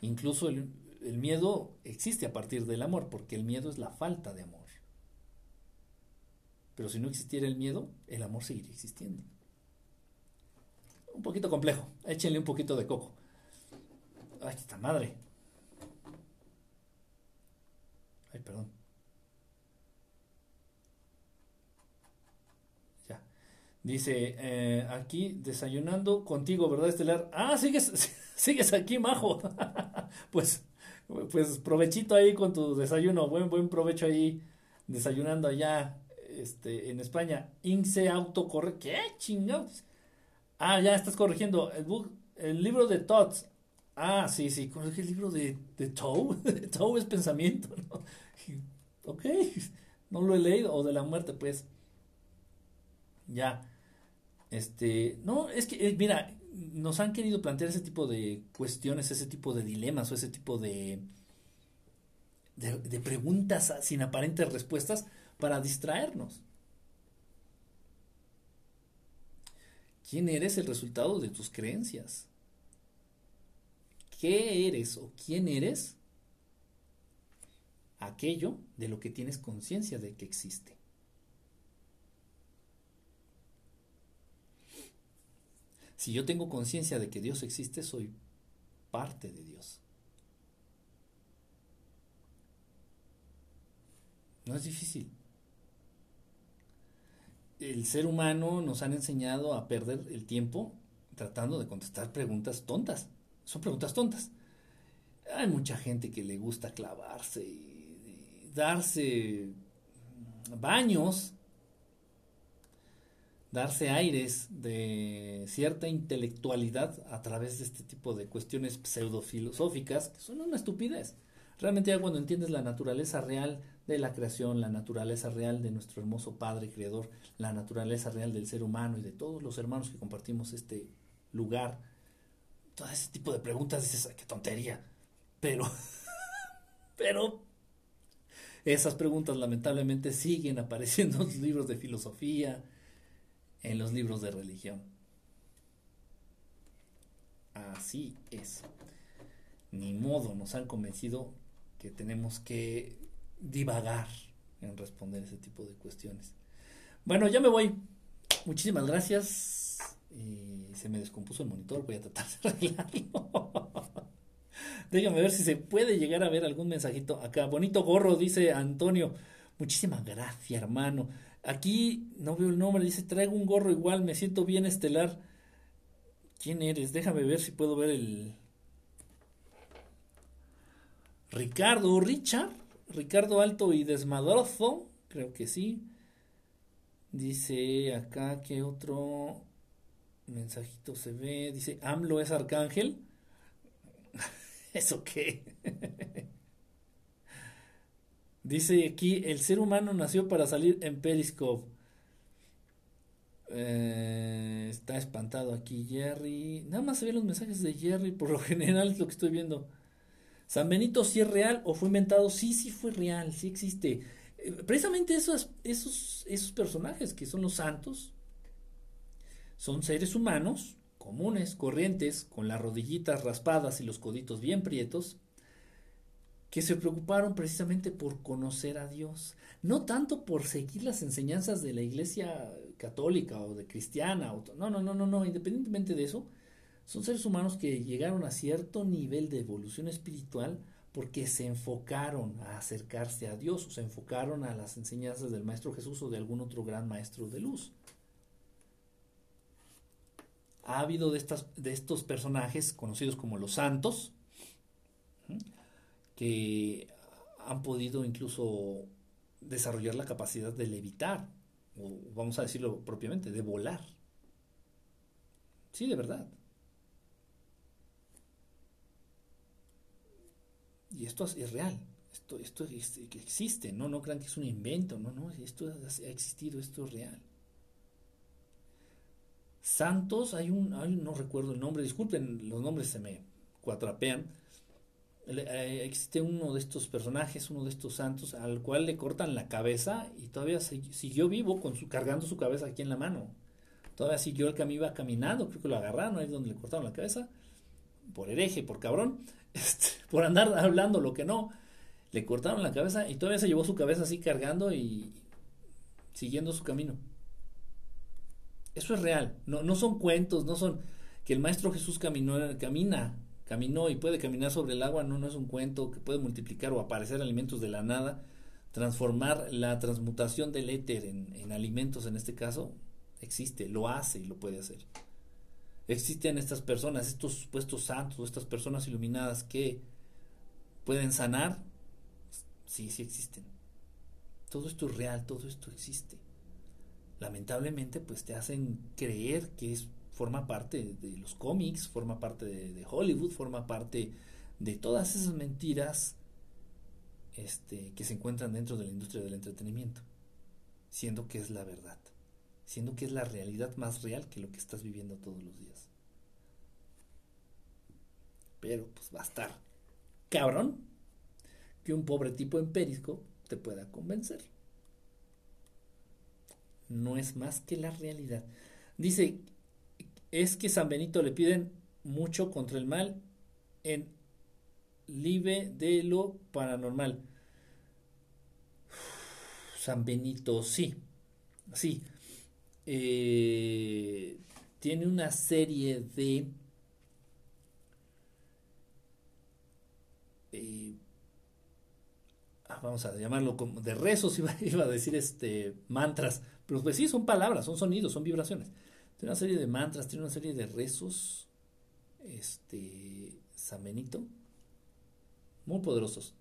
Incluso el, el miedo existe a partir del amor, porque el miedo es la falta de amor. Pero si no existiera el miedo, el amor seguiría existiendo. Un poquito complejo. Échenle un poquito de coco. Ay, esta madre. Ay, perdón. Ya. Dice, eh, aquí desayunando contigo, ¿verdad, Estelar? Ah, sigues, sigues aquí, majo. pues, pues provechito ahí con tu desayuno. Buen, buen provecho ahí desayunando allá este, en España, INSE autocorre. ¿Qué chingados? Ah, ya estás corrigiendo. El, libro de Tots. Ah, sí, sí, corrige el libro de, de Toe. es pensamiento, ¿no? Ok, no lo he leído. O de la muerte, pues. Ya. Este, no, es que, eh, mira, nos han querido plantear ese tipo de cuestiones, ese tipo de dilemas o ese tipo de, de preguntas sin aparentes respuestas para distraernos. ¿Quién eres el resultado de tus creencias? ¿Qué eres o quién eres? Aquello de lo que tienes conciencia de que existe. Si yo tengo conciencia de que Dios existe, soy parte de Dios. No es difícil el ser humano nos han enseñado a perder el tiempo tratando de contestar preguntas tontas. Son preguntas tontas. Hay mucha gente que le gusta clavarse y, darse baños, darse aires de cierta intelectualidad a través de este tipo de cuestiones pseudofilosóficas que son una estupidez. Realmente ya cuando entiendes la naturaleza real de la creación, la naturaleza real de nuestro hermoso Padre Creador, la naturaleza real del ser humano y de todos los hermanos que compartimos este lugar, todo ese tipo de preguntas dices, qué tontería. Pero, pero esas preguntas lamentablemente siguen apareciendo en los libros de filosofía, en los libros de religión. Así es. Ni modo, nos han convencido que tenemos que divagar en responder ese tipo de cuestiones. Bueno, ya me voy. Muchísimas gracias. Y se me descompuso el monitor, voy a tratar de arreglarlo. Déjame ver si se puede llegar a ver algún mensajito acá. Bonito gorro, dice Antonio. Muchísimas gracias, hermano. Aquí no veo el nombre, dice, traigo un gorro igual, me siento bien estelar. ¿Quién eres? Déjame ver si puedo ver el... Ricardo, Richard. Ricardo Alto y Desmadrozo. Creo que sí. Dice acá que otro mensajito se ve. Dice, AMLO es arcángel. ¿Eso qué? Dice aquí, el ser humano nació para salir en Periscope. Eh, está espantado aquí Jerry. Nada más se ven los mensajes de Jerry, por lo general es lo que estoy viendo. San Benito sí es real o fue inventado. Sí, sí fue real, sí existe. Eh, precisamente esos, esos, esos personajes que son los santos son seres humanos comunes, corrientes, con las rodillitas raspadas y los coditos bien prietos, que se preocuparon precisamente por conocer a Dios, no tanto por seguir las enseñanzas de la iglesia católica o de cristiana, o, no, no, no, no, no, independientemente de eso, son seres humanos que llegaron a cierto nivel de evolución espiritual porque se enfocaron a acercarse a Dios o se enfocaron a las enseñanzas del Maestro Jesús o de algún otro gran Maestro de luz ha habido de, estas, de estos personajes conocidos como los santos, que han podido incluso desarrollar la capacidad de levitar, o vamos a decirlo propiamente, de volar. Sí, de verdad. Y esto es real, esto, esto existe, no, no crean que es un invento, no, no, esto ha existido, esto es real. Santos, hay un, no recuerdo el nombre, disculpen, los nombres se me cuatrapean. Eh, existe uno de estos personajes, uno de estos santos, al cual le cortan la cabeza y todavía siguió vivo con su, cargando su cabeza aquí en la mano. Todavía siguió el camino, iba caminando, creo que lo agarraron, ahí es donde le cortaron la cabeza, por hereje, por cabrón, este, por andar hablando lo que no. Le cortaron la cabeza y todavía se llevó su cabeza así cargando y siguiendo su camino. Eso es real, no, no son cuentos, no son que el Maestro Jesús caminó, camina, caminó y puede caminar sobre el agua, no, no es un cuento que puede multiplicar o aparecer alimentos de la nada, transformar la transmutación del éter en, en alimentos en este caso, existe, lo hace y lo puede hacer. Existen estas personas, estos supuestos santos, estas personas iluminadas que pueden sanar, sí, sí existen. Todo esto es real, todo esto existe lamentablemente pues te hacen creer que es forma parte de los cómics, forma parte de, Hollywood, forma parte de todas esas mentiras este, que se encuentran dentro de la industria del entretenimiento, siendo que es la verdad, siendo que es la realidad más real que lo que estás viviendo todos los días. Pero pues va a estar cabrón que un pobre tipo en Perisco te pueda convencer no es más que la realidad. Dice, es que San Benito le piden mucho contra el mal en libre de lo paranormal. San Benito, sí, sí. Eh, tiene una serie de ah, vamos a llamarlo como de rezos iba, a decir este mantras pero pues sí, son palabras, son sonidos, son vibraciones. Tiene una serie de mantras, tiene una serie de rezos, este, San Benito, muy poderosos.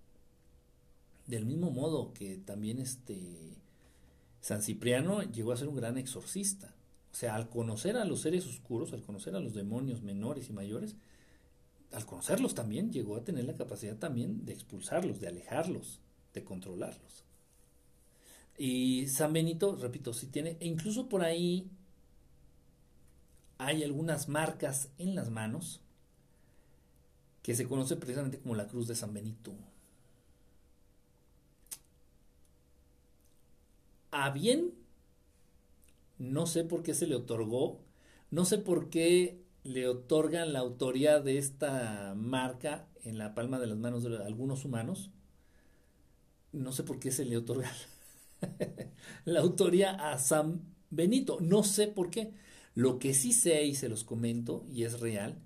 Del mismo modo que también este, San Cipriano llegó a ser un gran exorcista. O sea, al conocer a los seres oscuros, al conocer a los demonios menores y mayores, al conocerlos también llegó a tener la capacidad también de expulsarlos, de alejarlos, de controlarlos. Y San Benito, repito, si tiene, e incluso por ahí hay algunas marcas en las manos que se conoce precisamente como la Cruz de San Benito. A bien, no sé por qué se le otorgó, no sé por qué le otorgan la autoría de esta marca en la palma de las manos de algunos humanos. No sé por qué se le otorga la autoría a San Benito. No sé por qué. Lo que sí sé y se los comento y es real,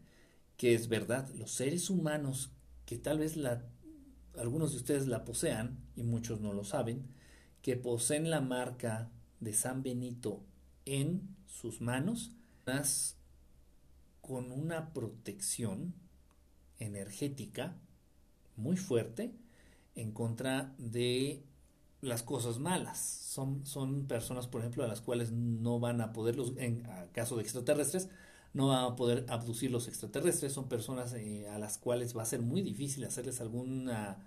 que es verdad, los seres humanos que tal vez la, algunos de ustedes la posean y muchos no lo saben, que poseen la marca de San Benito en sus manos, con una protección energética muy fuerte en contra de las cosas malas. Son, son personas, por ejemplo, a las cuales no van a poder, los, en caso de extraterrestres, no van a poder abducir los extraterrestres. Son personas eh, a las cuales va a ser muy difícil hacerles alguna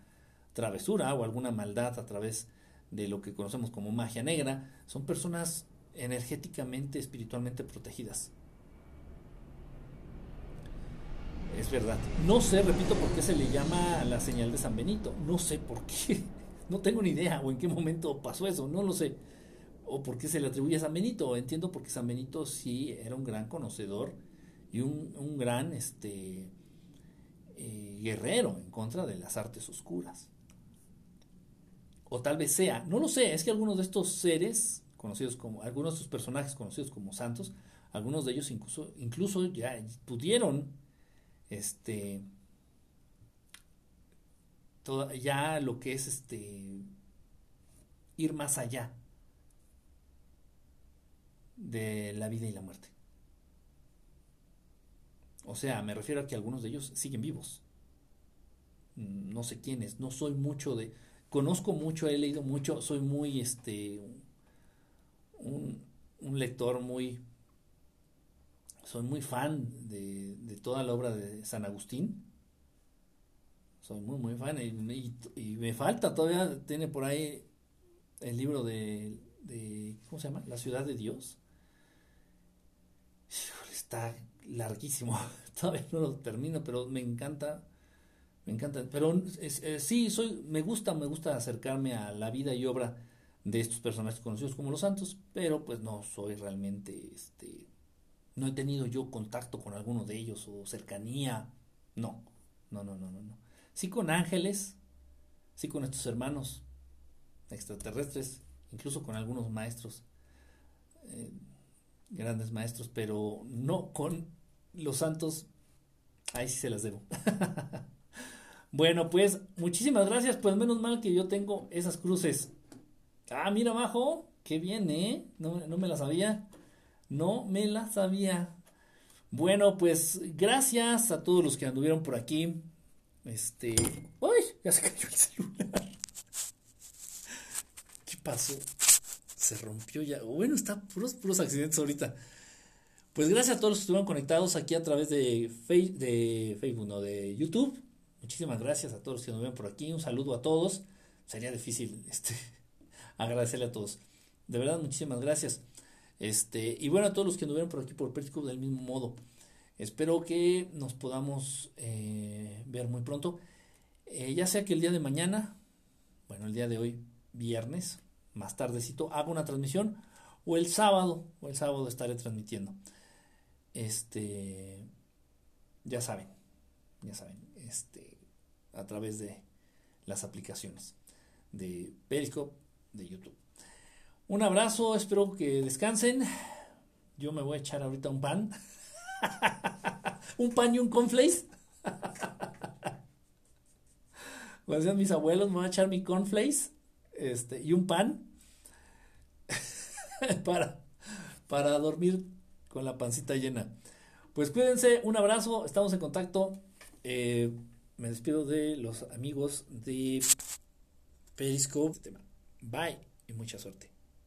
travesura o alguna maldad a través de lo que conocemos como magia negra. Son personas energéticamente, espiritualmente protegidas. Es verdad. No sé, repito, por qué se le llama la señal de San Benito. No sé por qué. No tengo ni idea o en qué momento pasó eso, no lo sé. O por qué se le atribuye a San Benito. Entiendo porque San Benito sí era un gran conocedor y un, gran este, eh, guerrero en contra de las artes oscuras. O tal vez sea, no lo sé, es que algunos de estos seres conocidos como, algunos de estos personajes conocidos como santos, algunos de ellos incluso, incluso ya pudieron este ya lo que es este ir más allá de la vida y la muerte. O sea, me refiero a que algunos de ellos siguen vivos. No sé quiénes, no soy mucho de conozco mucho, he leído mucho, soy muy este un, un lector muy soy muy fan de, de toda la obra de San Agustín soy muy, muy fan. Y, me falta, todavía tiene por ahí el libro de, de, ¿cómo se llama? La ciudad de Dios. Está larguísimo, todavía no lo termino, pero me encanta, me encanta. Pero sí, soy, me gusta, me gusta acercarme a la vida y obra de estos personajes conocidos como los santos, pero pues no soy realmente, este, no he tenido yo contacto con alguno de ellos o cercanía, no, no, no, no, no. no sí con ángeles, sí con estos hermanos extraterrestres, incluso con algunos maestros, eh, grandes maestros, pero no con los santos, ahí sí se las debo. bueno, pues muchísimas gracias, pues menos mal que yo tengo esas cruces. Ah, mira abajo, qué bien, ¿eh? No, no me las sabía, no me las sabía. Bueno, pues gracias a todos los que anduvieron por aquí. Este. ¡Uy! Ya se cayó el celular. ¿Qué pasó? Se rompió ya. Bueno, está puros, puros accidentes ahorita. Pues gracias a todos los que estuvieron conectados aquí a través de, de Facebook, no, de YouTube. Muchísimas gracias a todos los que nos ven por aquí. Un saludo a todos. Sería difícil este, agradecerle a todos. De verdad, muchísimas gracias. Este, y bueno, a todos los que ven por aquí por Periscope del mismo modo. Espero que nos podamos eh, ver muy pronto. Eh, ya sea que el día de mañana, bueno, el día de hoy, viernes, más tardecito, hago una transmisión. O el sábado, o el sábado estaré transmitiendo. Este, ya saben, ya saben, este, a través de las aplicaciones de Periscope, de YouTube. Un abrazo, espero que descansen. Yo me voy a echar ahorita un pan. un pan y un cornflakes. Como decían mis abuelos, me voy a echar mi cornflakes este, y un pan para, para dormir con la pancita llena. Pues cuídense, un abrazo, estamos en contacto. Eh, me despido de los amigos de Periscope. Bye y mucha suerte.